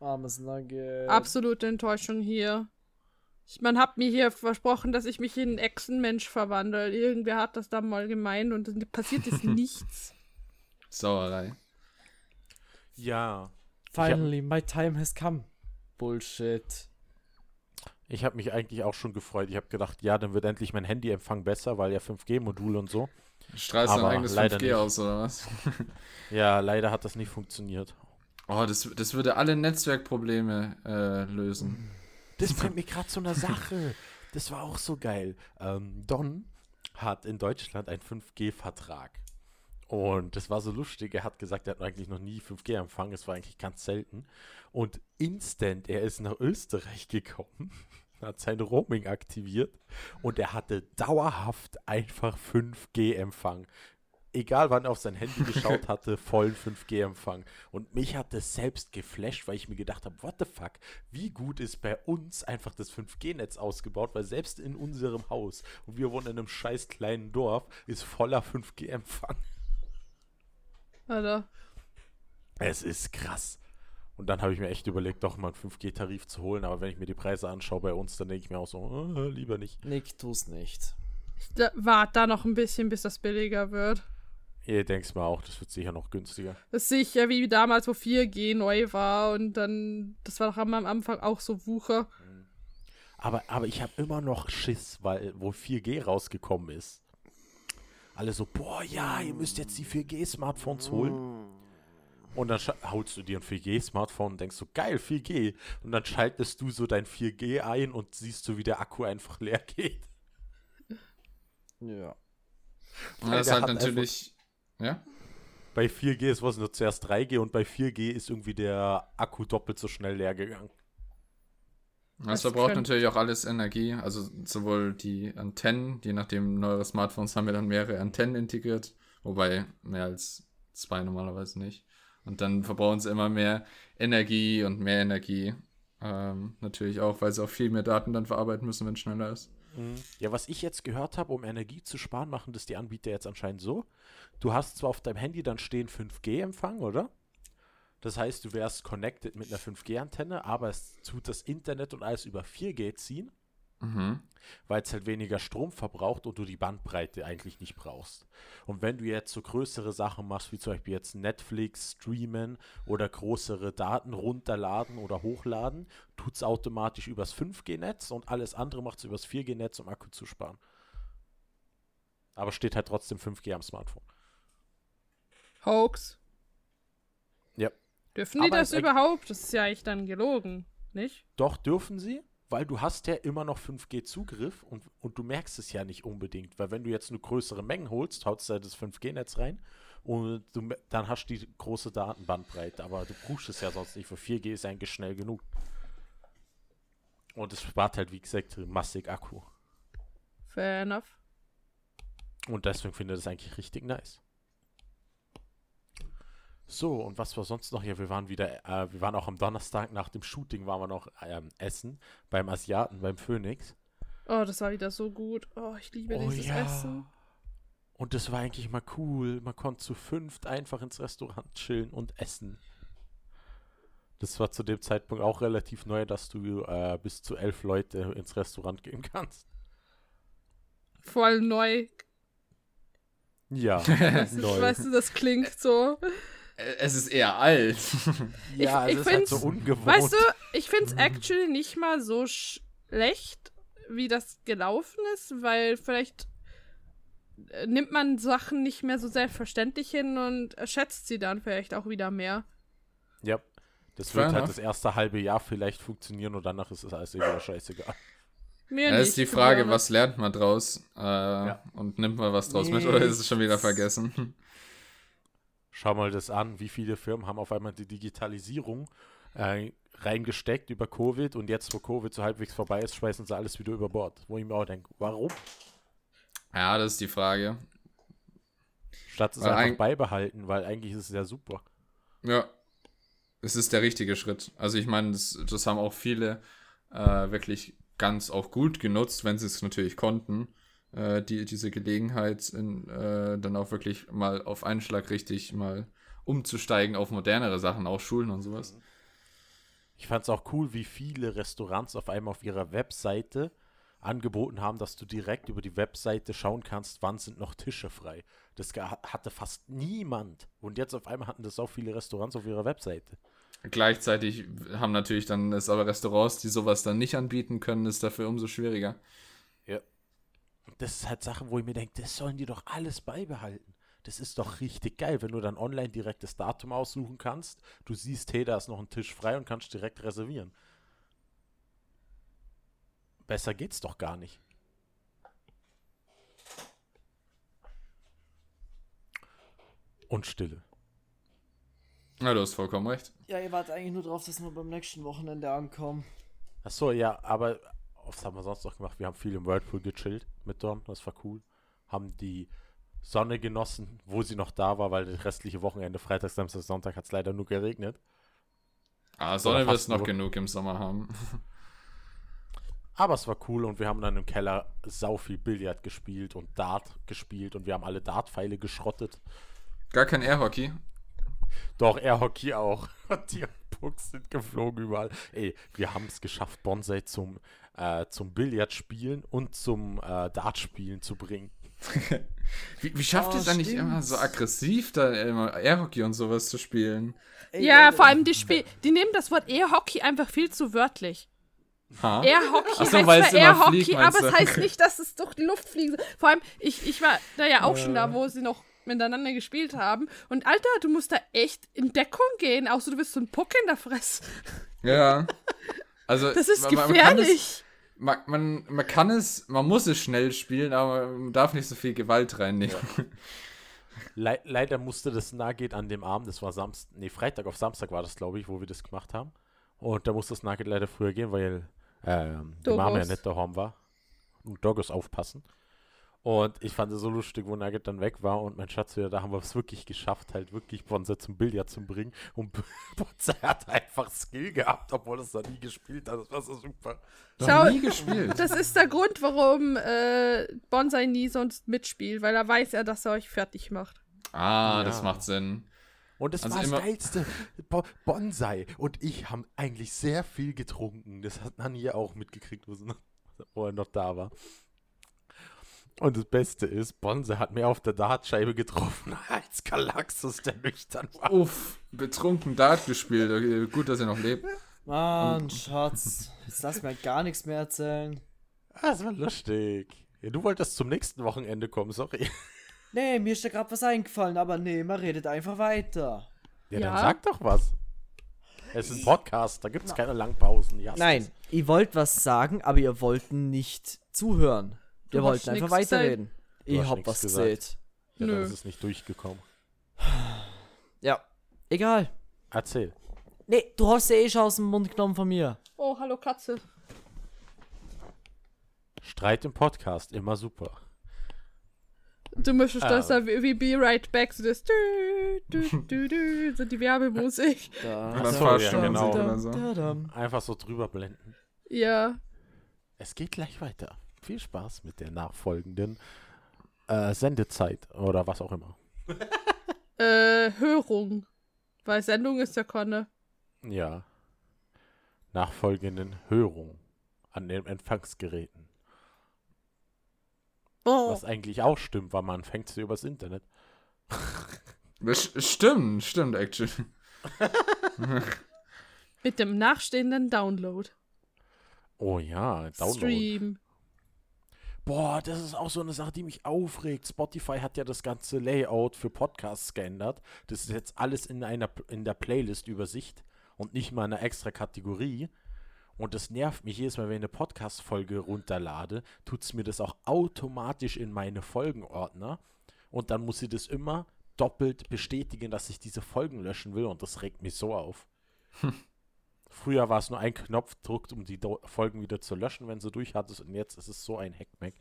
Armes Nugget. Absolute Enttäuschung hier. Ich, man hat mir hier versprochen, dass ich mich in einen Echsenmensch verwandle. Irgendwer hat das da mal gemeint und dann passiert ist nichts. Sauerei. Ja. Finally, my time has come. Bullshit. Ich habe mich eigentlich auch schon gefreut. Ich habe gedacht, ja, dann wird endlich mein Handyempfang besser, weil ja 5G-Modul und so. Strahlst du ein Aber eigenes leider 5G nicht. aus, oder was? Ja, leider hat das nicht funktioniert. Oh, das, das würde alle Netzwerkprobleme äh, lösen. Das bringt mich gerade zu einer Sache. Das war auch so geil. Ähm, Don hat in Deutschland einen 5G-Vertrag. Und das war so lustig. Er hat gesagt, er hat eigentlich noch nie 5G empfangen. Es war eigentlich ganz selten. Und instant, er ist nach Österreich gekommen, hat sein Roaming aktiviert und er hatte dauerhaft einfach 5G-Empfang. Egal wann er auf sein Handy geschaut hatte, vollen 5G-Empfang. Und mich hat das selbst geflasht, weil ich mir gedacht habe, what the fuck, wie gut ist bei uns einfach das 5G-Netz ausgebaut, weil selbst in unserem Haus, und wir wohnen in einem scheiß kleinen Dorf, ist voller 5G-Empfang. Alter. Es ist krass. Und dann habe ich mir echt überlegt, doch mal einen 5G-Tarif zu holen, aber wenn ich mir die Preise anschaue bei uns, dann denke ich mir auch so, äh, lieber nicht. Nick, tu's nicht. Ich da, warte da noch ein bisschen, bis das billiger wird. Ihr denkt mal auch, das wird sicher noch günstiger. Das ist sicher wie damals, wo 4G neu war und dann, das war doch am am Anfang auch so Wucher. Aber, aber ich habe immer noch Schiss, weil wo 4G rausgekommen ist. Alle so, boah, ja, ihr müsst jetzt die 4G-Smartphones holen. Und dann holst du dir ein 4G-Smartphone und denkst so, geil, 4G. Und dann schaltest du so dein 4G ein und siehst so, wie der Akku einfach leer geht. Ja. Weil das ist der halt hat natürlich. Ja? Bei 4G ist was nur zuerst 3G und bei 4G ist irgendwie der Akku doppelt so schnell leer gegangen. Das verbraucht können- natürlich auch alles Energie. Also sowohl die Antennen, je nachdem neuere Smartphones haben ja dann mehrere Antennen integriert, wobei mehr als zwei normalerweise nicht. Und dann verbrauchen sie immer mehr Energie und mehr Energie. Ähm, natürlich auch, weil sie auch viel mehr Daten dann verarbeiten müssen, wenn es schneller ist. Ja, was ich jetzt gehört habe, um Energie zu sparen, machen das die Anbieter jetzt anscheinend so. Du hast zwar auf deinem Handy dann stehen 5G-Empfang, oder? Das heißt, du wärst connected mit einer 5G-Antenne, aber es tut das Internet und alles über 4G ziehen, Mhm. weil es halt weniger Strom verbraucht und du die Bandbreite eigentlich nicht brauchst. Und wenn du jetzt so größere Sachen machst, wie zum Beispiel jetzt Netflix streamen oder größere Daten runterladen oder hochladen, tut es automatisch übers 5G-Netz und alles andere macht es übers 4G-Netz, um Akku zu sparen. Aber steht halt trotzdem 5G am Smartphone. Hoax. Dürfen die das überhaupt? Das ist ja eigentlich dann gelogen, nicht? Doch, dürfen sie, weil du hast ja immer noch 5G-Zugriff und, und du merkst es ja nicht unbedingt, weil wenn du jetzt nur größere Mengen holst, haust du das 5G-Netz rein und du, dann hast du die große Datenbandbreite, aber du brauchst es ja sonst nicht, für 4G ist eigentlich schnell genug. Und es spart halt, wie gesagt, massig Akku. Fair enough. Und deswegen finde ich das eigentlich richtig nice. So, und was war sonst noch? Ja, wir waren wieder, äh, wir waren auch am Donnerstag nach dem Shooting, waren wir noch ähm, essen beim Asiaten, beim Phoenix. Oh, das war wieder so gut. Oh, ich liebe Oh dieses ja. Essen. Und das war eigentlich mal cool. Man konnte zu fünft einfach ins Restaurant chillen und essen. Das war zu dem Zeitpunkt auch relativ neu, dass du äh, bis zu elf Leute ins Restaurant gehen kannst. Voll neu. Ja, Weißt neu. weißt du, das klingt so. Es ist eher alt. ja, ich es ist halt so find's- ungewohnt. Weißt du, ich finde es actually nicht mal so schlecht, wie das gelaufen ist, weil vielleicht äh, nimmt man Sachen nicht mehr so selbstverständlich hin und schätzt sie dann vielleicht auch wieder mehr. Ja. Das Fair wird halt enough. das erste halbe Jahr vielleicht funktionieren und danach ist es alles wieder scheißegal. Mir Ja, nicht. ist die Frage, was lernt man draus? Äh, Und nimmt man was draus mit oder ist es schon wieder vergessen? Schau mal das an, wie viele Firmen haben auf einmal die Digitalisierung äh, reingesteckt über Covid und jetzt, wo Covid so halbwegs vorbei ist, schmeißen sie alles wieder über Bord. Wo ich mir auch denke, warum? Ja, das ist die Frage. Statt es Weil einfach beibehalten, weil eigentlich ist es ja super. Ja, es ist der richtige Schritt. Also ich meine, das, das haben auch viele äh, wirklich ganz auch gut genutzt, wenn sie es natürlich konnten, äh, die, diese Gelegenheit in, äh, dann auch wirklich mal auf einen Schlag richtig mal umzusteigen auf modernere Sachen, auch Schulen und sowas. Ich fand es auch cool, wie viele Restaurants auf einmal auf ihrer Webseite angeboten haben, dass du direkt über die Webseite schauen kannst, wann sind noch Tische frei. Das hatte fast niemand. Und jetzt auf einmal hatten das auch viele Restaurants auf ihrer Webseite. Gleichzeitig haben natürlich dann es aber Restaurants, die sowas dann nicht anbieten können, ist dafür umso schwieriger. Und das ist halt Sachen, wo ich mir denke, das sollen die doch alles beibehalten. Das ist doch richtig geil, wenn du dann online direkt das Datum aussuchen kannst. Du siehst, hey, da ist noch ein Tisch frei und kannst direkt reservieren. Besser geht's doch gar nicht. Und Stille. Ja, du hast vollkommen recht. Ja, ihr wart eigentlich nur drauf, dass wir beim nächsten Wochenende ankommen. Achso, ja, aber was haben wir sonst noch gemacht? Wir haben viel im Whirlpool gechillt mit Don, das war cool. Haben die Sonne genossen, wo sie noch da war, weil das restliche Wochenende, Freitag, Samstag, Sonntag hat es leider nur geregnet. Ah, Sonne wirst fast noch genug im Sommer haben. Aber es war cool und wir haben dann im Keller sau viel Billard gespielt und Dart gespielt und wir haben alle Dartpfeile geschrottet. Gar kein Airhockey. Doch, Airhockey auch. Die Pucks sind geflogen überall. Ey, wir haben es geschafft, Bonsai zum, äh, zum Billardspielen und zum äh, Dartspielen zu bringen. Wie, wie schafft Oh, ihr es eigentlich stimmt. immer so aggressiv, da immer Airhockey und sowas zu spielen? Ey, Ja, Leute, vor allem die Spiel, die nehmen das Wort Air-Hockey einfach viel zu wörtlich. Ha? Air-Hockey so, heißt zwar Air-Hockey, fliegt, aber es heißt nicht, dass es durch die Luft fliegen soll. Vor allem, ich, ich war da ja auch schon Äh. da, wo sie noch miteinander gespielt haben. Und Alter, du musst da echt in Deckung gehen, außer du bist so ein Puck in der Fresse. Ja. Also, Das ist man- man kann es- gefährlich. Man, man, man kann es, man muss es schnell spielen, aber man darf nicht so viel Gewalt reinnehmen. Le leider musste das Nugget an dem Abend, das war Samstag, nee, Freitag auf Samstag war das, glaube ich, wo wir das gemacht haben. Und da musste das Nugget leider früher gehen, weil ähm, die Mama ja nicht daheim war. Und Doggos aufpassen. Und ich fand es so lustig, wo Nugget dann weg war und mein Schatz wieder da, haben wir es wirklich geschafft, halt wirklich Bonser zum Billard zu bringen. Und Bonser hat einfach Skill gehabt, obwohl es da nie gespielt hat. Das war so super. Schau, nie gespielt. Das ist der Grund, warum äh, Bonsai nie sonst mitspielt, weil er weiß ja, dass er euch fertig macht. Ah, Ja. das macht Sinn. Und es Also war das geilste. Bo Bonsai und ich haben eigentlich sehr viel getrunken. Das hat Nanni ja auch mitgekriegt, wo, sie noch, wo er noch da war. Und das Beste ist, Bonsai hat mir auf der Dartscheibe getroffen, als Galaxus, der nüchtern war. Uff, betrunken Dart gespielt. Okay, gut, dass er noch lebt. Mann, Schatz. Jetzt lass mir gar nichts mehr erzählen. Das war lustig. Ja, du wolltest zum nächsten Wochenende kommen, sorry. Nee, mir ist da gerade was eingefallen, aber nee, man redet einfach weiter. Ja, Ja. dann sag doch was. Es ist ein Podcast, da gibt es keine Langpausen. Ja, Nein, ihr wollt was sagen, aber ihr wollt nicht zuhören. Du ihr hast wollt einfach weiterreden. Ich hast hab was gesagt. gesagt. Ja, dann Nö. ist es nicht durchgekommen. Ja, egal. Erzähl. Nee, du hast sie eh schon aus dem Mund genommen von mir. Oh, hallo Katze. Streit im Podcast, immer super. Du möchtest Ah. das da wie, wie Be Right Back, so das dü, dü, dü, dü, so die Werbemusik. Da, dann so, fahrst ja, du genau. Musik oder so. da, da. Einfach so drüber blenden. Ja. Es geht gleich weiter. Viel Spaß mit der nachfolgenden äh, Sendezeit oder was auch immer. Äh, Hörung. Weil Sendung ist ja keine. Ja. Nachfolgenden Hörung an den Empfangsgeräten. Oh. Was eigentlich auch stimmt, weil man fängt sie übers Internet. Das stimmt, stimmt, actually. Mit dem nachstehenden Download. Oh ja, Download. Stream. Boah, das ist auch so eine Sache, die mich aufregt. Spotify hat ja das ganze Layout für Podcasts geändert. Das ist jetzt alles in einer in der Playlist-Übersicht und nicht mal eine extra Kategorie. Und das nervt mich jedes Mal, wenn ich eine Podcast-Folge runterlade, tut es mir das auch automatisch in meine Folgenordner. Und dann muss ich das immer doppelt bestätigen, dass ich diese Folgen löschen will. Und das regt mich so auf. Früher war es nur ein Knopfdruck, um die Do Folgen wieder zu löschen, wenn sie durch hattest. Und jetzt ist es so ein Hackmack.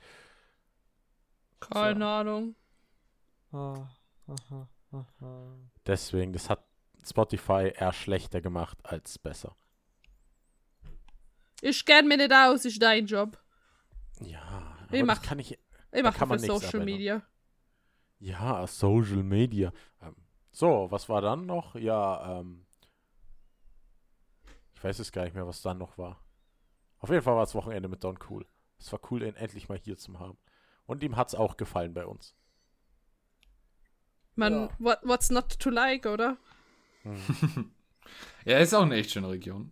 Keine Ahnung. Ah, aha, aha. Deswegen, das hat Spotify eher schlechter gemacht als besser. Ich kenn mich nicht aus, ist dein Job. Ja, Ich mach- kann ich. Ich mache für Social. Media. Ja, Social Media. Ähm, so, was war dann noch? Ja, ähm. Ich weiß jetzt gar nicht mehr, was dann noch war. Auf jeden Fall war das Wochenende mit Don cool. Es war cool, ihn endlich mal hier zu haben. Und ihm hat es auch gefallen bei uns. Man, Ja. what, what's not to like, oder? Ja, ist auch eine echt schöne Region.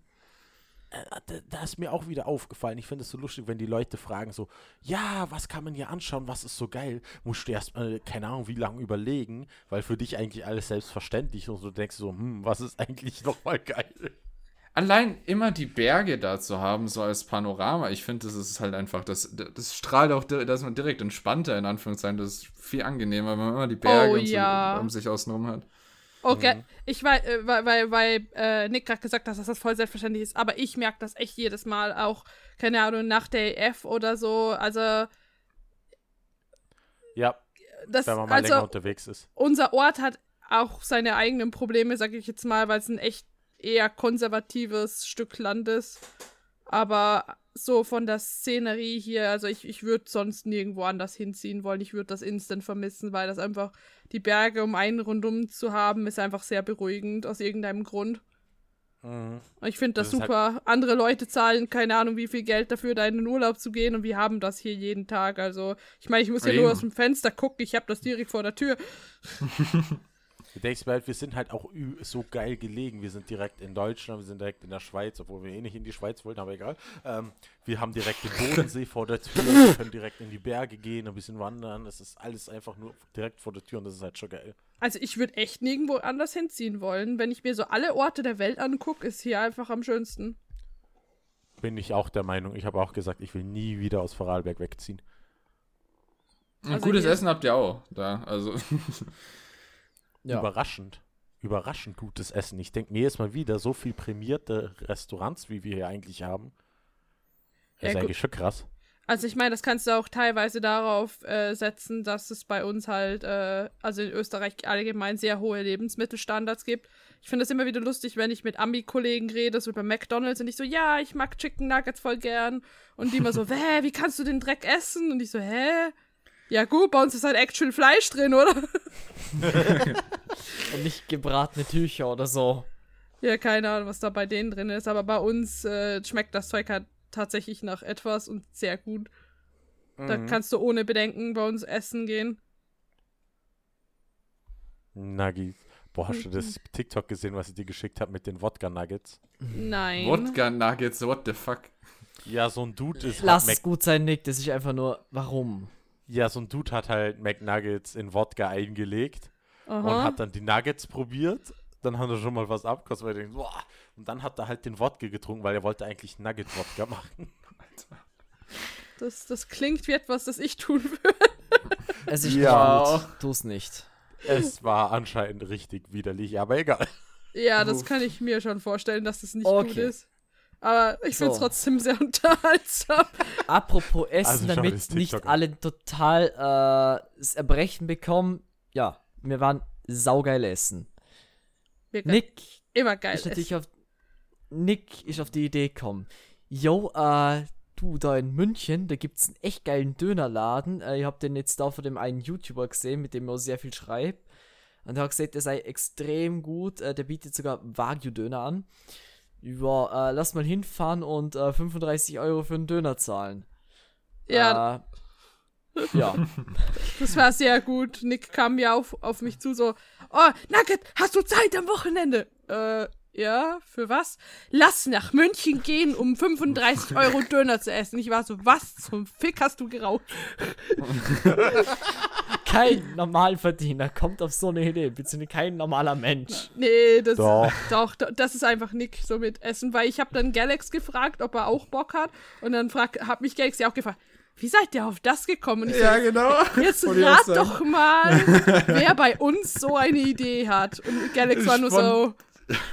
Äh, da, da ist mir auch wieder aufgefallen. Ich finde es so lustig, wenn die Leute fragen so, ja, was kann man hier anschauen, was ist so geil? Musst du erst mal, keine Ahnung, wie lange überlegen, weil für dich eigentlich alles selbstverständlich und du denkst so, hm, was ist eigentlich nochmal geil? Allein immer die Berge da zu haben, so als Panorama, ich finde, das ist halt einfach, das, das strahlt auch, da ist man direkt entspannter, in Anführungszeichen. Das ist viel angenehmer, wenn man immer die Berge Oh, und so ja. um sich außenrum hat. Okay, Mhm. ich weiß, äh, weil, weil, weil äh, Nick gerade gesagt hat, dass das voll selbstverständlich ist, aber ich merke das echt jedes Mal, auch, keine Ahnung, nach der EF oder so. Also, Ja, das, wenn man mal länger also unterwegs ist. unser Ort hat auch seine eigenen Probleme, sage ich jetzt mal, weil es ein echt eher konservatives Stück Land ist. Aber so von der Szenerie hier, also ich, ich würde sonst nirgendwo anders hinziehen wollen. Ich würde das instant vermissen, weil das einfach die Berge um einen rundum zu haben, ist einfach sehr beruhigend aus irgendeinem Grund. Mhm. Ich finde das, Das halt- super. Andere Leute zahlen keine Ahnung, wie viel Geld dafür, da in den Urlaub zu gehen und wir haben das hier jeden Tag. Also, ich meine, ich muss ja nur aus dem Fenster gucken, ich habe das direkt vor der Tür. Du denkst mir halt, wir sind halt auch so geil gelegen. Wir sind direkt in Deutschland, wir sind direkt in der Schweiz, obwohl wir eh nicht in die Schweiz wollten, aber egal. Ähm, wir haben direkt den Bodensee vor der Tür, wir können direkt in die Berge gehen, ein bisschen wandern. Es ist alles einfach nur direkt vor der Tür und das ist halt schon geil. Also, ich würde echt nirgendwo anders hinziehen wollen. Wenn ich mir so alle Orte der Welt angucke, ist hier einfach am schönsten. Bin ich auch der Meinung. Ich habe auch gesagt, ich will nie wieder aus Vorarlberg wegziehen. Und Also gutes hier- Essen habt ihr auch da. Also, Ja. Überraschend. Überraschend gutes Essen. Ich denke mir jetzt mal wieder, so viel prämierte Restaurants, wie wir hier eigentlich haben. Ja, ist eigentlich schon krass. Also, ich meine, das kannst du auch teilweise darauf äh, setzen, dass es bei uns halt, äh, also in Österreich allgemein sehr hohe Lebensmittelstandards gibt. Ich finde das immer wieder lustig, wenn ich mit Ami-Kollegen rede, so über McDonalds und ich so, ja, ich mag Chicken Nuggets voll gern. Und die immer so, hä, wie kannst du den Dreck essen? Und ich so, hä? Ja gut, bei uns ist halt actual Fleisch drin, oder? Und nicht gebratene Tücher oder so. Ja, keine Ahnung, was da bei denen drin ist, aber bei uns äh, schmeckt das Zeug halt tatsächlich nach etwas und sehr gut. Da Mhm. kannst du ohne Bedenken bei uns essen gehen. Nuggies. Boah, hast du das TikTok gesehen, was ich dir geschickt habe mit den Wodka-Nuggets? Nein. Wodka Nuggets, what the fuck? Ja, so ein Dude ist. Lass es gut sein, Nick. Das ist einfach nur, warum? Ja, so ein Dude hat halt McNuggets in Wodka eingelegt und Aha. hat dann die Nuggets probiert. Dann hat er schon mal was abgekostet, weil er denkt, boah. Und dann hat er halt den Wodka getrunken, weil er wollte eigentlich Nugget-Wodka machen. Das, das klingt wie etwas, das ich tun würde. Es ist Ja. gut. Tu es nicht. es war anscheinend richtig widerlich, aber egal. Ja, das Uff. kann ich mir schon vorstellen, dass das nicht gut Okay. ist. Aber ich finde es So. trotzdem sehr unterhaltsam. Apropos Essen, Also damit nicht alle total äh, das Erbrechen bekommen. Ja, wir waren saugeil essen. Wir können Nick immer geil ist natürlich essen. auf Nick ist auf die Idee gekommen. Yo, äh, du da in München, da gibt's einen echt geilen Dönerladen. Äh, ich hab den jetzt da von dem einen YouTuber gesehen, mit dem er sehr viel schreibt. Und er hat gesagt, der sei extrem gut. Äh, der bietet sogar Wagyu-Döner an. Ja, äh, lass mal hinfahren und äh, 35 Euro für einen Döner zahlen. Ja, Äh, ja. das war sehr gut. Nick kam ja auf, auf mich zu, so, oh, Nugget, hast du Zeit am Wochenende? Äh, ja, für was? Lass nach München gehen, um 35 Euro Döner zu essen. Ich war so, was zum Fick hast du geraucht? kein Normalverdiener kommt auf so eine Idee, beziehungsweise kein normaler Mensch. Nee, das, Doch. doch, do- das ist einfach Nick so mit Essen, weil ich habe dann Galax gefragt, ob er auch Bock hat und dann frag, hat mich Galax ja auch gefragt, wie seid ihr auf das gekommen? Und ich so, genau. Jetzt rat doch mal, wer bei uns so eine Idee hat. Und Galax war nur so,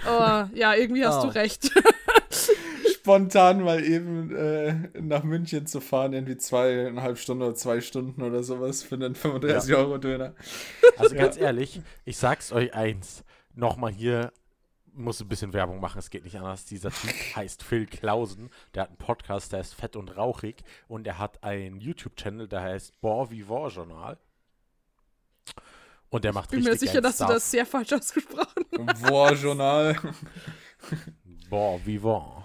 oh, ja, irgendwie hast Oh. du recht. Spontan mal eben äh, nach München zu fahren, irgendwie zweieinhalb Stunden oder zwei Stunden oder sowas für einen 35 Euro Döner. Also ganz ehrlich, ich sag's euch eins. Nochmal hier, muss ein bisschen Werbung machen, es geht nicht anders. Dieser Typ heißt Phil Klausen. Der hat einen Podcast, der ist fett und rauchig. Und er hat einen YouTube-Channel, der heißt Bon Vivant Journal. Und der macht Bin mir richtig sicher, geilen dass du Stuff. das sehr falsch ausgesprochen hast. Boah, Journal. Bon Vivant.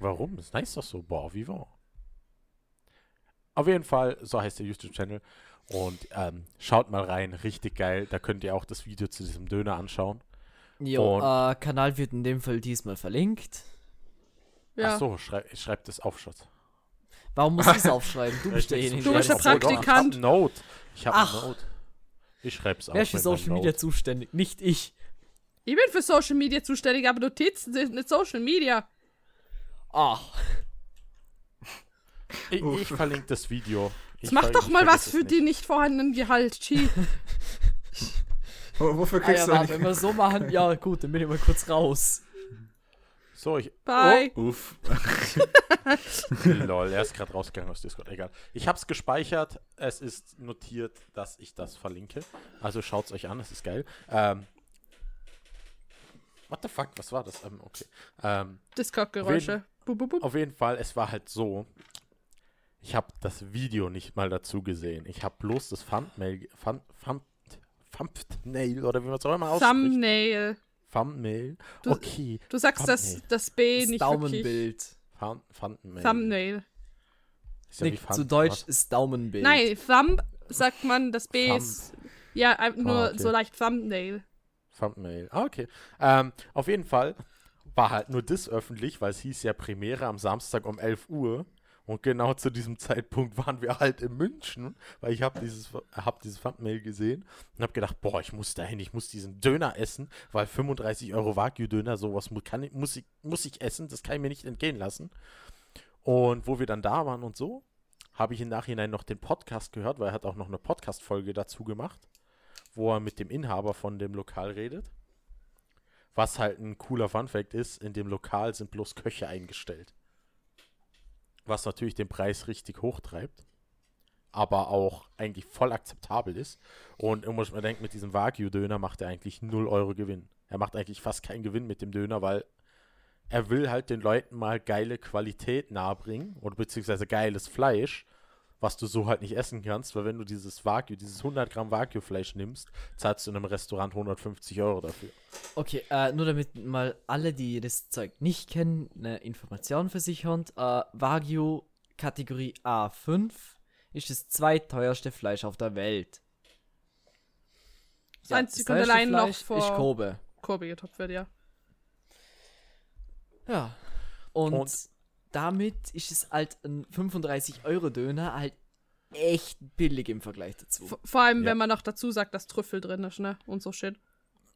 Warum? Das heißt doch so, Bon Vivant. Auf jeden Fall, so heißt der YouTube-Channel. Und ähm, schaut mal rein, richtig geil. Da könnt ihr auch das Video zu diesem Döner anschauen. Jo, Und- äh, Kanal wird in dem Fall diesmal verlinkt. Ja. Ach so, schrei schreibt das auf, Schatz. Warum muss ich es aufschreiben? Du bist derjenige, Du der bist der Praktikant. Ich hab Note. Ich hab Ach. Note. Ich schreib's auf. Wer ist für Social Media zuständig? Nicht ich. Ich bin für Social Media zuständig, aber Notizen sind nicht Social Media. Ach, Ich, ich verlinke das Video. Ich mach doch mal was es für nicht. die nicht vorhandenen Gehalt, Chi. Wo- Wofür ah, kriegst ja, du wenn wir so machen, ja gut, dann bin ich mal kurz raus. So, ich. Bye. Uff. Lol, er ist gerade rausgegangen aus Discord. Egal. Ich hab's gespeichert. Es ist notiert, dass ich das verlinke. Also schaut's euch an, es ist geil. Ähm. What the fuck? Was war das? Ähm, okay. Ähm, Discord-Geräusche. Bu, bu, bu. Auf jeden Fall, es war halt so. Ich habe das Video nicht mal dazu gesehen. Ich habe bloß das Thumbnail, Thumb, Thumb, Thumbnail oder wie man es auch immer ausspricht. Thumbnail. Thumbnail. Du- Okay. Du sagst das, Thumbnail. das B Das nicht wirklich. Daumenbild. Thumb, Thumbnail. Thumbnail. Ja Nick, Thumb- zu Deutsch was? ist Daumenbild. Nein, Thumb sagt man, das B Thumb. ist ja ein- nur Ah, okay. so leicht Thumbnail. Thumbnail. Ah, okay. Ähm, auf jeden Fall war halt nur das öffentlich, weil es hieß ja Premiere am Samstag um 11 Uhr. Und genau zu diesem Zeitpunkt waren wir halt in München, weil ich habe dieses, hab dieses Thumbnail gesehen und habe gedacht, boah, ich muss dahin, ich muss diesen Döner essen, weil 35 Euro Wagyu-Döner, sowas kann muss, ich, muss ich essen, das kann ich mir nicht entgehen lassen. Und wo wir dann da waren und so, habe ich im Nachhinein noch den Podcast gehört, weil er hat auch noch eine Podcast-Folge dazu gemacht, wo er mit dem Inhaber von dem Lokal redet. Was halt ein cooler Funfact ist, in dem Lokal sind bloß Köche eingestellt. Was natürlich den Preis richtig hochtreibt, aber auch eigentlich voll akzeptabel ist. Und man muss man denken, mit diesem Wagyu-Döner macht er eigentlich 0 Euro Gewinn. Er macht eigentlich fast keinen Gewinn mit dem Döner, weil er will halt den Leuten mal geile Qualität nahebringen oder beziehungsweise geiles Fleisch was du so halt nicht essen kannst, weil wenn du dieses Wagyu, dieses 100 Gramm Wagyu-Fleisch nimmst, zahlst du in einem Restaurant 150 Euro dafür. Okay, äh, nur damit mal alle, die das Zeug nicht kennen, eine Information für sich haben. Äh, Wagyu Kategorie A5 ist das zweiteuerste Fleisch auf der Welt. Das einzige und teuerste allein noch Fleisch vor- ist Kobe. Kobe getoppt wird, ja. Ja. Und, Und- damit ist es halt ein 35-Euro-Döner halt echt billig im Vergleich dazu. V vor allem, Ja. wenn man noch dazu sagt, dass Trüffel drin ist, ne? Und so shit.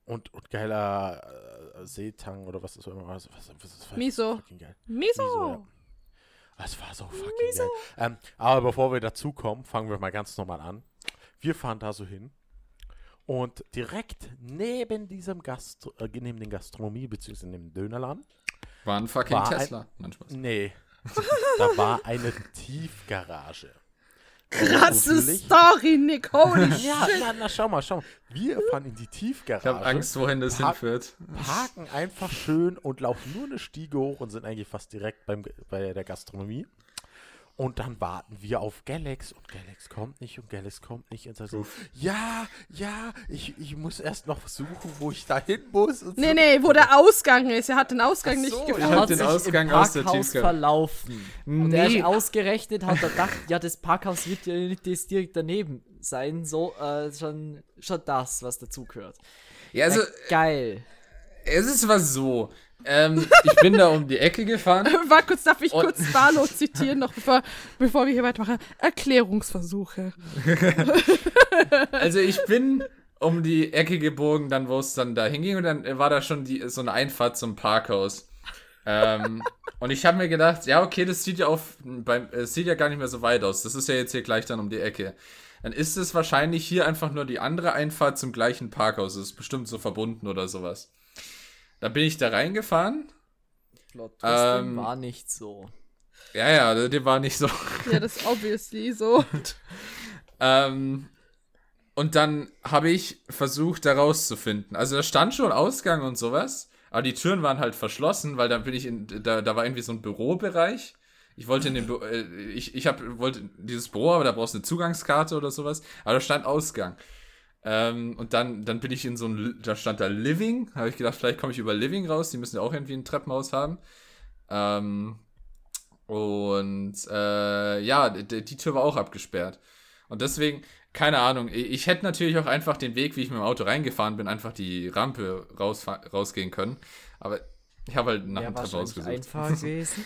Und, und geiler äh, Seetang oder was ist immer was, was, was, was, was Miso. Miso! Miso, ja. Es war so fucking geil. Ähm, aber bevor wir dazu kommen, fangen wir mal ganz normal an. Wir fahren da so hin und direkt neben diesem Gastro äh, neben den Gastronomie bzw. neben dem Dönerladen, War ein fucking War ein- Tesla. Nein, Spaß. nee, da war eine Tiefgarage. Krasse Story, Nick. Holy Ja, shit. na, na, schau mal, schau mal. Wir fahren in die Tiefgarage. Ich habe Angst, wohin das Pa- hinführt. parken einfach schön und laufen nur eine Stiege hoch und sind eigentlich fast direkt beim, bei der Gastronomie. Und dann warten wir auf Galax und Galax kommt nicht und Galax kommt nicht. Und sagt so, ja, ja, ich, ich muss erst noch suchen, wo ich da hin muss. Und Nee, so. nee, wo der Ausgang ist. Er hat den Ausgang Ach nicht so, gefunden. er Er hat hat den sich Ausgang im aus der Parkhaus Tiefgarage- verlaufen. Und er Nee. ist ausgerechnet, hat er gedacht, ja, das Parkhaus wird ja nicht das direkt daneben sein. So, äh, schon, schon das, was dazugehört. Ja, also, Ja, geil. Es ist was so. Ähm, ich bin da um die Ecke gefahren. War kurz, darf ich kurz Barlow zitieren, noch bevor, bevor wir hier weitermachen? Erklärungsversuche. Also ich bin um die Ecke gebogen, dann wo es dann da hinging und dann war da schon die, so eine Einfahrt zum Parkhaus. ähm, und ich habe mir gedacht, ja okay, das sieht ja auf, beim, es sieht ja gar nicht mehr so weit aus. Das ist ja jetzt hier gleich dann um die Ecke. Dann ist es wahrscheinlich hier einfach nur die andere Einfahrt zum gleichen Parkhaus. Das ist bestimmt so verbunden oder sowas. Da bin ich da reingefahren. Plot Ähm, war nicht so. Ja, ja, der war nicht so. Ja, das ist obviously so. Ähm, und dann habe ich versucht, da rauszufinden. Also da stand schon Ausgang und sowas, aber die Türen waren halt verschlossen, weil dann bin ich in, da, da war irgendwie so ein Bürobereich. Ich wollte in den, Bü äh, ich, ich hab, wollte dieses Büro, aber da brauchst du eine Zugangskarte oder sowas. Aber da stand Ausgang. Ähm, und dann, dann bin ich in so ein, Li- da stand da Living. Habe ich gedacht, vielleicht komme ich über Living raus. Die müssen ja auch irgendwie ein Treppenhaus haben. Ähm, und äh, ja, die, die Tür war auch abgesperrt. Und deswegen, keine Ahnung, ich, hätte natürlich auch einfach den Weg, wie ich mit dem Auto reingefahren bin, einfach die Rampe rausfa- rausgehen können. Aber ich habe halt nach Wäre dem Treppenhaus gesucht. einfacher gewesen.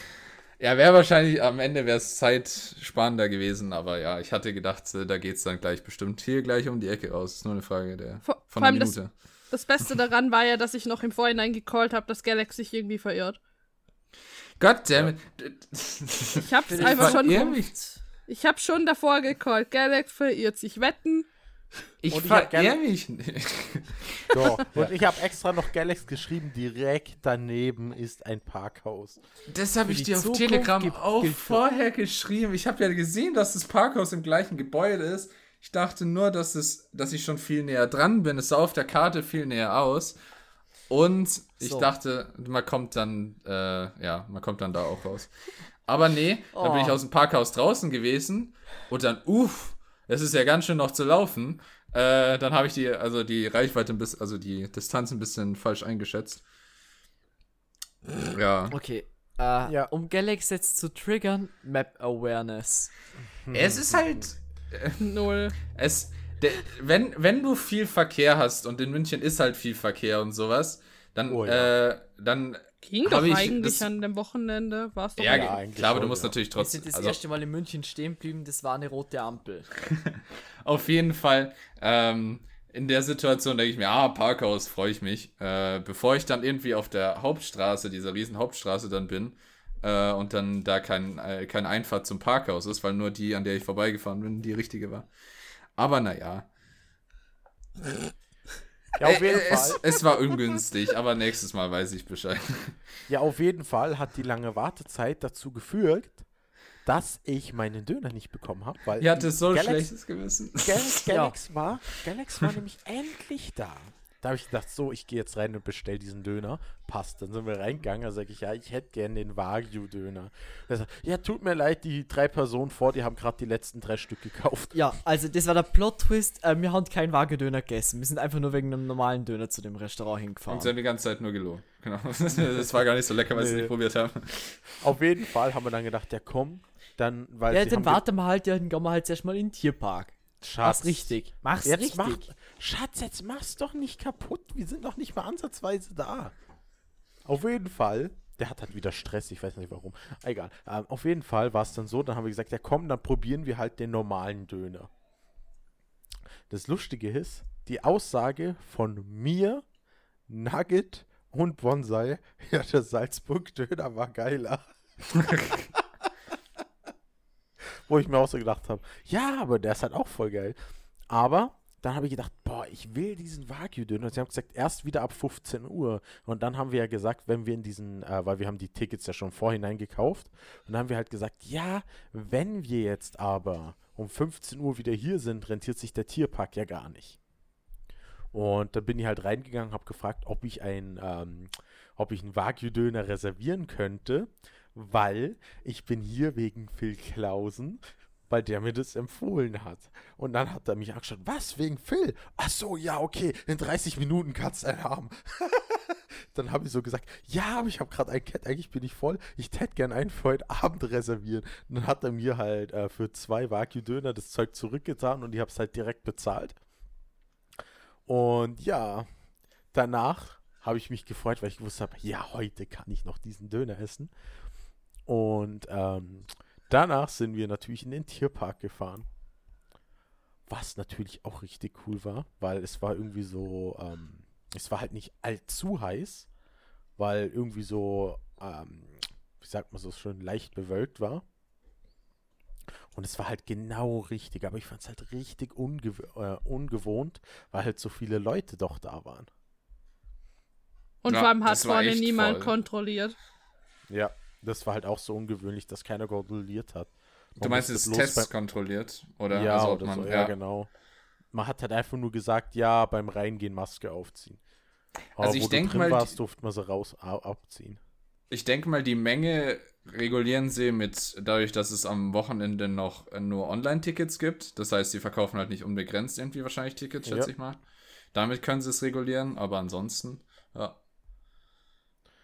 Ja, wäre wahrscheinlich, am Ende wäre es zeitsparender gewesen, aber ja, ich hatte gedacht, äh, da geht's dann gleich bestimmt hier gleich um die Ecke raus. Ist nur eine Frage der Vor, von vor allem einer das, Minute. das Beste daran war ja, dass ich noch im Vorhinein gecallt habe, dass Galax sich irgendwie verirrt. Goddammit. Ich hab's einfach schon. Ich hab schon davor gecallt. Galax verirrt sich. Wetten. Ich Und ich verehr mich nicht. So. Und ich habe extra noch Galax geschrieben, direkt daneben ist ein Parkhaus. Das habe ich dir auf Zukunft Telegram auch vorher geschrieben. Ich habe ja gesehen, dass das Parkhaus im gleichen Gebäude ist. Ich dachte nur, dass, es, dass ich schon viel näher dran bin. Es sah auf der Karte viel näher aus. Und ich So. dachte, man kommt dann, äh, ja, man kommt dann da auch raus. Aber nee, dann bin ich Oh. aus dem Parkhaus draußen gewesen und dann, uff, es ist ja ganz schön noch zu laufen. Äh, dann habe ich die, also die Reichweite ein bisschen, also die Distanz ein bisschen falsch eingeschätzt. Ja. Okay. Äh, Ja. Um Galaxy jetzt zu triggern, Map Awareness. Es ist halt, Null. Es, der, wenn, wenn du viel Verkehr hast und in München ist halt viel Verkehr und sowas, dann, Oh ja. äh, dann, Ging doch ich eigentlich das- an dem Wochenende. War's doch ja, ja, ge- eigentlich klar, aber du musst ja. natürlich Wir trotzdem, sind das also erste Mal in München stehen geblieben, das war eine rote Ampel. auf jeden Fall, ähm, in der Situation denke ich mir, ah, Parkhaus, freue ich mich. Äh, bevor ich dann irgendwie auf der Hauptstraße, dieser riesen Hauptstraße dann bin, äh, und dann da kein, äh, keine Einfahrt zum Parkhaus ist, weil nur die, an der ich vorbeigefahren bin, die richtige war. Aber naja. Ja, auf jeden es, Fall. es war ungünstig, aber nächstes Mal weiß ich Bescheid. Ja, auf jeden Fall hat die lange Wartezeit dazu geführt, dass ich meinen Döner nicht bekommen habe, weil Ihr hattet so Galax- schlechtes Gewissen. Galax, Galax war, Galax war nämlich endlich da. Da habe ich gedacht, so, ich gehe jetzt rein und bestell diesen Döner. Passt. Dann sind wir reingegangen. Da sage ich, ja, ich hätte gern den Wagyu-Döner. Er ja, tut mir leid, die drei Personen vor, die haben gerade die letzten drei Stück gekauft. Ja, also das war der Plot-Twist. Äh, wir haben keinen Wagyu-Döner gegessen. Wir sind einfach nur wegen einem normalen Döner zu dem Restaurant hingefahren. Und sie haben die ganze Zeit nur gelogen. Genau. Das war gar nicht so lecker, weil sie es Nee. nicht probiert haben. Auf jeden Fall haben wir dann gedacht, ja komm, dann, weil ja, sie dann warten wir halt, ja, dann gehen wir halt erstmal in den Tierpark. Schatz, Mach's richtig. Mach's Jetzt richtig. mach, Schatz, jetzt mach's doch nicht kaputt. Wir sind noch nicht mal ansatzweise da. Auf jeden Fall. Der hat halt wieder Stress, ich weiß nicht warum. Egal. Ähm, auf jeden Fall war es dann so, dann haben wir gesagt, ja komm, dann probieren wir halt den normalen Döner. Das Lustige ist, die Aussage von mir, Nugget und Bonsai, ja, der Salzburg-Döner war geiler. Wo ich mir auch so gedacht habe, ja, aber der ist halt auch voll geil. Aber dann habe ich gedacht, boah, ich will diesen Wagyu-Döner. Sie haben gesagt, erst wieder ab 15 Uhr. Und dann haben wir ja gesagt, wenn wir in diesen, äh, weil wir haben die Tickets ja schon vorhinein gekauft. Und dann haben wir halt gesagt, ja, wenn wir jetzt aber um 15 Uhr wieder hier sind, rentiert sich der Tierpark ja gar nicht. Und dann bin ich halt reingegangen, habe gefragt, ob ich ein, ähm, ob ich einen Wagyu-Döner reservieren könnte, weil ich bin hier wegen Phil Klausen, weil der mir das empfohlen hat. Und dann hat er mich angeschaut, was, wegen Phil? Ach so, ja, okay, in 30 Minuten kannst du einen haben. dann habe ich so gesagt, ja, aber ich habe gerade ein Cat, eigentlich bin ich voll, ich hätte gern einen für heute Abend reservieren. Und dann hat er mir halt äh, für zwei Wagyu-Döner das Zeug zurückgetan und ich habe es halt direkt bezahlt. Und ja, danach habe ich mich gefreut, weil ich gewusst habe, ja, heute kann ich noch diesen Döner essen. Und ähm, danach sind wir natürlich in den Tierpark gefahren. Was natürlich auch richtig cool war, weil es war irgendwie so, ähm, es war halt nicht allzu heiß, weil irgendwie so, ähm, wie sagt man so schön, leicht bewölkt war. Und es war halt genau richtig, aber ich fand es halt richtig ungew äh, ungewohnt, weil halt so viele Leute doch da waren. Und Ja, vor allem hat vorne niemand voll. kontrolliert. Ja, das war halt auch so ungewöhnlich, dass keiner kontrolliert hat. Du Man meinst, musste es bloß Tests beim- kontrolliert? Oder ja, also, oder man, so, ja, ja, genau. Man hat halt einfach nur gesagt, ja, beim Reingehen Maske aufziehen. Aber Also ich wo denk du drin mal, warst, durfte man sie raus abziehen. Ich denke mal, die Menge regulieren sie mit dadurch, dass es am Wochenende noch nur Online-Tickets gibt. Das heißt, sie verkaufen halt nicht unbegrenzt irgendwie wahrscheinlich Tickets, schätze Ja. ich mal. Damit können sie es regulieren, aber ansonsten, ja.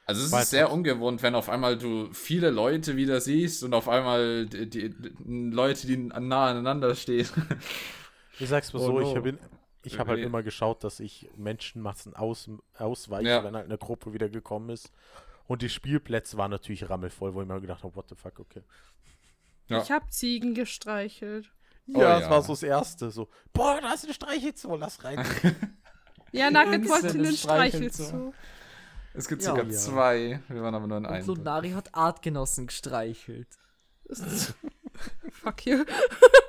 Also es ist sehr ungewohnt, wenn auf einmal du viele Leute wieder siehst und auf einmal die, die, die Leute, die nah aneinander stehen. Ich sag's mal Oh so, no. ich habe ich hab halt immer geschaut, dass ich Menschenmassen aus, ausweiche, Ja. wenn halt eine Gruppe wieder gekommen ist. Und die Spielplätze waren natürlich rammelvoll, wo ich mir gedacht habe, what the fuck, okay. Ja. Ich habe Ziegen gestreichelt. Oh Ja, das ja. war so das Erste. So, boah, da ist eine Streichelzoo, lass rein. Ja, Nugget wollte ja das Streichelzoo. Es gibt Ja. sogar Ja. zwei. Wir waren aber nur in einem. Lunari hat Artgenossen gestreichelt. Fuck you.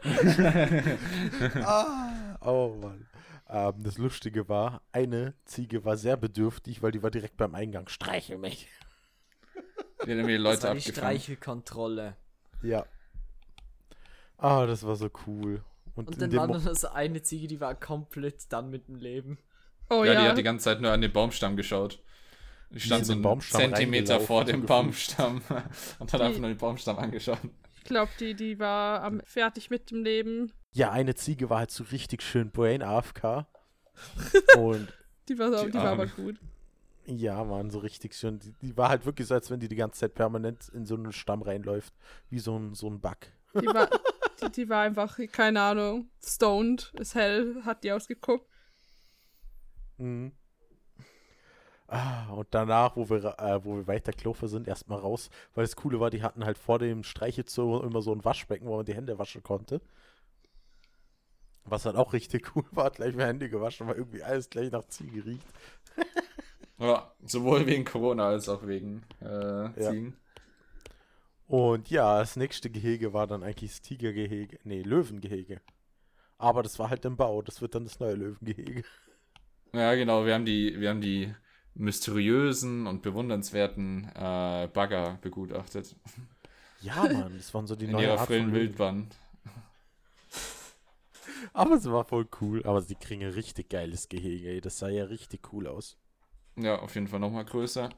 ah, oh Mann. Ähm, das Lustige war, eine Ziege war sehr bedürftig, weil die war direkt beim Eingang. Streichel mich. Die haben Das Leute war die abgefangen. Streichelkontrolle. Ja. Ah, das war so cool. Und, Und in dann dem war noch so eine Ziege, die war komplett dann mit dem Leben. Oh ja, ja. die hat die ganze Zeit nur an den Baumstamm geschaut. Die stand so einen Baumstamm Zentimeter vor dem. Baumstamm und hat Die- einfach nur den Baumstamm angeschaut. ich glaube, die, die war am, fertig mit dem Leben. ja, eine Ziege war halt so richtig schön Brain AFK. Und Die war, Die die war aber gut. ja, man, so richtig schön. Die, die war halt wirklich so, als wenn die die ganze Zeit permanent in so einen Stamm reinläuft. Wie so ein, so ein Bug. Die war, die, die war einfach, keine Ahnung, stoned, ist hell, hat die ausgeguckt. Mhm. Ah, und danach, wo wir, äh, wo wir weiter Klofer sind, erstmal raus, weil das Coole war, die hatten halt vor dem Streichelzoo immer so ein Waschbecken, wo man die Hände waschen konnte. Was halt auch richtig cool war, gleich mal Hände gewaschen, weil irgendwie alles gleich nach Ziege riecht. Ja, sowohl wegen Corona als auch wegen äh, Ziegen. Und ja, das nächste Gehege war dann eigentlich das Tigergehege, nee, Löwengehege. Aber das war halt im Bau, das wird dann das neue Löwengehege. Ja, genau, wir haben die, wir haben die mysteriösen und bewundernswerten äh, Bagger begutachtet. Ja, Mann, das waren so die in neue ihrer Art von. Wildbahn. Aber es war voll cool. Aber sie kriegen ein richtig geiles Gehege. Ey. Das sah ja richtig cool aus. Ja, auf jeden Fall nochmal größer.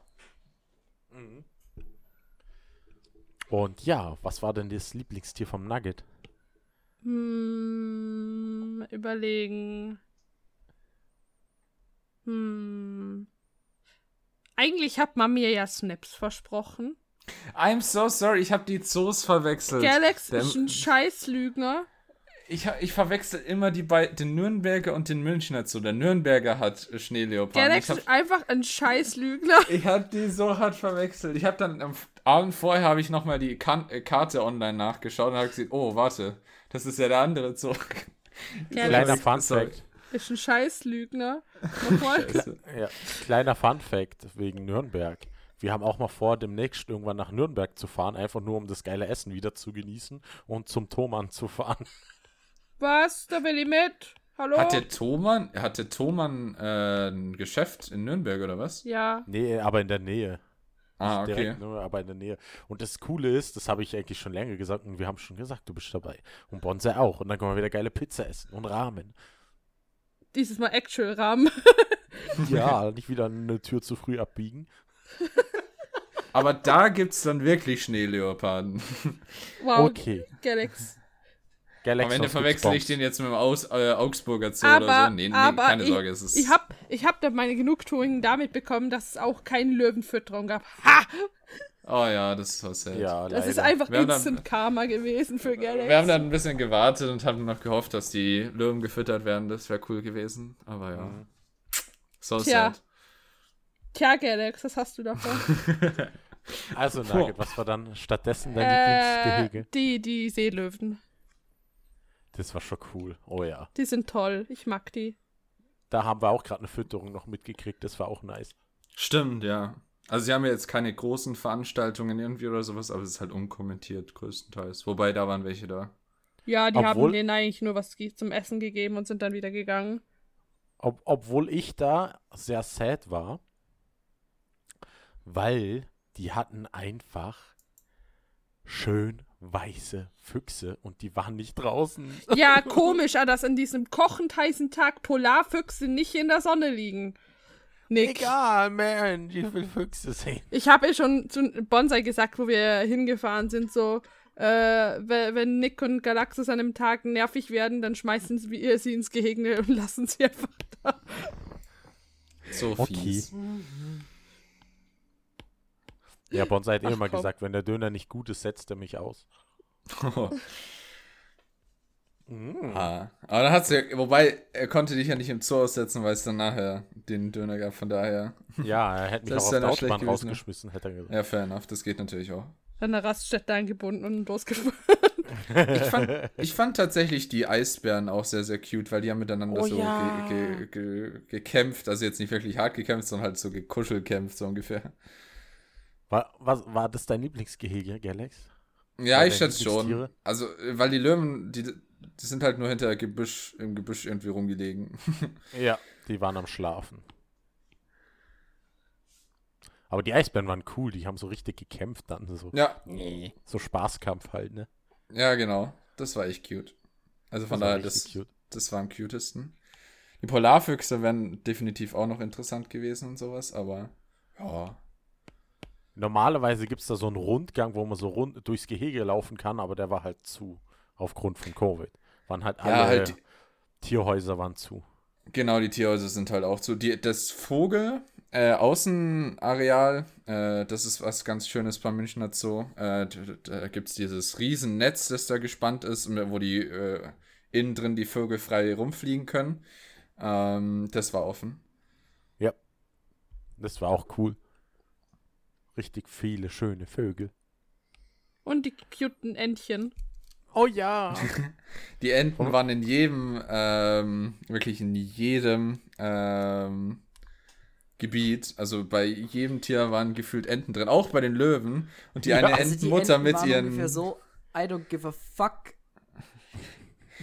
Und ja, was war denn das Lieblingstier vom Nugget? Hm, überlegen. Hm. Eigentlich hat man mir ja Snaps versprochen. I'm so sorry, ich habe die Zoos verwechselt. Galax Der- ist ein Scheißlügner. Ich, ich verwechsel immer die den Nürnberger und den Münchner Zoo. Der Nürnberger hat Schneeleoparden. Galax hab, ist einfach ein Scheißlügner. ich hab die so hart verwechselt. Ich habe dann am Abend vorher habe ich nochmal die kan äh, Karte online nachgeschaut und habe gesehen, oh, warte, das ist ja der andere Zoo. Kleiner Fun. Fact. Ist ein Scheißlügner. Scheiße. Ja, kleiner Fun Fact wegen Nürnberg. Wir haben auch mal vor, demnächst irgendwann nach Nürnberg zu fahren, einfach nur um das geile Essen wieder zu genießen und zum Thomann zu fahren. Was? Da will ich mit. Hallo? Hat der Thomann, hat der Thomann äh, ein Geschäft in Nürnberg oder was? ja. Nee, aber in der Nähe. Ah, okay. Direkt, nur, aber in der Nähe. Und das Coole ist, das habe ich eigentlich schon länger gesagt und wir haben schon gesagt, du bist dabei. Und Bonsai auch. Und dann können wir wieder geile Pizza essen und Ramen. Dieses Mal Actual-Rahmen. Ja, nicht wieder eine Tür zu früh abbiegen. Aber da gibt's dann wirklich Schneeleoparden. Wow. Okay. Galax. Galaxos Am Ende verwechsel ich den jetzt mit dem Aus, äh, Augsburger Zoo Aber, oder so. Nee, nee aber keine ich, Sorge, es ist. ich hab, ich hab da meine Genugtuung damit bekommen, dass es auch keine Löwenfütterung gab. Ha! Oh ja, das war sad. Ja, Das ist leider. einfach Wir haben dann- Instant Karma gewesen für Galax. Wir haben dann ein bisschen gewartet und haben noch gehofft, dass die Löwen gefüttert werden. Das wäre cool gewesen. Aber ja. Mhm. So Tja. sad. Tja, Galax, was hast du davon? Also, Nugget, was war dann stattdessen dein äh, Lieblingsgehege? die, die Seelöwen. Das war schon cool. Oh ja. Die sind toll. Ich mag die. Da haben wir auch gerade eine Fütterung noch mitgekriegt. Das war auch nice. Stimmt, ja. Also sie haben ja jetzt keine großen Veranstaltungen irgendwie oder sowas, aber es ist halt unkommentiert größtenteils. Wobei da waren welche da. Ja, die haben Obwohl- denen eigentlich nur was zum Essen gegeben und sind dann wieder gegangen. Ob, obwohl ich da sehr sad war, weil die hatten einfach schön weiße Füchse und die waren nicht draußen. Ja, komisch, ah, dass an diesem kochend heißen Tag Polarfüchse nicht in der Sonne liegen. Nick. Egal, man, ich will Füchse sehen. Ich habe ja schon zu Bonsai gesagt, wo wir hingefahren sind, so, äh, we- wenn Nick und Galaxus an einem Tag nervig werden, dann schmeißen sie sie ins Gehege und lassen sie einfach da. So Okay. fies. Ja, Bonsai hat eh Ach, immer komm. gesagt, wenn der Döner nicht gut ist, setzt er mich aus. Mm. ah. Aber dann hat's ja, wobei, er konnte dich ja nicht im Zoo aussetzen, weil es dann nachher den Döner gab, von daher. Ja, er hätte mich Das auch auf der Autobahn rausgeschmissen, hätte er gesagt. Ja, fair enough, das geht natürlich auch. An der Raststätte angebunden und losgefahren. Ich fand, ich fand tatsächlich die Eisbären auch sehr, sehr cute, weil die haben miteinander Oh so ja. ge, ge, ge, gekämpft. Also jetzt nicht wirklich hart gekämpft, sondern halt so gekuschelt kämpft, so ungefähr. War, was, war das dein Lieblingsgehege, Galax? Ja, ich schätze schon. Also, äh, weil die Löwen, die, die sind halt nur hinter Gebüsch, im Gebüsch irgendwie rumgelegen. Ja, die waren am Schlafen. Aber die Eisbären waren cool, die haben so richtig gekämpft dann. So, ja, so Spaßkampf halt, ne? ja, genau. Das war echt cute. Also von Das daher, das, cute. das war am cutesten. Die Polarfüchse wären definitiv auch noch interessant gewesen und sowas, aber ja. Normalerweise gibt es da so einen Rundgang, wo man so rund durchs Gehege laufen kann, aber der war halt zu, aufgrund von Covid. Waren halt alle Ja, halt die- Tierhäuser waren zu. Genau, die Tierhäuser sind halt auch so. Die, das Vogel äh, Außenareal, äh, das ist was ganz Schönes beim Münchner Zoo. Äh, da da gibt es dieses Riesennetz, das da gespannt ist, wo die äh, innen drin die Vögel frei rumfliegen können. Ähm, das war offen. Das war auch cool. Richtig viele schöne Vögel. Und die cuten Entchen. Oh ja. Die Enten waren in jedem, ähm, wirklich in jedem ähm, Gebiet, also bei jedem Tier waren gefühlt Enten drin, auch bei den Löwen. Und die Ja, eine also die Entenmutter Enten mit waren ihren. ungefähr so, I don't give a fuck.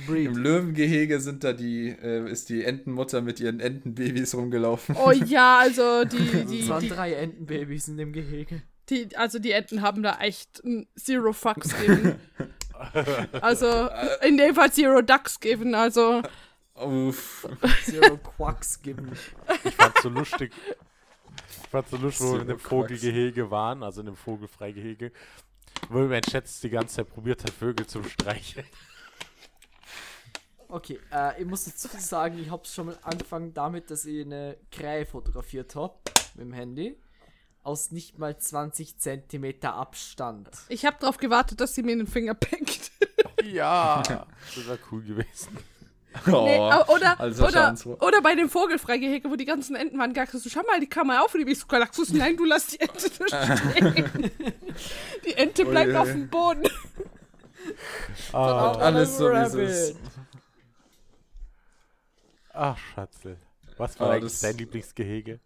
Breed. Im Löwengehege sind da die, äh, ist die Entenmutter mit ihren Entenbabys rumgelaufen. Oh ja, also die, die, es waren die, drei Entenbabys in dem Gehege. die, also die Enten haben da echt ein Zero Fucks gegen. Also in dem Fall Zero Ducks given, also Uff. Zero Quacks geben. Ich fand's so lustig. Ich fand's so lustig, wo wir in dem Vogelgehege waren, also in dem Vogelfreigehege, wo mein Schätz die ganze Zeit probiert hat, Vögel zu streicheln. Okay, äh, ich muss dazu sagen, ich hab's schon mal angefangen damit, dass ich eine Krähe fotografiert hab mit dem Handy. Aus nicht mal 20 Zentimeter Abstand. ich habe darauf gewartet, dass sie mir in den Finger pickt. Ja. Das wäre cool gewesen. Oh, Nee, au- oder, oder, oder bei dem Vogelfreigehege, wo die ganzen Enten waren, Galaxus, du schau mal die Kamera auf und ich so, Galaxus, nein, du lass die Ente da stehen. die Ente bleibt Ui. auf dem Boden. Ah, alles so, wie es ach, Schatzel. Was war Ah, eigentlich das- dein Lieblingsgehege?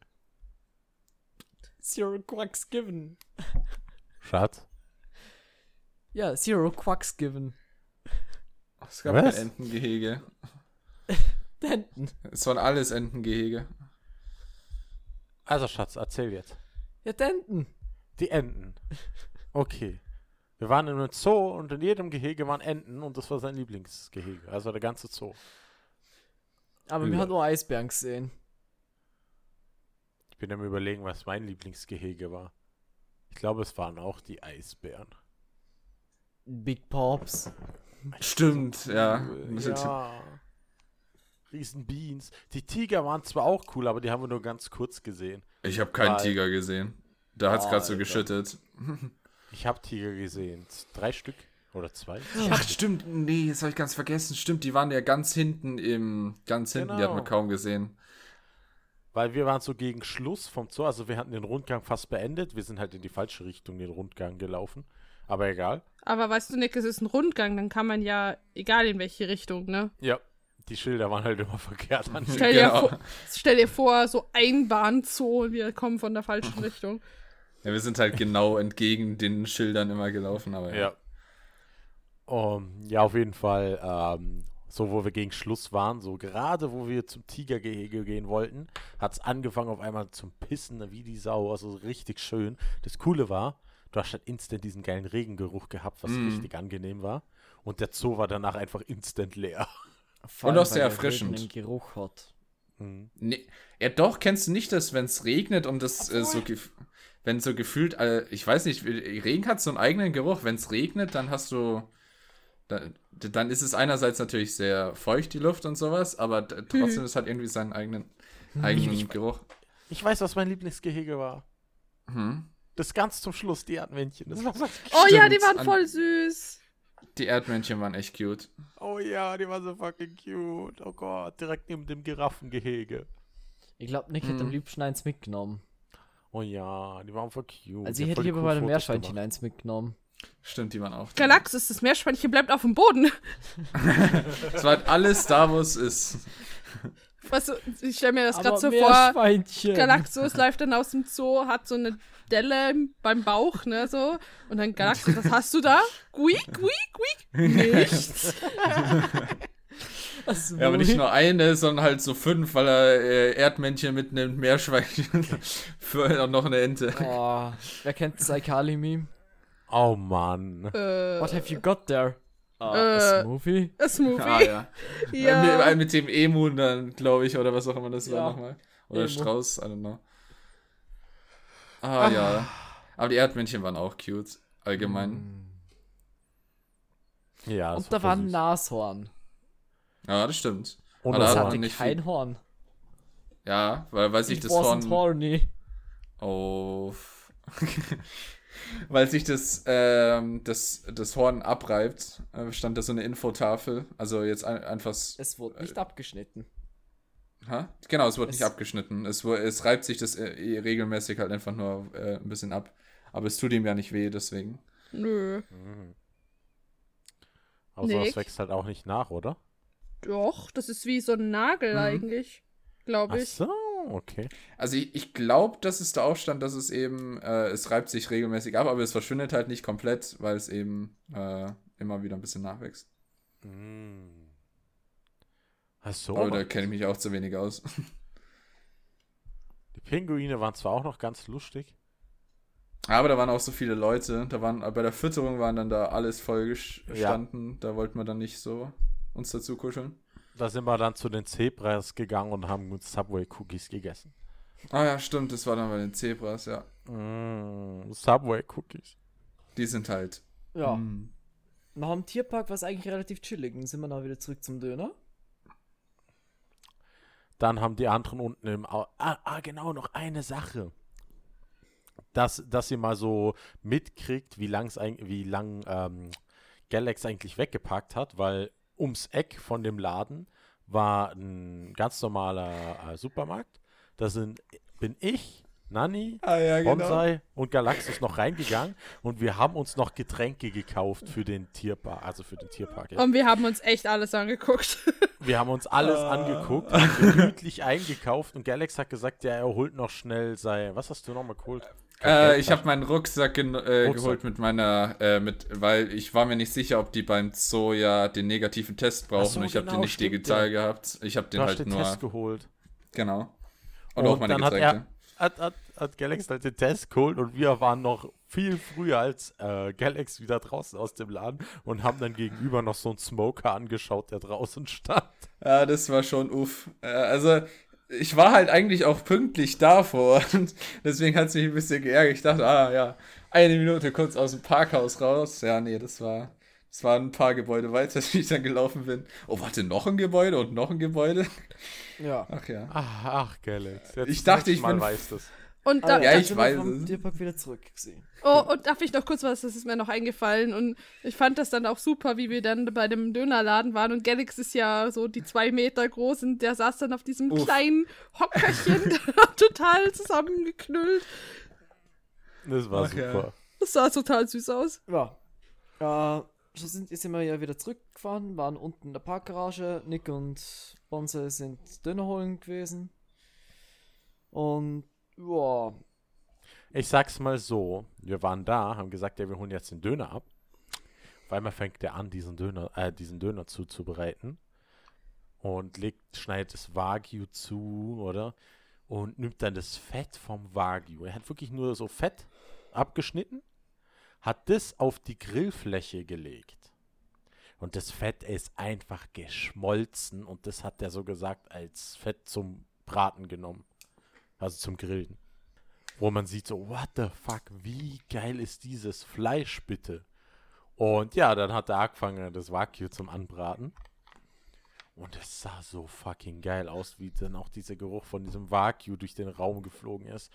Zero Quacks given. Schatz? Ja, Zero Quacks given. Es gab Was? kein Entengehege. Denten. Es waren alles Entengehege. Also, Schatz, erzähl jetzt. Ja, Denten. Die Enten. Okay. Wir waren in einem Zoo und in jedem Gehege waren Enten und das war sein Lieblingsgehege. Also der ganze Zoo. Aber wir Ja. haben nur Eisbären gesehen. Ich bin am überlegen, was mein Lieblingsgehege war. Ich glaube, es waren auch die Eisbären. Big Pops. Stimmt, ja. Ja. Riesenbeans. Die Tiger waren zwar auch cool, aber die haben wir nur ganz kurz gesehen. Ich habe keinen Weil- Tiger gesehen. Da hat es gerade so Alter. geschüttet. Ich habe Tiger gesehen. Drei Stück oder zwei? Ach, stimmt. Nee, das habe ich ganz vergessen. Stimmt, die waren ja ganz hinten im. Ganz hinten, die hat man Genau. kaum gesehen. Weil wir waren so gegen Schluss vom Zoo, also wir hatten den Rundgang fast beendet. Wir sind halt in die falsche Richtung den Rundgang gelaufen. Aber egal. Aber weißt du, Nick, es ist ein Rundgang, dann kann man ja, egal in welche Richtung, ne? Ja. Die Schilder waren halt immer verkehrt an. Stell dir, Genau. vor, stell dir vor, so Einbahnzoo und wir kommen von der falschen Richtung. Ja, wir sind halt genau entgegen den Schildern immer gelaufen, aber ja. Ja. Um, ja, auf jeden Fall, ähm, so wo wir gegen Schluss waren, so gerade wo wir zum Tigergehege gehen wollten, hat es angefangen auf einmal zum Pissen, wie die Sau, also richtig schön. Das Coole war, du hast halt instant diesen geilen Regengeruch gehabt, was Mm. richtig angenehm war. Und der Zoo war danach einfach instant leer. Vor Und auch sehr erfrischend. Einen Geruch hat. Mhm. Nee, ja doch, kennst du nicht das, wenn es regnet und das äh, so, gef- wenn so gefühlt, äh, ich weiß nicht, Regen hat so einen eigenen Geruch. Wenn es regnet, dann hast du, da, dann ist es einerseits natürlich sehr feucht, die Luft und sowas, aber trotzdem ist halt irgendwie seinen eigenen, eigenen Ich- Geruch. Ich weiß, was mein Lieblingsgehege war. Hm. Das ganz zum Schluss, die Erdmännchen. Das war so, Oh ja, die Stimmt, waren voll süß. Die Erdmännchen waren echt cute. oh ja, die war so fucking cute. Oh Gott, direkt neben dem Giraffengehege. Ich glaube, Nick hätte am Mhm. liebsten eins mitgenommen. Oh ja, die waren voll cute. Also ich hätte lieber bei dem Meerschweinchen eins mitgenommen. Stimmt, die waren auch. Galaxus, das Meerschweinchen bleibt auf dem Boden. Es war halt alles da, wo es ist. Weißt du, ich stelle mir das gerade so vor. Galaxus läuft dann aus dem Zoo, hat so eine Delle beim Bauch, ne, so. Und dann Galaxus, was hast du da? Guick, guick, guick. Nichts. Das Ja, aber nicht nur eine, sondern halt so fünf, weil er äh, Erdmännchen mitnimmt, Meerschweinchen für und noch eine Ente. Oh, wer kennt das iCarly-Meme? Oh Mann. äh, What have you got there? Ah, Äh, a Smoothie? a Smoothie. Ah, ja. ja. Mit, mit dem Emu dann, glaube ich, oder was auch immer das Ja. war nochmal. Oder Emu. Strauß, I don't know. Ah, ja. Aber die Erdmännchen waren auch cute, allgemein. Ja, das Und da war ein. Nashorn. Ja, das stimmt. Und Aber Das hat hatte nicht kein viel. Horn. Ja, weil, sich It das wasn't Horn. horny. Oh. weil sich das, ähm, das, das Horn abreibt, äh, stand da so eine Infotafel. Also jetzt ein, einfach. Es wurde nicht abgeschnitten. Ha? Genau, es wurde Es- nicht abgeschnitten. Es, es reibt sich das äh, eh regelmäßig halt einfach nur äh, ein bisschen ab. Aber es tut ihm ja nicht weh, deswegen. Nö. Mhm. Aber sowas Nick? wächst halt auch nicht nach, oder? Doch, das ist wie so ein Nagel Mhm. eigentlich. Glaube Ach ich. so, okay. Also ich, ich glaube, dass es da auch stand, dass es eben, äh, es reibt sich regelmäßig ab, aber es verschwindet halt nicht komplett, weil es eben äh, immer wieder ein bisschen nachwächst. Mm. Ach so. aber da kenne ich mich auch zu wenig aus. Die Pinguine waren zwar auch noch ganz lustig, Aber da waren auch so viele Leute. Da waren bei der Fütterung waren dann da alles voll gestanden. Ja. Da wollten wir dann nicht so uns dazu kuscheln. Da sind wir dann zu den Zebras gegangen und haben uns Subway Cookies gegessen. Ah ja, stimmt, das war dann bei den Zebras, ja. Mm, Subway Cookies. Die sind halt. Ja. Mm. Nach dem Tierpark war es eigentlich relativ chillig. Dann sind wir dann wieder zurück zum Döner. Dann haben die anderen unten im. Au ah, ah, genau, noch eine Sache. Dass, dass ihr mal so mitkriegt, wie, lang's wie lang ähm, Galax eigentlich weggepackt hat, weil ums Eck von dem Laden war ein ganz normaler äh, Supermarkt. Da sind, bin ich, Nani, ah, ja, genau. Bonsai und Galaxus noch reingegangen und wir haben uns noch Getränke gekauft für den Tierpark, also für den Tierpark. Ja. Und wir haben uns echt alles angeguckt. Wir haben uns alles ah. angeguckt, gemütlich eingekauft und Galax hat gesagt, ja, er holt noch schnell sein, was hast du nochmal geholt? Äh, ich habe meinen Rucksack, äh, Rucksack, geholt mit meiner, äh, mit, weil ich war mir nicht sicher, ob die beim Zoo ja den negativen Test brauchen. So, ich habe genau, den nicht digital ja. gehabt. Ich habe den halt den nur. Test geholt. Genau. Und, und auch meine dann Getränke. Hat, er, hat, hat, hat Galax halt den Test geholt und wir waren noch viel früher als äh, Galax wieder draußen aus dem Laden und haben dann gegenüber noch so einen Smoker angeschaut, der draußen stand. Ja, das war schon uff. Äh, also ich war halt eigentlich auch pünktlich davor und deswegen hat es mich ein bisschen geärgert. Ich dachte, ah ja, eine Minute kurz aus dem Parkhaus raus. Ja, nee, das war, das waren ein paar Gebäude weiter, wie ich dann gelaufen bin. Oh, warte, noch ein Gebäude und noch ein Gebäude? Ja. Ach ja. Ach, ach Galax. ich dachte, ich bin. Weiß das. Und da, ja, ich weiß es. Tierpark wieder zurückgesehen. Oh, und darf ich noch kurz was, das ist mir noch eingefallen. Und ich fand das dann auch super, wie wir dann bei dem Dönerladen waren. Und Galax ist ja so die zwei Meter groß und der saß dann auf diesem Uff. kleinen Hockerchen, total zusammengeknüllt. Das war Ach, super. Ja. Das sah total süß aus. Ja. Äh, so sind, sind wir ja wieder zurückgefahren, waren unten in der Parkgarage. Nick und Bonze sind Döner holen gewesen. Und ja. Ich sag's mal so, wir waren da, haben gesagt, ja, wir holen jetzt den Döner ab. Auf einmal fängt er an, diesen Döner, äh, diesen Döner zuzubereiten. Und legt, schneidet das Wagyu zu, oder? Und nimmt dann das Fett vom Wagyu. Er hat wirklich nur so Fett abgeschnitten, hat das auf die Grillfläche gelegt. Und das Fett ist einfach geschmolzen und das hat er so gesagt als Fett zum Braten genommen. Also zum Grillen. Wo man sieht so, what the fuck, wie geil ist dieses Fleisch bitte? Und ja, dann hat er angefangen, das Wagyu zum Anbraten. Und es sah so fucking geil aus, wie dann auch dieser Geruch von diesem Wagyu durch den Raum geflogen ist.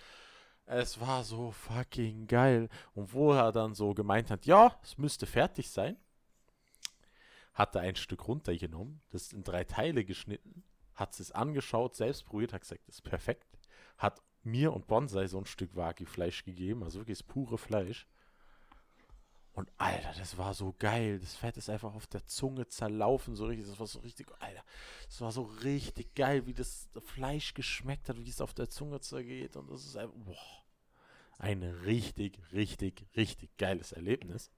Es war so fucking geil. Und wo er dann so gemeint hat, ja, es müsste fertig sein, hat er ein Stück runtergenommen, das in drei Teile geschnitten, hat es angeschaut, selbst probiert, hat gesagt, das ist perfekt hat mir und Bonsai so ein Stück Wagyu-Fleisch gegeben, also wirklich das pure Fleisch. Und Alter, das war so geil. Das Fett ist einfach auf der Zunge zerlaufen, so richtig. Das war so richtig, Alter, das war so richtig geil, wie das Fleisch geschmeckt hat, wie es auf der Zunge zergeht. Und das ist einfach, boah, ein richtig, richtig, richtig geiles Erlebnis.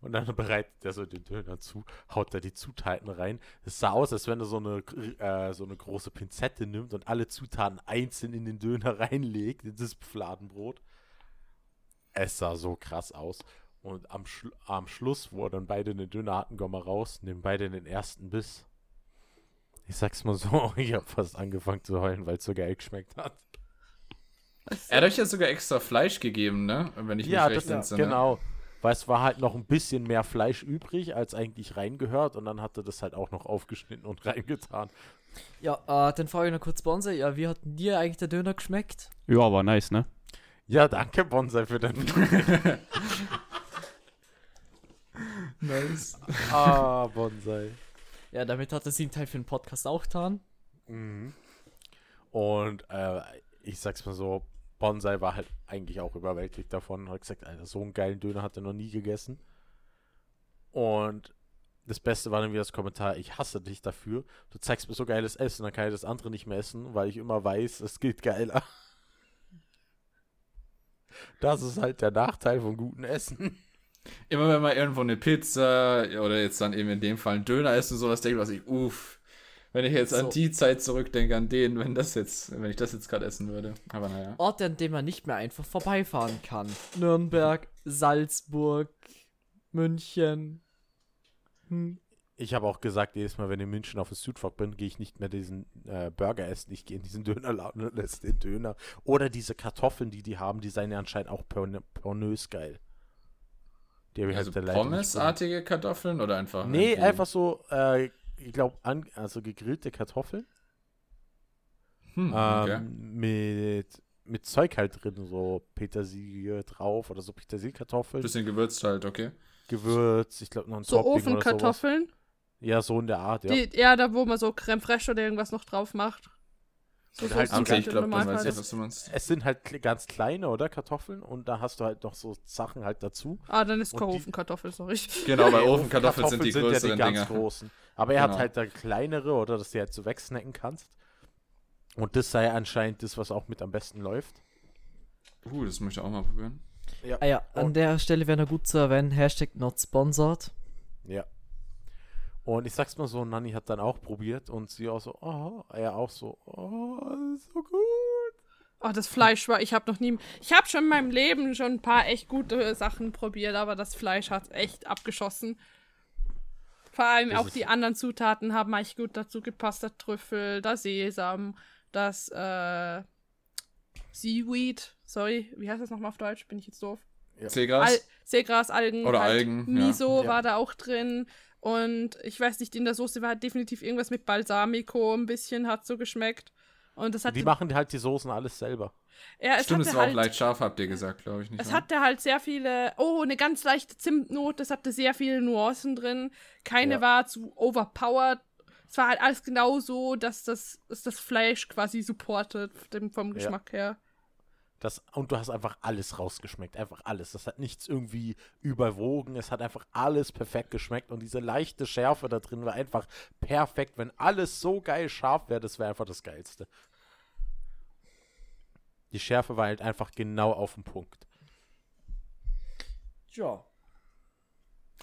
Und dann bereitet er so den Döner zu, haut da die Zutaten rein. Es sah aus, als wenn er so eine, äh, so eine große Pinzette nimmt und alle Zutaten einzeln in den Döner reinlegt, in das Fladenbrot. Es sah so krass aus. Und am, Schlu am Schluss, wo dann beide den Döner hatten, kommen wir raus, nehmen beide den ersten Biss. Ich sag's mal so, ich hab fast angefangen zu heulen, weil es so geil geschmeckt hat. Er hat euch ja sogar extra Fleisch gegeben, ne? Wenn ich ja, mich recht das, entsinne. Genau weil es war halt noch ein bisschen mehr Fleisch übrig, als eigentlich reingehört und dann hat er das halt auch noch aufgeschnitten und reingetan. Ja, äh, dann frage ich noch kurz Bonsai, ja, wie hat dir eigentlich der Döner geschmeckt? Ja, war nice, ne? Ja, danke Bonsai für den Nice. Ah, Bonsai. Ja, damit hat er sich einen Teil für den Podcast auch getan. Mhm. Und äh, ich sag's mal so, Bonsai war halt eigentlich auch überwältigt davon und hat gesagt, Alter, so einen geilen Döner hat er noch nie gegessen. Und das Beste war dann wieder das Kommentar, ich hasse dich dafür. Du zeigst mir so geiles Essen, dann kann ich das andere nicht mehr essen, weil ich immer weiß, es geht geiler. Das ist halt der Nachteil von gutem Essen. Immer wenn man irgendwo eine Pizza oder jetzt dann eben in dem Fall einen Döner isst und sowas, denkt man sich, uff, Wenn ich jetzt So. an die Zeit zurückdenke, an den, wenn das jetzt, wenn ich das jetzt gerade essen würde. Aber naja. Orte, an denen man nicht mehr einfach vorbeifahren kann. Nürnberg, Salzburg, München. Hm. Ich habe auch gesagt, jedes Mal, wenn ich in München auf dem Südfahrt bin, gehe ich nicht mehr diesen äh, Burger essen. Ich gehe in diesen Dönerladen und esse den Döner. Oder diese Kartoffeln, die die haben, die seien ja anscheinend auch porn pornös geil. Die ich Also halt Pommesartige Kartoffeln oder einfach? Nee, irgendwie- einfach so, äh, ich glaube, also gegrillte Kartoffeln. Hm, okay. Ähm, mit, mit Zeug halt drin, so Petersilie drauf oder so Petersilkartoffeln, Bisschen gewürzt halt, okay. Gewürz, ich glaube noch ein So Topping oder sowas. Ofenkartoffeln. Ja, so in der Art, ja. Die, ja, da wo man so Creme fraiche oder irgendwas noch drauf macht. So halt Okay, ich glaube, weiß ich, was du meinst. Es sind halt ganz kleine, oder? Kartoffeln und da hast du halt noch so Sachen halt dazu. Ah, dann ist Ofenkartoffel, sorry. Genau, bei Ofenkartoffeln sind die größeren ja die Dinger. ganz großen. Aber er Genau. hat halt da kleinere, oder dass du halt so wegsnacken kannst. Und das sei anscheinend das, was auch mit am besten läuft. Uh, das möchte ich auch mal probieren. Ah ja, an Und- der Stelle wäre noch gut zu erwähnen, Hashtag not sponsored. Ja. Und ich sag's mal so, Nanni hat dann auch probiert und sie auch so, oh, er auch so, oh, das ist so gut. Oh, das Fleisch war, ich habe noch nie, ich habe schon in meinem Leben schon ein paar echt gute Sachen probiert, aber das Fleisch hat echt abgeschossen. Vor allem Das auch die anderen Zutaten haben echt gut dazu gepasst. Der Trüffel, der Sesam, das äh, Seaweed, sorry, wie heißt das nochmal auf Deutsch? Bin ich jetzt doof? Seegras? Al Seegras, Algen. Oder halt Algen, ja. Miso Ja. war da auch drin. Und ich weiß nicht, in der Soße war definitiv irgendwas mit Balsamico, ein bisschen hat so geschmeckt. Und das hat Die machen halt die Soßen alles selber. ja, es Stimmt, es war halt, auch leicht scharf, habt ihr gesagt, glaube ich nicht. Es ne? hatte halt sehr viele, oh, eine ganz leichte Zimtnote, es hatte sehr viele Nuancen drin. Keine Ja. war zu overpowered. Es war halt alles genau so, dass das, dass das Fleisch quasi supportet dem, vom Geschmack her. Das, und du hast einfach alles rausgeschmeckt. Einfach alles. Das hat nichts irgendwie überwogen. Es hat einfach alles perfekt geschmeckt. Und diese leichte Schärfe da drin war einfach perfekt. Wenn alles so geil scharf wäre, das wäre einfach das Geilste. Die Schärfe war halt einfach genau auf den Punkt. Ja.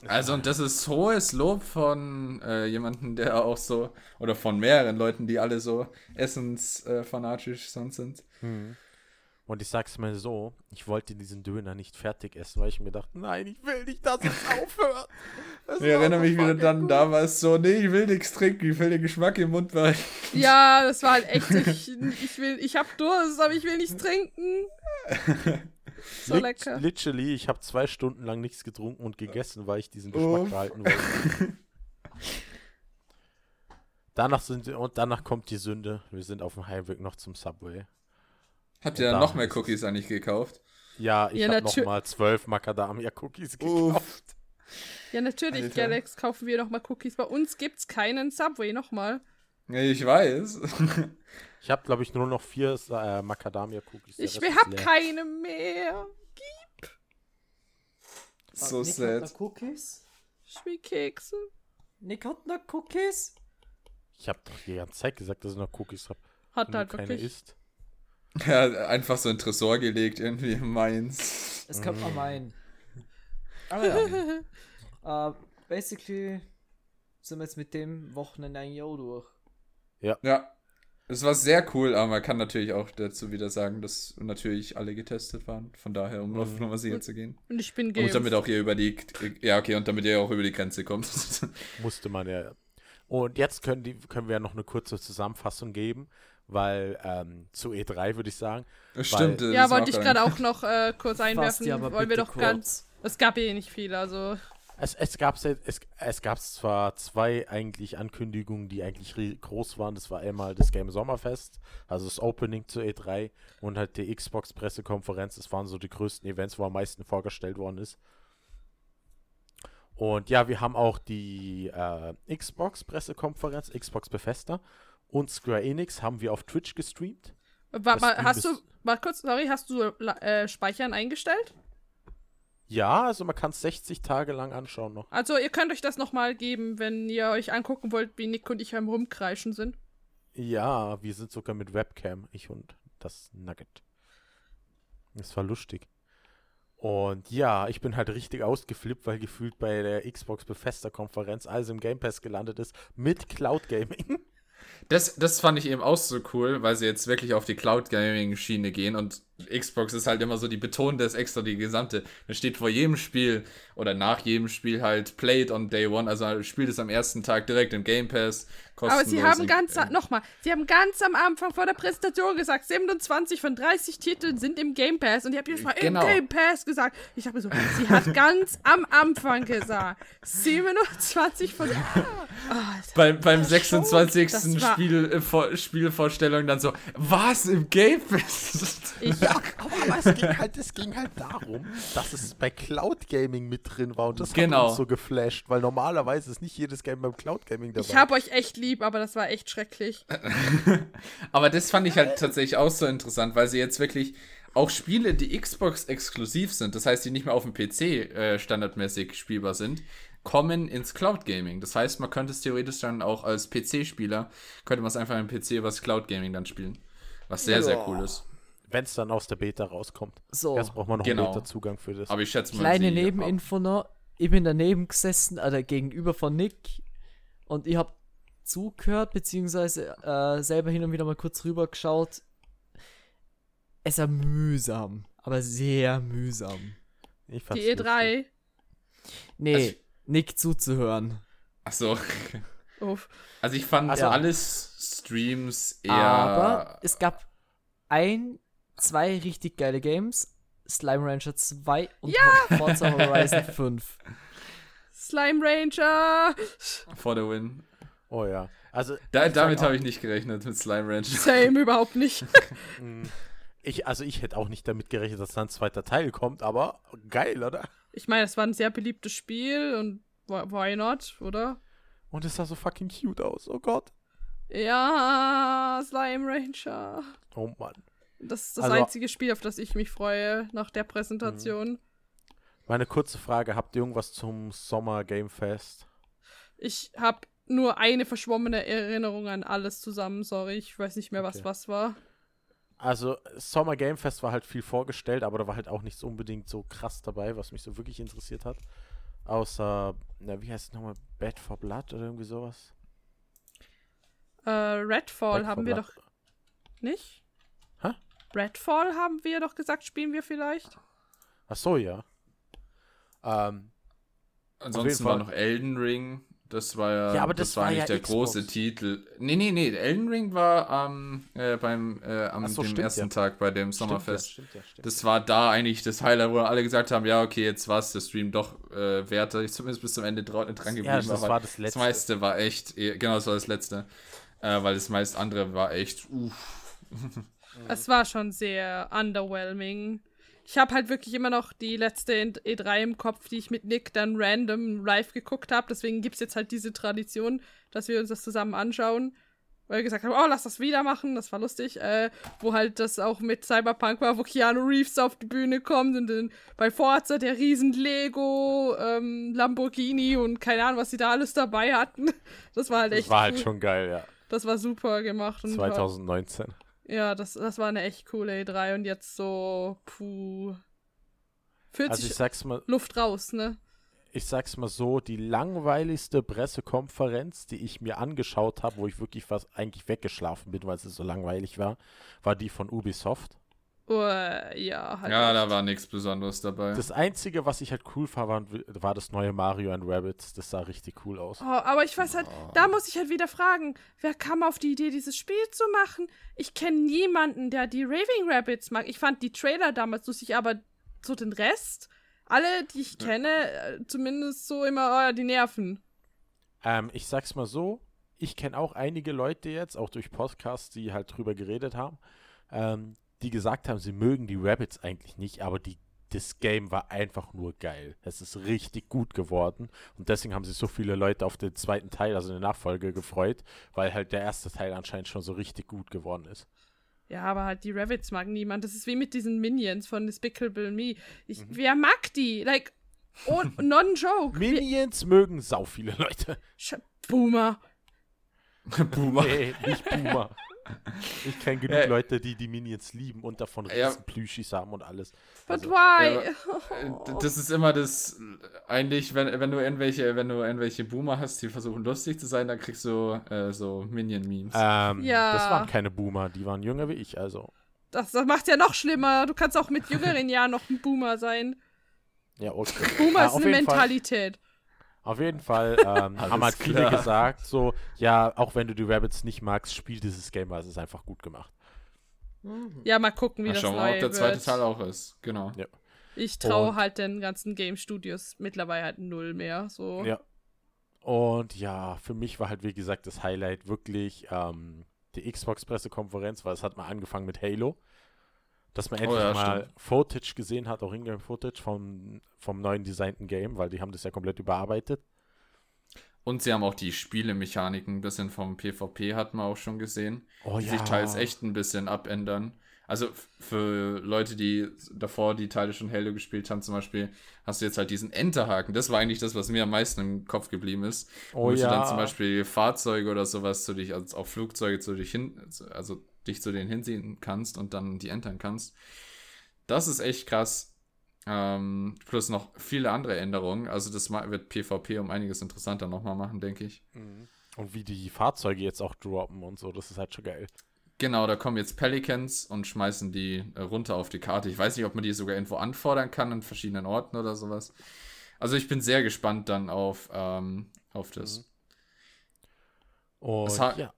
Also, und das ist hohes Lob von äh, jemandem, der auch so, oder von mehreren Leuten, die alle so essensfanatisch äh, sonst sind. Und ich sag's mal so, ich wollte diesen Döner nicht fertig essen, weil ich mir dachte, nein, ich will nicht, dass es aufhört. Das Ich erinnere mich wieder fucking dann, gut. da war es so, nee, ich will nichts trinken, ich will den Geschmack im Mund behalten. Ja, das war halt echt, ich, ich will, ich hab Durst, aber ich will nichts trinken. So Lit- lecker. Literally, ich habe zwei Stunden lang nichts getrunken und gegessen, weil ich diesen Geschmack Uff. behalten wollte. danach sind und danach kommt die Sünde. Wir sind auf dem Heimweg noch zum Subway. Habt ihr dann da noch mehr Cookies eigentlich gekauft? Ja, ich Ja, habe nochmal zwölf Macadamia-Cookies gekauft. Ja, natürlich, Alter. Galax, kaufen wir nochmal Cookies. Bei uns gibt's keinen Subway nochmal. Ja, ich weiß. Ich habe, glaube ich, nur noch vier äh, Macadamia-Cookies. Ich Rest will, ist hab leer. keine mehr. so Nick sad. Hat noch Cookies? Ich will Kekse. Nick hat noch Cookies? Ich habe doch die ganze Zeit gesagt, dass ich noch Cookies habe. Hat du halt keine wirklich. isst. Ja, einfach so ein Tresor gelegt, irgendwie meins. Es könnte Mm. man meinen. Aber ja. äh, basically sind wir jetzt mit dem Wochenende eigentlich auch durch. Ja. Es war sehr cool, aber man kann natürlich auch dazu wieder sagen, dass natürlich alle getestet waren. Von daher, um auf Mhm. Nummer sicher zu gehen. Und ich bin Und geimpft. damit auch ihr über die. Ja, okay, und damit ihr auch über die Grenze kommt. Musste man ja. Und jetzt können, die, können wir ja noch eine kurze Zusammenfassung geben, weil ähm, zu E3 würde ich sagen. Stimmt. das Ja, ist mir wollte ich gerade auch noch äh, kurz einwerfen. aber Wollen wir doch ganz. Es gab eh nicht viel, also. Es, es gab es, es gab zwar zwei eigentlich Ankündigungen, die eigentlich groß waren. Das war einmal das Game Sommerfest, also das Opening zu E3 und halt die Xbox Pressekonferenz. Das waren so die größten Events, wo am meisten vorgestellt worden ist. Und ja, wir haben auch die äh, Xbox Pressekonferenz, Xbox Bethesda und Square Enix haben wir auf Twitch gestreamt. War, Das mal, hast du. Mal kurz, sorry, hast du äh, Speichern eingestellt? Ja, also man kann es 60 Tage lang anschauen noch. Also, ihr könnt euch das nochmal geben, wenn ihr euch angucken wollt, wie Nick und ich am Rumkreischen sind. Ja, wir sind sogar mit Webcam, ich und das Nugget. Das war lustig. Und ja, ich bin halt richtig ausgeflippt, weil gefühlt bei der Xbox Bethesda Konferenz alles im Game Pass gelandet ist mit Cloud Gaming. Das, das fand ich eben auch so cool, weil sie jetzt wirklich auf die Cloud Gaming Schiene gehen und Xbox ist halt immer so, die betonen das extra die gesamte. Da steht vor jedem Spiel oder nach jedem Spiel halt Played on Day One, also spielt es am ersten Tag direkt im Game Pass. Aber sie haben ganz, äh, nochmal, sie haben ganz am Anfang vor der Präsentation gesagt, 27 von 30 Titeln sind im Game Pass und ich habe jedes Mal Genau. im Game Pass gesagt. Ich habe mir so, sie hat ganz am Anfang gesagt, 27 von. Oh, beim, beim Das 26. das war- Spiel, äh, Vor Spielvorstellung dann so, was im Game Pass? Ich, Ja, aber es ging, halt, es ging halt darum, dass es bei Cloud Gaming mit drin war und das Genau. hat uns so geflasht, weil normalerweise ist nicht jedes Game beim Cloud Gaming dabei. ich habe euch echt lieb, aber das war echt schrecklich. Aber das fand ich halt tatsächlich auch so interessant, weil sie jetzt wirklich auch Spiele, die Xbox exklusiv sind, das heißt, die nicht mehr auf dem PC äh, standardmäßig spielbar sind, kommen ins Cloud Gaming. Das heißt, man könnte es theoretisch dann auch als PC-Spieler, könnte man es einfach im PC über das Cloud Gaming dann spielen. Was sehr, sehr cool ist. Wenn es dann aus der Beta rauskommt. So, Erst braucht man noch Genau. einen Beta-Zugang für das. Aber ich schätze mal. kleine Nebeninfo noch. Ich bin daneben gesessen, oder gegenüber von Nick. Und ich habe zugehört, beziehungsweise äh, selber hin und wieder mal kurz rüber geschaut. Es war mühsam, aber sehr mühsam. Ich fand's Die E lustig. E3. Nee, Also- Nick zuzuhören. Ach so. Also ich fand Also- alles Streams eher. Aber es gab ein, zwei richtig geile Games. Slime Rancher 2 und Forza Horizon 5. Slime Ranger. for the win. Oh ja. Also, Da, damit habe ich nicht gerechnet mit Slime Ranch. Same überhaupt nicht. Ich, also ich hätte auch nicht damit gerechnet, dass da ein zweiter Teil kommt, aber geil, oder? Ich meine, es war ein sehr beliebtes Spiel und why why not, oder? Und es sah so fucking cute aus. Oh Gott. Ja, Slime Ranger. Oh Mann. Das ist das Also- einzige Spiel, auf das ich mich freue nach der Präsentation. Meine kurze Frage, habt ihr irgendwas zum Sommer Game Fest? Ich habe nur eine verschwommene Erinnerung an alles zusammen, sorry. Ich weiß nicht mehr, was Okay. was war. Also, Sommer Game Fest war halt viel vorgestellt, aber da war halt auch nichts unbedingt so krass dabei, was mich so wirklich interessiert hat. Außer, na, wie heißt es nochmal? Bad for Blood oder irgendwie sowas? Äh, Redfall Back haben 4 wir Blood. doch nicht? Redfall haben wir doch gesagt, spielen wir vielleicht? Ach so, ja. Ähm, Ansonsten war noch Elden Ring. Das war ja, Ja, aber das war nicht ja der Xbox. große Titel. Nee, nee, nee. Elden Ring war am, äh, beim, äh, am so, dem ersten ja. Tag bei dem stimmt Sommerfest. Ja, stimmt ja, stimmt. Das war da eigentlich das Highlight, wo alle gesagt haben, ja, okay, jetzt war es der Stream doch äh, wert. Ich zumindest bis zum Ende dra dran geblieben. ja, das aber war das letzte. das meiste war echt, eh- genau, das war das letzte. Äh, weil das meiste andere war echt, uff. Es war schon sehr underwhelming. Ich habe halt wirklich immer noch die letzte E3 im Kopf, die ich mit Nick dann random live geguckt habe. Deswegen gibt es jetzt halt diese Tradition, dass wir uns das zusammen anschauen. Weil wir gesagt haben, oh, lass das wieder machen, das war lustig. Äh, wo halt das auch mit Cyberpunk war, wo Keanu Reeves auf die Bühne kommt und dann bei Forza der riesen Lego, ähm, Lamborghini und keine Ahnung, was sie da alles dabei hatten. Das war halt echt Das war halt cool. schon geil, ja. Das war super gemacht. Und war- 2019. ja, das, das war eine echt coole E3 und jetzt so, puh. Fühlt Also ich sag's mal, Luft raus, ne? ich sag's mal so, die langweiligste Pressekonferenz, die ich mir angeschaut habe, wo ich wirklich fast eigentlich weggeschlafen bin, weil es so langweilig war, war die von Ubisoft. Uh, ja, halt. Ja, echt. da war nichts Besonderes dabei. Das Einzige, was ich halt cool fand, war, war das neue Mario and Rabbits. Das sah richtig cool aus. Oh, aber ich weiß halt, da muss ich halt wieder fragen, wer kam auf die Idee, dieses Spiel zu machen? Ich kenne niemanden, der die Raving Rabbits mag. Ich fand die Trailer damals lustig, aber so den Rest, alle, die ich kenne, äh, zumindest so immer, oh, ja, die nerven. Ähm, ich sag's mal so, ich kenne auch einige Leute jetzt, auch durch Podcasts, die halt drüber geredet haben, ähm, die gesagt haben, sie mögen die Rabbits eigentlich nicht, aber die, das Game war einfach nur geil. Es ist richtig gut geworden und deswegen haben sich so viele Leute auf den zweiten Teil, also eine Nachfolge, gefreut, weil halt der erste Teil anscheinend schon so richtig gut geworden ist. Ja, aber halt die Rabbits mag niemand. Das ist wie mit diesen Minions von Despicable Me. Ich, Mhm. Wer mag die? Like, oh, non-joke. Wir- Minions mögen sau viele Leute. Sch- Boomer. Boomer. Nee, nicht Boomer. Ich kenne genug Äh, Leute, die die Minions lieben und davon Ja. riesen Plüschis haben und alles. But Also, why? D- Das ist immer das, eigentlich, wenn, wenn du irgendwelche, wenn du irgendwelche Boomer hast, die versuchen lustig zu sein, dann kriegst du äh, so Minion-Memes. ähm, Ja. Das waren keine Boomer, die waren jünger wie ich, also. Das, das macht ja noch schlimmer. Du kannst auch mit jüngeren Jahren noch ein Boomer sein. Ja, okay. Boomer Ah, ist eine jeden Fall. Auf jeden Fall ähm, haben halt viele klar. gesagt, so, ja, auch wenn du die Rabbits nicht magst, spiel dieses Game, weil es ist einfach gut gemacht. Ja, mal gucken, wie Mal das schauen wir mal, neue ob der zweite wird. Teil auch ist. Genau. Ja. Ich traue halt den ganzen Game Studios mittlerweile halt null mehr. So. Ja. Und ja, für mich war halt, wie gesagt, das Highlight wirklich ähm, die Xbox-Pressekonferenz, weil es hat mal angefangen mit Halo. Dass man Oh endlich ja, mal stimmt. Footage gesehen hat, auch Ingame-Footage vom, vom neuen designten Game, weil die haben das ja komplett überarbeitet. Und sie haben auch die Spielemechaniken, ein bisschen vom PvP hat man auch schon gesehen, Oh die sich teils echt ein bisschen abändern. Also für Leute, die davor die Teile schon Halo gespielt haben, zum Beispiel, hast du jetzt halt diesen Enterhaken. Das war eigentlich das, was mir am meisten im Kopf geblieben ist. Oh wo du ja. dann zum Beispiel Fahrzeuge oder sowas zu dich, als auch Flugzeuge zu dich hin, also dich zu denen hinsehen kannst und dann die entern kannst. Das ist echt krass. Ähm, plus noch viele andere Änderungen. Also das wird PvP um einiges interessanter nochmal machen, denke ich. Mhm. Und wie die Fahrzeuge jetzt auch droppen und so, das ist halt schon geil. Genau, da kommen jetzt Pelicans und schmeißen die äh, runter auf die Karte. Ich weiß nicht, ob man die sogar irgendwo anfordern kann an verschiedenen Orten oder sowas. Also ich bin sehr gespannt dann auf, ähm, auf das. Und Es hat- ja.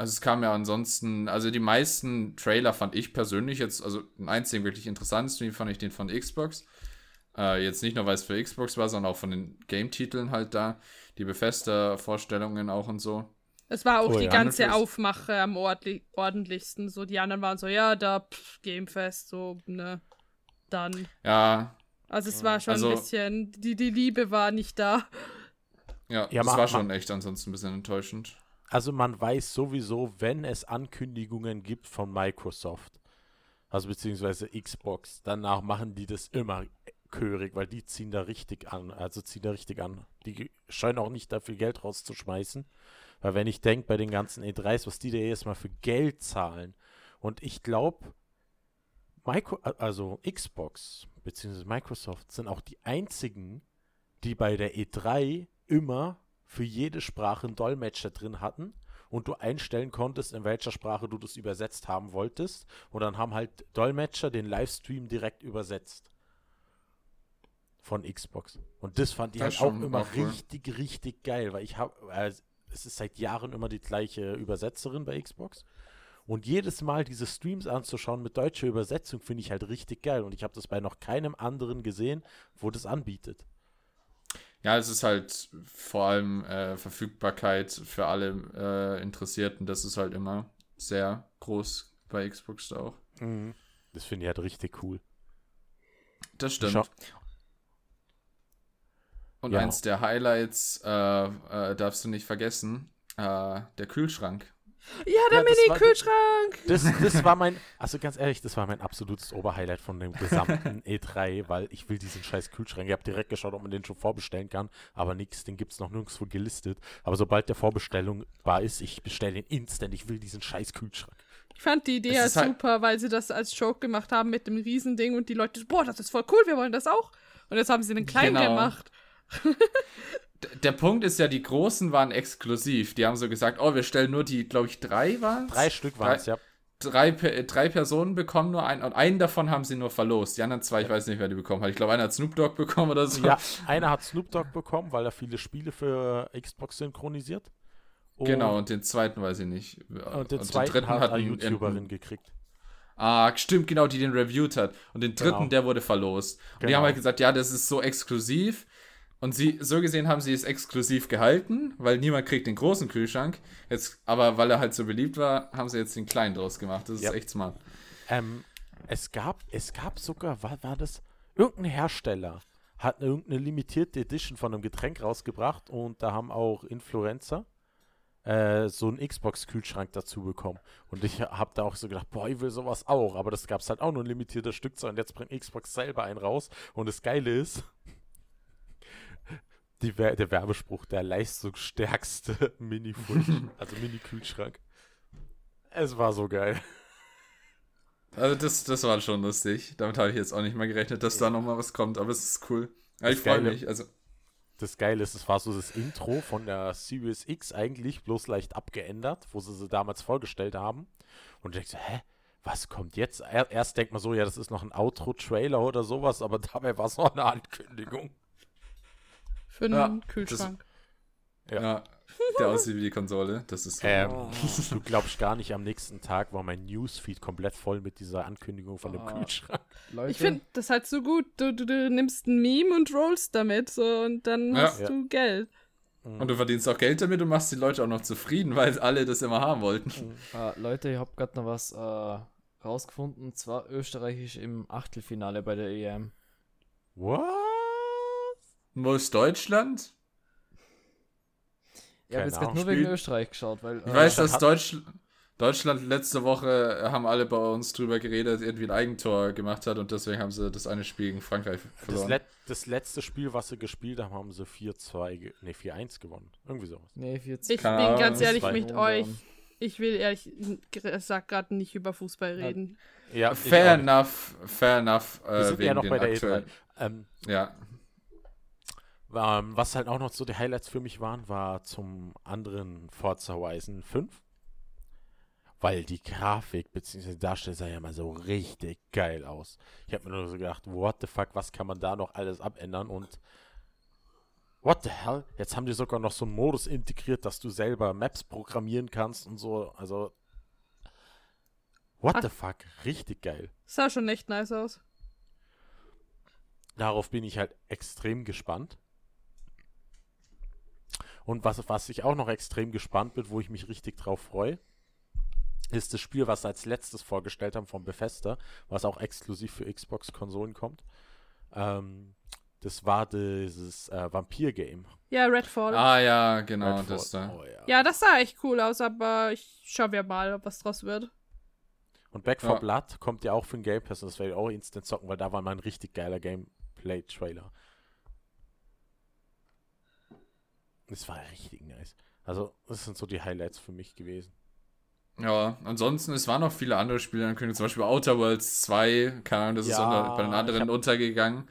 Also es kam ja ansonsten, also die meisten Trailer fand ich persönlich jetzt, also den einzigen wirklich interessanten Stream fand ich den von Xbox. Äh, jetzt nicht nur, weil es für Xbox war, sondern auch von den Game-Titeln halt da. Die Bethesda-Vorstellungen auch und so. Es war auch Oh die ja. ganze. Aufmache am ordentlichsten. So, die anderen waren so, ja, da, pff, Gamefest, so, ne. Dann. Ja, Also es war schon Also- ein bisschen, die, die Liebe war nicht da. ja, Ja, das war schon echt ansonsten ein bisschen enttäuschend. Also man weiß sowieso, wenn es Ankündigungen gibt von Microsoft, also beziehungsweise Xbox, danach machen die das immer körig, weil die ziehen da richtig an, also ziehen da richtig an. Die scheuen auch nicht dafür Geld rauszuschmeißen, weil wenn ich denke bei den ganzen E3s, was die da erstmal für Geld zahlen und ich glaube, Micro, also Xbox beziehungsweise Microsoft sind auch die einzigen, die bei der E3 immer für jede Sprache einen Dolmetscher drin hatten und du einstellen konntest, in welcher Sprache du das übersetzt haben wolltest. Und dann haben halt Dolmetscher den Livestream direkt übersetzt. Von Xbox. Und das fand ich Das halt auch immer cool. richtig, richtig geil, weil ich habe, also es ist seit Jahren immer die gleiche Übersetzerin bei Xbox. Und jedes Mal diese Streams anzuschauen mit deutscher Übersetzung finde ich halt richtig geil. Und ich habe das bei noch keinem anderen gesehen, wo das anbietet. Ja, es ist halt vor allem äh, Verfügbarkeit für alle äh, Interessierten. Das ist halt immer sehr groß bei Xbox da auch. Das finde ich halt richtig cool. Das stimmt. Schau- Und Ja. eins der Highlights äh, äh, darfst du nicht vergessen: äh, der Kühlschrank. Ja, der Ja, Mini-Kühlschrank! Das, das war mein, also ganz ehrlich, das war mein absolutes Oberhighlight von dem gesamten E3, weil ich will diesen scheiß Kühlschrank. Ich habe direkt geschaut, ob man den schon vorbestellen kann, aber nix, den gibt es noch nirgendwo gelistet. Aber sobald der Vorbestellung war ist, ich bestelle den instant. Ich will diesen scheiß Kühlschrank. Ich fand die Idee ja ist halt- super, weil sie das als Joke gemacht haben mit dem Riesending und die Leute, boah, das ist voll cool, wir wollen das auch. Und jetzt haben sie den kleinen Genau. gemacht. Der Punkt ist ja, die großen waren exklusiv. Die haben so gesagt: Oh, wir stellen nur die, glaube ich, drei waren Drei Stück waren es, ja. drei, Pe- drei Personen bekommen nur einen und einen davon haben sie nur verlost. Die anderen zwei, ich weiß nicht, wer die bekommen hat. Ich glaube, einer hat Snoop Dogg bekommen oder so. Ja, einer hat Snoop Dogg bekommen, weil er viele Spiele für Xbox synchronisiert. Und, Genau, und den zweiten weiß ich nicht. und den zweiten hat eine einen- YouTuberin gekriegt. Ah, stimmt, genau, die den reviewed hat. Und den dritten, Genau. der wurde verlost. Und die Genau. haben halt gesagt, ja, das ist so exklusiv. Und sie, so gesehen haben sie es exklusiv gehalten, weil niemand kriegt den großen Kühlschrank. Jetzt, aber weil er halt so beliebt war, haben sie jetzt den kleinen draus gemacht. Das ist Ja. echt smart. Ähm, es gab, es gab sogar, war, war das, irgendein Hersteller hat irgendeine limitierte Edition von einem Getränk rausgebracht und da haben auch Influencer äh, so einen Xbox-Kühlschrank dazu bekommen. Und ich habe da auch so gedacht, boah, ich will sowas auch, aber das gab es halt auch nur ein limitierter Stückzahl und jetzt bringt Xbox selber einen raus. Und das Geile ist, die, der Werbespruch, der leistungsstärkste Mini-Fridge, also Mini-Kühlschrank. Es war so geil. Also das, das war schon lustig. Damit habe ich jetzt auch nicht mal gerechnet, dass da nochmal was kommt, aber es ist cool. Ja, ich freue mich. Also, Das Geile ist, es war so das Intro von der Series X eigentlich, bloß leicht abgeändert, wo sie sie damals vorgestellt haben. Und ich denke so, hä? Was kommt jetzt? Er, erst denkt man so, ja, das ist noch ein Outro-Trailer oder sowas, aber dabei war es noch eine Ankündigung. Für einen Ja, Kühlschrank. Ja. ja. der aussieht wie die Konsole. Das ist so. Ähm, Oh. du glaubst gar nicht, am nächsten Tag war mein Newsfeed komplett voll mit dieser Ankündigung von dem Ah. Kühlschrank. Leute, Ich finde das halt so gut. Du, du, du nimmst ein Meme und rollst damit so und dann Ja. hast Ja. du Geld. Und du verdienst auch Geld damit und machst die Leute auch noch zufrieden, weil alle das immer haben wollten. äh, Leute, ich habe gerade noch was äh, rausgefunden. Und zwar Österreich ist im Achtelfinale bei der EM. What? Wo ist Deutschland? Ich habe jetzt gerade nur wegen Österreich geschaut, weil. Ich äh, weiß, dass Deutsch, Deutschland letzte Woche äh, haben alle bei uns drüber geredet, irgendwie ein Eigentor gemacht hat und deswegen haben sie das eine Spiel gegen Frankreich Das, verloren. Let das letzte Spiel, was sie gespielt haben, haben sie 4-2, ge- nee, 4-1 gewonnen. Irgendwie sowas. Nee, 40. Ich Keine bin ganz das ehrlich mit euch. Ich will ehrlich gesagt gerade nicht über Fußball reden. Ja, Fair enough, fair enough. nicht. Wir Äh, sind wegen ja noch den bei der E aktuellen. E3. Ähm, Ja, Ähm, was halt auch noch so die Highlights für mich waren, war zum anderen Forza Horizon 5. Weil die Grafik bzw. Darsteller sah ja mal so richtig geil aus. Ich habe mir nur so gedacht, what the fuck, was kann man da noch alles abändern und what the hell? Jetzt haben die sogar noch so einen Modus integriert, dass du selber Maps programmieren kannst und so. Also, what Ach. the fuck, richtig geil. Sah schon echt nice aus. Darauf bin ich halt extrem gespannt. Und was, was ich auch noch extrem gespannt bin, wo ich mich richtig drauf freue, ist das Spiel, was sie als letztes vorgestellt haben von Bethesda, was auch exklusiv für Xbox-Konsolen kommt. Ähm, das war dieses äh, Vampir-Game. Ja, Redfall. Ah ja, genau, Redfall. das da. Oh, ja. Ja, das sah echt cool aus, aber ich schau mir mal, ob was draus wird. Und Back 4 Ja. Blood kommt ja auch für den Game Pass und das werde ich auch instant zocken, weil da war mal ein richtig geiler Gameplay-Trailer. Das war richtig nice. Also, das sind so die Highlights für mich gewesen. Ja, ansonsten, es waren noch viele andere Spiele angekündigt, zum Beispiel Outer Worlds 2, keine Ahnung, das ist Ja, unter, bei den ich anderen hab- untergegangen.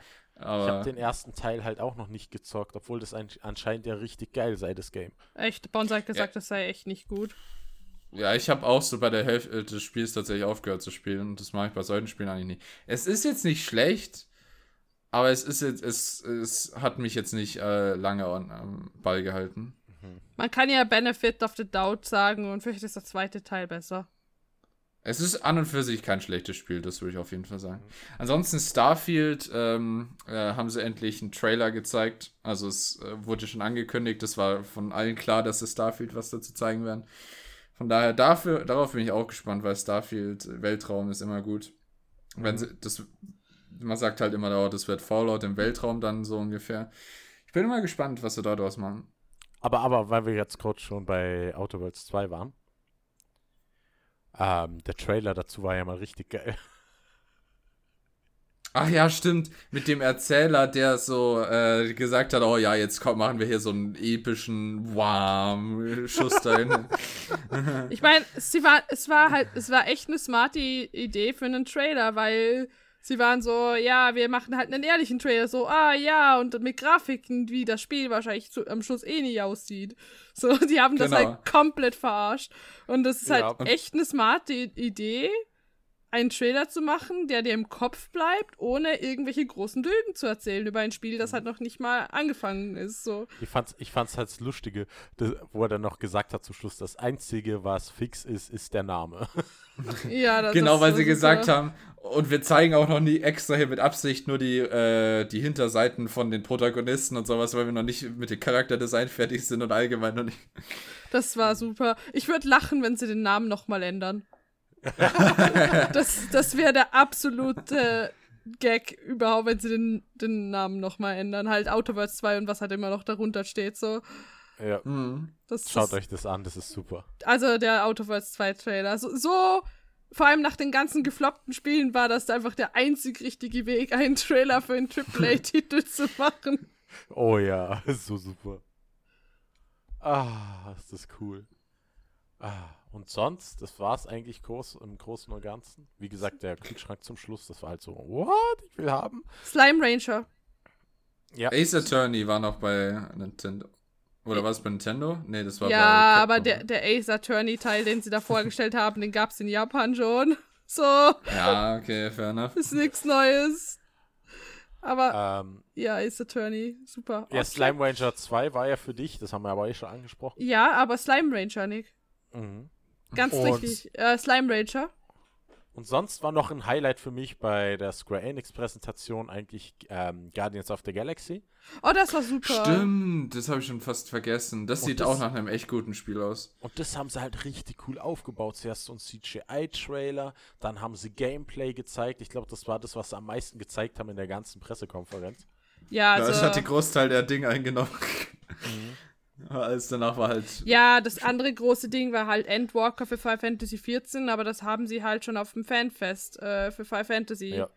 Ich Aber habe den ersten Teil halt auch noch nicht gezockt, obwohl das ein, anscheinend ja richtig geil sei, das Game. Echt, Bones hat gesagt, das sei echt nicht gut. ja, ich habe auch so bei der Hälfte des Spiels tatsächlich aufgehört zu spielen und das mache ich bei solchen Spielen eigentlich nicht. Es ist jetzt nicht schlecht, aber es ist jetzt, es, es hat mich jetzt nicht äh, lange an, am Ball gehalten. Man kann ja Benefit of the Doubt sagen und vielleicht ist der zweite Teil besser. Es ist an und für sich kein schlechtes Spiel, das würde ich auf jeden Fall sagen. Ansonsten Starfield ähm, äh, haben sie endlich einen Trailer gezeigt. Also es äh, wurde schon angekündigt, es war von allen klar, dass sie Starfield was dazu zeigen werden. Von daher dafür, darauf bin ich auch gespannt, weil Starfield äh, Weltraum ist immer gut. Wenn sie, das, man sagt halt immer, oh, das wird Fallout im Weltraum dann so ungefähr. Ich bin immer gespannt, was sie daraus machen. Aber, aber, weil wir jetzt kurz schon bei Outer Worlds 2 waren, ähm, der Trailer dazu war ja mal richtig geil. Ach ja, stimmt. Mit dem Erzähler, der so äh, gesagt hat, oh ja, jetzt komm, machen wir hier so einen epischen Wham-Schuss dahin. Ich meine, sie war, es war halt, es war echt eine smarte Idee für einen Trailer, weil sie waren so, ja, wir machen halt einen ehrlichen Trailer, so, ah ja, und mit Grafiken, wie das Spiel wahrscheinlich zu, am Schluss eh nicht aussieht. So, die haben das Genau. halt komplett verarscht. Und das ist halt Ja, und- echt eine smarte Idee, einen Trailer zu machen, der dir im Kopf bleibt, ohne irgendwelche großen Lügen zu erzählen über ein Spiel, das halt noch nicht mal angefangen ist. So. Ich fand's, ich fand's halt das Lustige, das, wo er dann noch gesagt hat zum Schluss, das Einzige, was fix ist, ist der Name. Ja, das genau, ist weil so sie super. gesagt haben, und wir zeigen auch noch nie extra hier mit Absicht nur die, äh, die Hinterseiten von den Protagonisten und sowas, weil wir noch nicht mit dem Charakterdesign fertig sind und allgemein noch nicht. Das war super. Ich würde lachen, wenn sie den Namen nochmal ändern. das das wäre der absolute Gag überhaupt, wenn sie den, den Namen nochmal ändern. Halt Autoverse 2 und was halt immer noch darunter steht. So. ja. Mhm. Das, Schaut das, euch das an, das ist super. Also der Autoverse 2 Trailer. So, so, vor allem nach den ganzen gefloppten Spielen war das einfach der einzig richtige Weg, einen Trailer für einen AAA-Titel zu machen. Oh ja, so super. Ah, ist das cool. Ah, und sonst, das war es eigentlich groß, im Großen und Ganzen. Wie gesagt, der Kühlschrank zum Schluss, das war halt so, what? Ich will haben. Slime Ranger. Ja. Ace Attorney war noch bei Nintendo. Oder war es bei Nintendo? Nee, das war Ja, bei aber Capcom. der, der Ace Attorney Teil, den sie da vorgestellt haben, den gab es in Japan schon. So, Ja, okay, fair enough. ist nichts Neues. Aber Ähm, ja, Ace Attorney, super. ja, Auch Slime Ranger 2 war ja für dich, das haben wir aber eh schon angesprochen. Ja, aber Slime Ranger, Nick. Mhm. Ganz Und- richtig. Äh, Slime Ranger. Und sonst war noch ein Highlight für mich bei der Square Enix Präsentation eigentlich ähm, Guardians of the Galaxy. Oh, das war super. Stimmt, das habe ich schon fast vergessen. Das Und sieht das- auch nach einem echt guten Spiel aus. Und das haben sie halt richtig cool aufgebaut. Zuerst so ein CGI-Trailer, dann haben sie Gameplay gezeigt. Ich glaube, das war das, was sie am meisten gezeigt haben in der ganzen Pressekonferenz. Ja, Ja, das hat die also. Großteil der Dinge eingenommen. Alles danach war halt. Ja, das andere große Ding war halt Endwalker für Final Fantasy XIV, aber das haben sie halt schon auf dem Fanfest äh, für Final Fantasy Ja.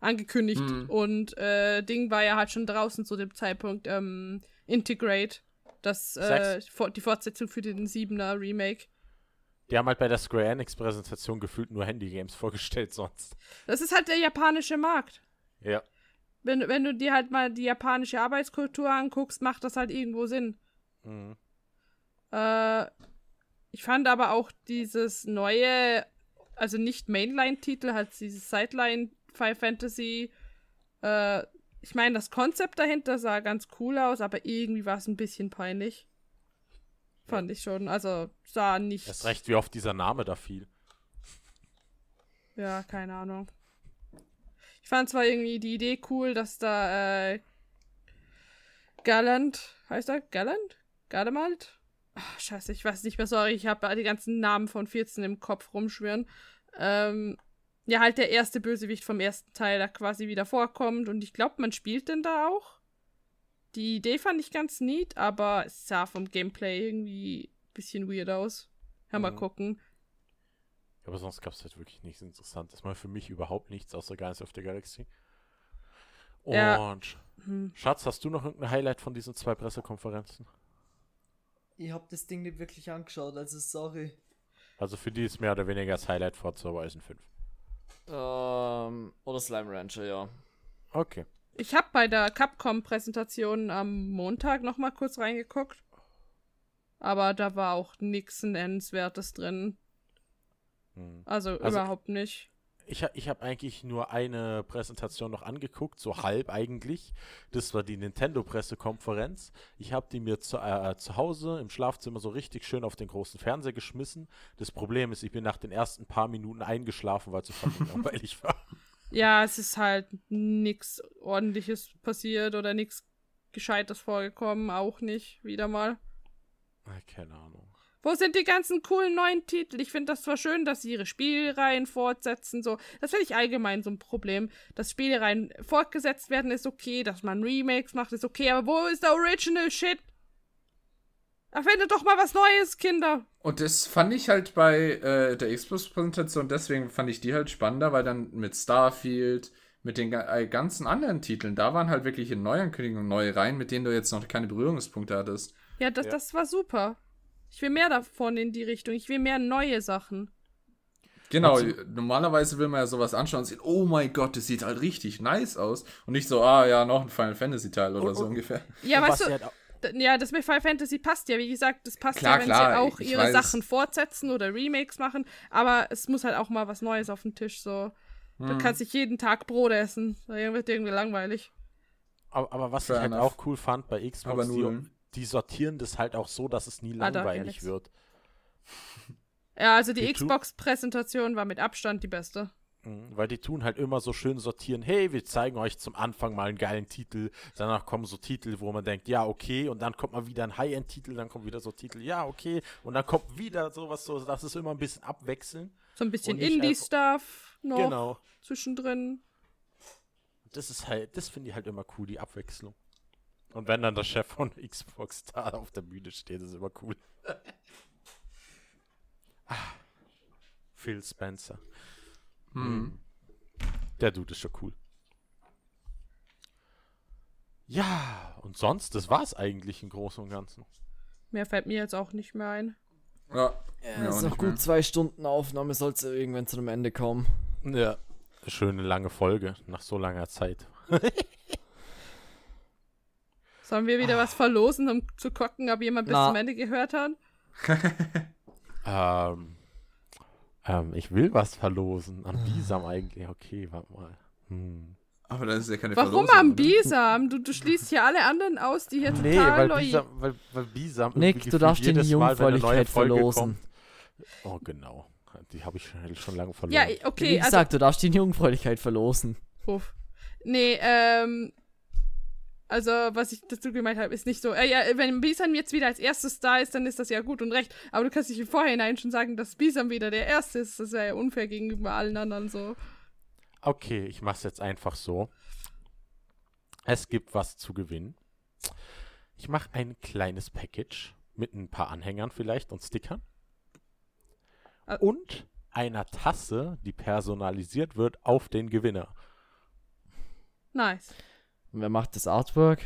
angekündigt. Mhm. Und äh, Ding war ja halt schon draußen zu dem Zeitpunkt ähm, Integrate, das äh, die Fortsetzung für den 7er Remake. Die haben halt bei der Square Enix Präsentation gefühlt nur Handy-Games vorgestellt sonst. Das ist halt der japanische Markt. Ja. Wenn, wenn du dir halt mal die japanische Arbeitskultur anguckst, macht das halt irgendwo Sinn. Mhm. Äh, ich fand aber auch dieses neue, also nicht Mainline-Titel, halt dieses Sideline Final Fantasy. Äh, ich meine, das Konzept dahinter sah ganz cool aus, aber irgendwie war es ein bisschen peinlich. Fand ich schon. Also sah nicht. Erst recht, wie oft dieser Name da fiel. Ja, keine Ahnung. Ich fand zwar irgendwie die Idee cool, dass da äh, Gallant, heißt er? Gallant? Gardemalt? Ach, scheiße, ich weiß nicht mehr, sorry, ich habe die ganzen Namen von 14 im Kopf rumschwirren. Ähm, ja, halt der erste Bösewicht vom ersten Teil da quasi wieder vorkommt und ich glaube, man spielt den da auch. Die Idee fand ich ganz neat, aber es sah vom Gameplay irgendwie ein bisschen weird aus. Ja, mal Mhm. gucken. Aber sonst gab es halt wirklich nichts Interessantes. Mal für mich überhaupt nichts außer Guardians of the Galaxy. Und Ja. Hm. Schatz, hast du noch irgendein Highlight von diesen zwei Pressekonferenzen? Ich hab das Ding nicht wirklich angeschaut, also sorry. Also für die ist mehr oder weniger das Highlight Forza Horizon 5. Ähm, oder Slime Rancher, ja. Okay. Ich habe bei der Capcom-Präsentation am Montag noch mal kurz reingeguckt. Aber da war auch nichts Nennenswertes drin. Hm. Also, Also- überhaupt nicht. Ich, ich habe eigentlich nur eine Präsentation noch angeguckt, so halb eigentlich. Das war die Nintendo-Pressekonferenz. Ich habe die mir zu, äh, zu Hause im Schlafzimmer so richtig schön auf den großen Fernseher geschmissen. Das Problem ist, ich bin nach den ersten paar Minuten eingeschlafen, weil es so fucking langweilig war. Ja, es ist halt nichts ordentliches passiert oder nichts Gescheites vorgekommen. Auch nicht, wieder mal. Keine Ahnung. Wo sind die ganzen coolen neuen Titel? Ich finde das zwar schön, dass sie ihre Spielreihen fortsetzen, so. Das finde ich allgemein so ein Problem. Dass Spielreihen fortgesetzt werden, ist okay. Dass man Remakes macht, ist okay. Aber wo ist der Original Shit? Erfindet doch mal was Neues, Kinder. Und das fand ich halt bei äh, der Xbox-Präsentation, deswegen fand ich die halt spannender, weil dann mit Starfield, mit den ga- äh, ganzen anderen Titeln, da waren halt wirkliche Neuankündigungen, neue Reihen, mit denen du jetzt noch keine Berührungspunkte hattest. Ja, das, Ja. das war super. Ich will mehr davon in die Richtung. Ich will mehr neue Sachen. Genau, Also- normalerweise will man ja sowas anschauen und sehen, oh mein Gott, das sieht halt richtig nice aus. Und nicht so, ah ja, noch ein Final Fantasy Teil oder Und- so und- ungefähr. Ja, weißt was du, halt ja, das mit Final Fantasy passt ja. Wie gesagt, das passt Klar, ja, wenn klar, sie auch ihre weiß. Sachen fortsetzen oder Remakes machen. Aber es muss halt auch mal was Neues auf den Tisch. So, du Hm. kannst nicht jeden Tag Brot essen. Da wird irgendwie langweilig. Aber, aber was Fair ich halt enough. auch cool fand bei Xbox, Aber die. Die sortieren das halt auch so, dass es nie Ah, langweilig Alex. wird. Ja, also die Die Xbox-Präsentation war mit Abstand die beste. Mhm, Weil die tun halt immer so schön sortieren, hey, wir zeigen euch zum Anfang mal einen geilen Titel, danach kommen so Titel, wo man denkt, ja, okay, und dann kommt mal wieder ein High-End-Titel, dann kommt wieder so Titel, ja, okay, und dann kommt wieder sowas, so, das ist immer ein bisschen abwechseln. So ein bisschen nicht Indie-Stuff noch Genau. zwischendrin. Das ist halt, das finde ich halt immer cool, die Abwechslung. Und wenn dann der Chef von Xbox da auf der Bühne steht, ist immer cool. ah, Phil Spencer. Hm. Der Dude ist schon cool. Ja, und sonst, das war's eigentlich im Großen und Ganzen. Mehr fällt mir jetzt auch nicht mehr ein. Ja. Ja, ist noch gut mehr. zwei Stunden Aufnahme, soll es irgendwann zu einem Ende kommen. Ja. Schöne lange Folge nach so langer Zeit. Sollen wir wieder was verlosen, um zu gucken, ob jemand bis Na. zum Ende gehört hat? Ähm, ähm, ich will was verlosen. An Bisam eigentlich. Okay, warte mal. Hm. Aber das ist ja keine Warum Verlosung, am? Bisam? Du, du schließt hier alle anderen aus, die hier Nee, total weil loyal Bisam, weil, weil Bisam Nick, du darfst dir die Jungfräulichkeit verlosen. kommt- Oh, genau. Die habe ich schon, schon lange verloren. Ja, Wie okay, also. gesagt, du darfst die Jungfräulichkeit verlosen. Ruf. Nee, ähm. Also, was ich dazu gemeint habe, ist nicht so. Äh, ja, wenn Bisam jetzt wieder als erstes da ist, dann ist das ja gut und recht. Aber du kannst nicht im Vorhinein schon sagen, dass Bisam wieder der Erste ist. Das wäre ja unfair gegenüber allen anderen so. Okay, ich mache es jetzt einfach so. Es gibt was zu gewinnen. Ich mache ein kleines Package mit ein paar Anhängern vielleicht und Stickern. Ä- Und einer Tasse, die personalisiert wird auf den Gewinner. Nice. Und wer macht das Artwork?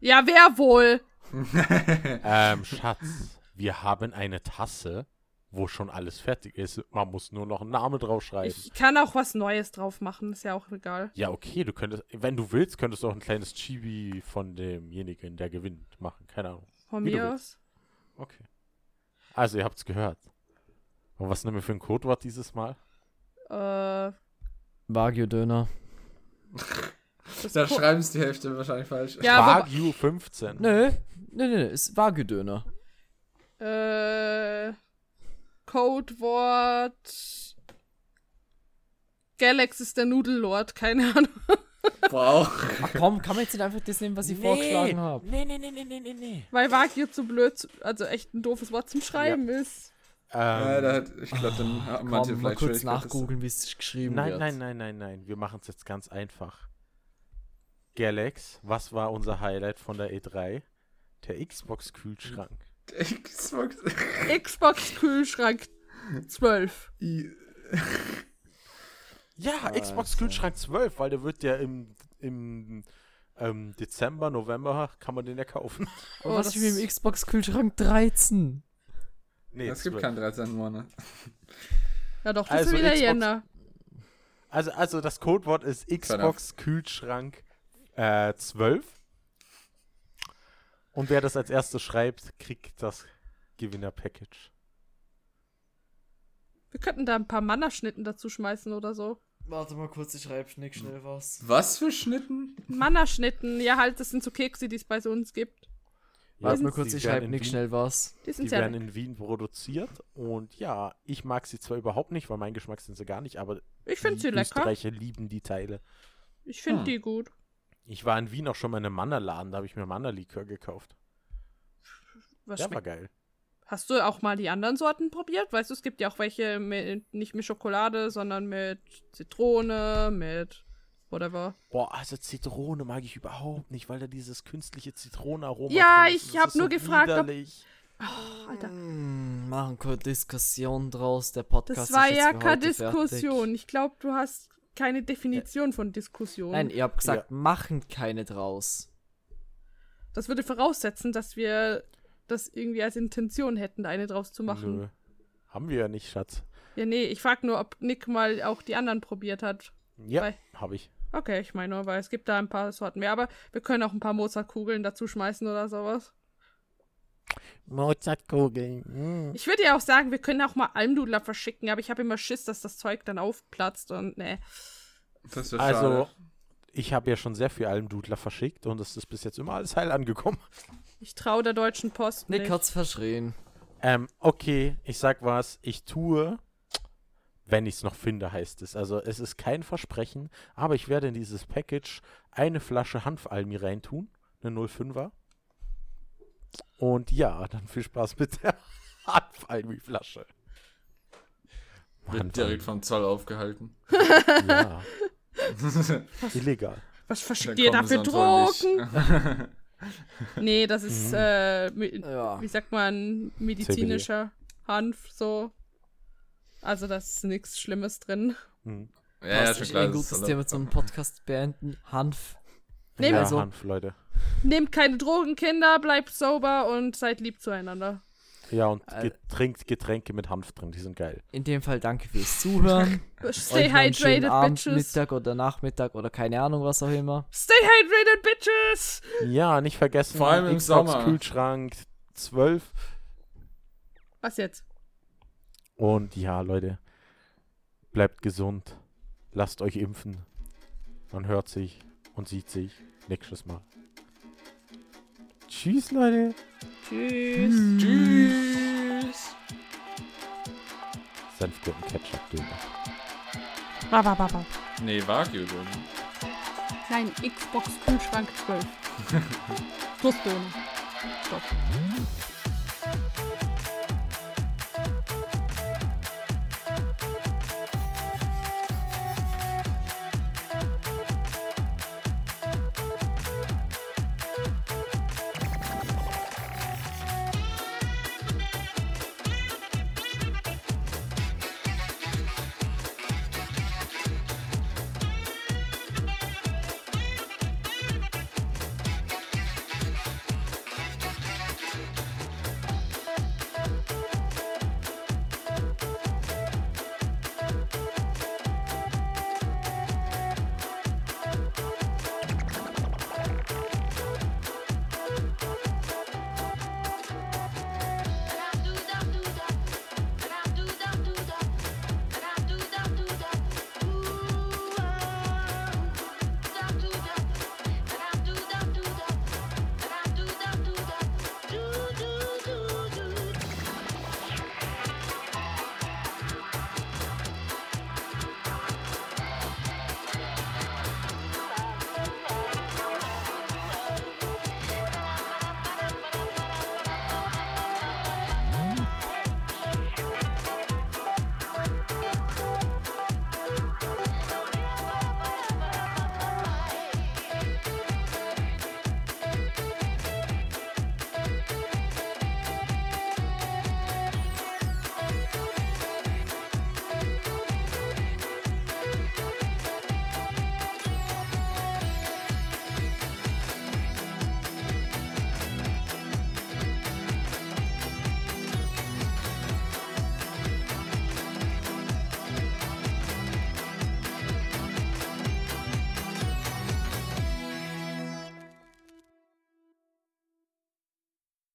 Ja, wer wohl? ähm, Schatz, wir haben eine Tasse, wo schon alles fertig ist. Man muss nur noch einen Namen draufschreiben. Ich kann auch was Neues drauf machen, ist ja auch egal. Ja, okay, du könntest, wenn du willst, könntest du auch ein kleines Chibi von demjenigen, der gewinnt, machen. Keine Ahnung. Von Wie mir aus. Okay. Also, ihr habt's gehört. Und was nehmen wir für ein Codewort dieses Mal? Äh, Wagyu-Döner. Da schreiben es die Hälfte wahrscheinlich falsch. Ja, Wagyu 15. Nö, nö, nö, ist Wagyu-Döner. Äh, Codewort. Galax ist der Nudellord, keine Ahnung. Wow. Ach komm, kann man jetzt nicht einfach das nehmen, was ich vorgeschlagen habe? Nee, nee, nee, nee, nee, nee, nee. Weil Wagyu zu blöd, also echt ein doofes Wort zum Schreiben ist. Ähm, Ja, da hat, ich glaube, dann haben manche Komm, mal vielleicht kurz Schwierigkeiten, das- nachgoogeln, wie es geschrieben nein, wird. nein, nein, nein, nein. Wir machen es jetzt ganz einfach. Galax, was war unser Highlight von der E3? Der Xbox-Kühlschrank. Xbox. Xbox-Kühlschrank 12. I- Ja, Alter. Xbox-Kühlschrank 12, weil der wird ja im, im ähm, Dezember, November, kann man den ja kaufen. Oh, was ist mit dem Xbox-Kühlschrank 13? Nee, Es gibt 12. keinen 13. Monat. Ja doch, das Also ist wieder Xbox- Jänner. Also, also das Codewort ist Xbox Kühlschrank äh, 12. Und wer das als erstes schreibt, kriegt das Gewinner-Package. Wir könnten da ein paar Mannerschnitten dazu schmeißen oder so. Warte mal kurz, ich schreibe Schnick schnell was. Was für Schnitten? Mannerschnitten, ja halt, das sind so Kekse, die es bei so uns gibt. Warte mal die kurz, ich werden schreibe in Nick Wien- schnell was. Die sind Die werden in Wien produziert und ja, ich mag sie zwar überhaupt nicht, weil mein Geschmack sind sie gar nicht, aber Ich finde die sie lecker. Österreicher lieben die Teile. Ich finde Hm. die gut. Ich war in Wien auch schon mal in einem Mannerladen, da habe ich mir Mannerlikör gekauft. Was Der war geil. Hast du auch mal die anderen Sorten probiert? Weißt du, es gibt ja auch welche mit, nicht mit Schokolade, sondern mit Zitrone, mit whatever. Boah, also Zitrone mag ich überhaupt nicht, weil da dieses künstliche Zitronenaroma Ja, drin ist. ich Das hab ist nur gefragt, ob- widerlich. Oh, Alter. Hm, machen keine Diskussion draus, der Podcast Das war ist jetzt ja keine fertig. Diskussion. Ich glaube, du hast keine Definition von Diskussion. Nein, ihr habt gesagt, machen keine draus. Das würde voraussetzen, dass wir das irgendwie als Intention hätten, eine draus zu machen. Nö. Haben wir ja nicht, Schatz. Ja, nee, ich frag nur, ob Nick mal auch die anderen probiert hat. Ja, habe ich. Okay, ich meine nur, weil es gibt da ein paar Sorten mehr, aber wir können auch ein paar Mozartkugeln dazu schmeißen oder sowas. Mozartkugeln. mm. Ich würde ja auch sagen, wir können auch mal Almdudler verschicken, aber ich habe immer Schiss, dass das Zeug dann aufplatzt und ne. Das wird Also, schade. ich habe ja schon sehr viel Almdudler verschickt und es ist bis jetzt immer alles heil angekommen. Ich traue der Deutschen Post Nick nicht. hat's verschrien. Ähm, okay, ich sag was. Ich tue, wenn ich es noch finde, heißt es. Also, es ist kein Versprechen, aber ich werde in dieses Package eine Flasche Hanfalmi reintun. Eine 05er. Und ja, dann viel Spaß mit der Hanfalmi-Flasche. Wird direkt vom Zoll aufgehalten. Ja, illegal. Was verschickt ihr kommen da für sie am Zoll Drogen? Nee, das ist, Mhm. äh, Ja. wie sagt man, medizinischer Hanf, so. Also, da ist nichts Schlimmes drin. Hm. ja, ja, Passt schon ist klar. ein gutes Thema zum Podcast beenden. Hanf. Nehmt, Ja, Also- Hanf, Leute. nehmt keine Drogen, Kinder, bleibt sober und seid lieb zueinander. Ja, und Äh, getrinkt Getränke mit Hanf drin, die sind geil. In dem Fall danke fürs Zuhören. Stay hydrated, Abend, bitches. Mittag oder Nachmittag oder keine Ahnung, was auch immer. Stay hydrated, bitches. Ja, nicht vergessen, Vor allem im Xbox Sommer. Kühlschrank 12. Was jetzt? Und ja, Leute, bleibt gesund. Lasst euch impfen. Man hört sich und sieht sich nächstes Mal. Tschüss, Leute. Tschüss. Tschüss. Senfgurken Ketchup Döner. Ba, ba, ba, ba. Nee, Wagyu drin. Nein, Xbox Kühlschrank 12. Plus Döner. Stopp.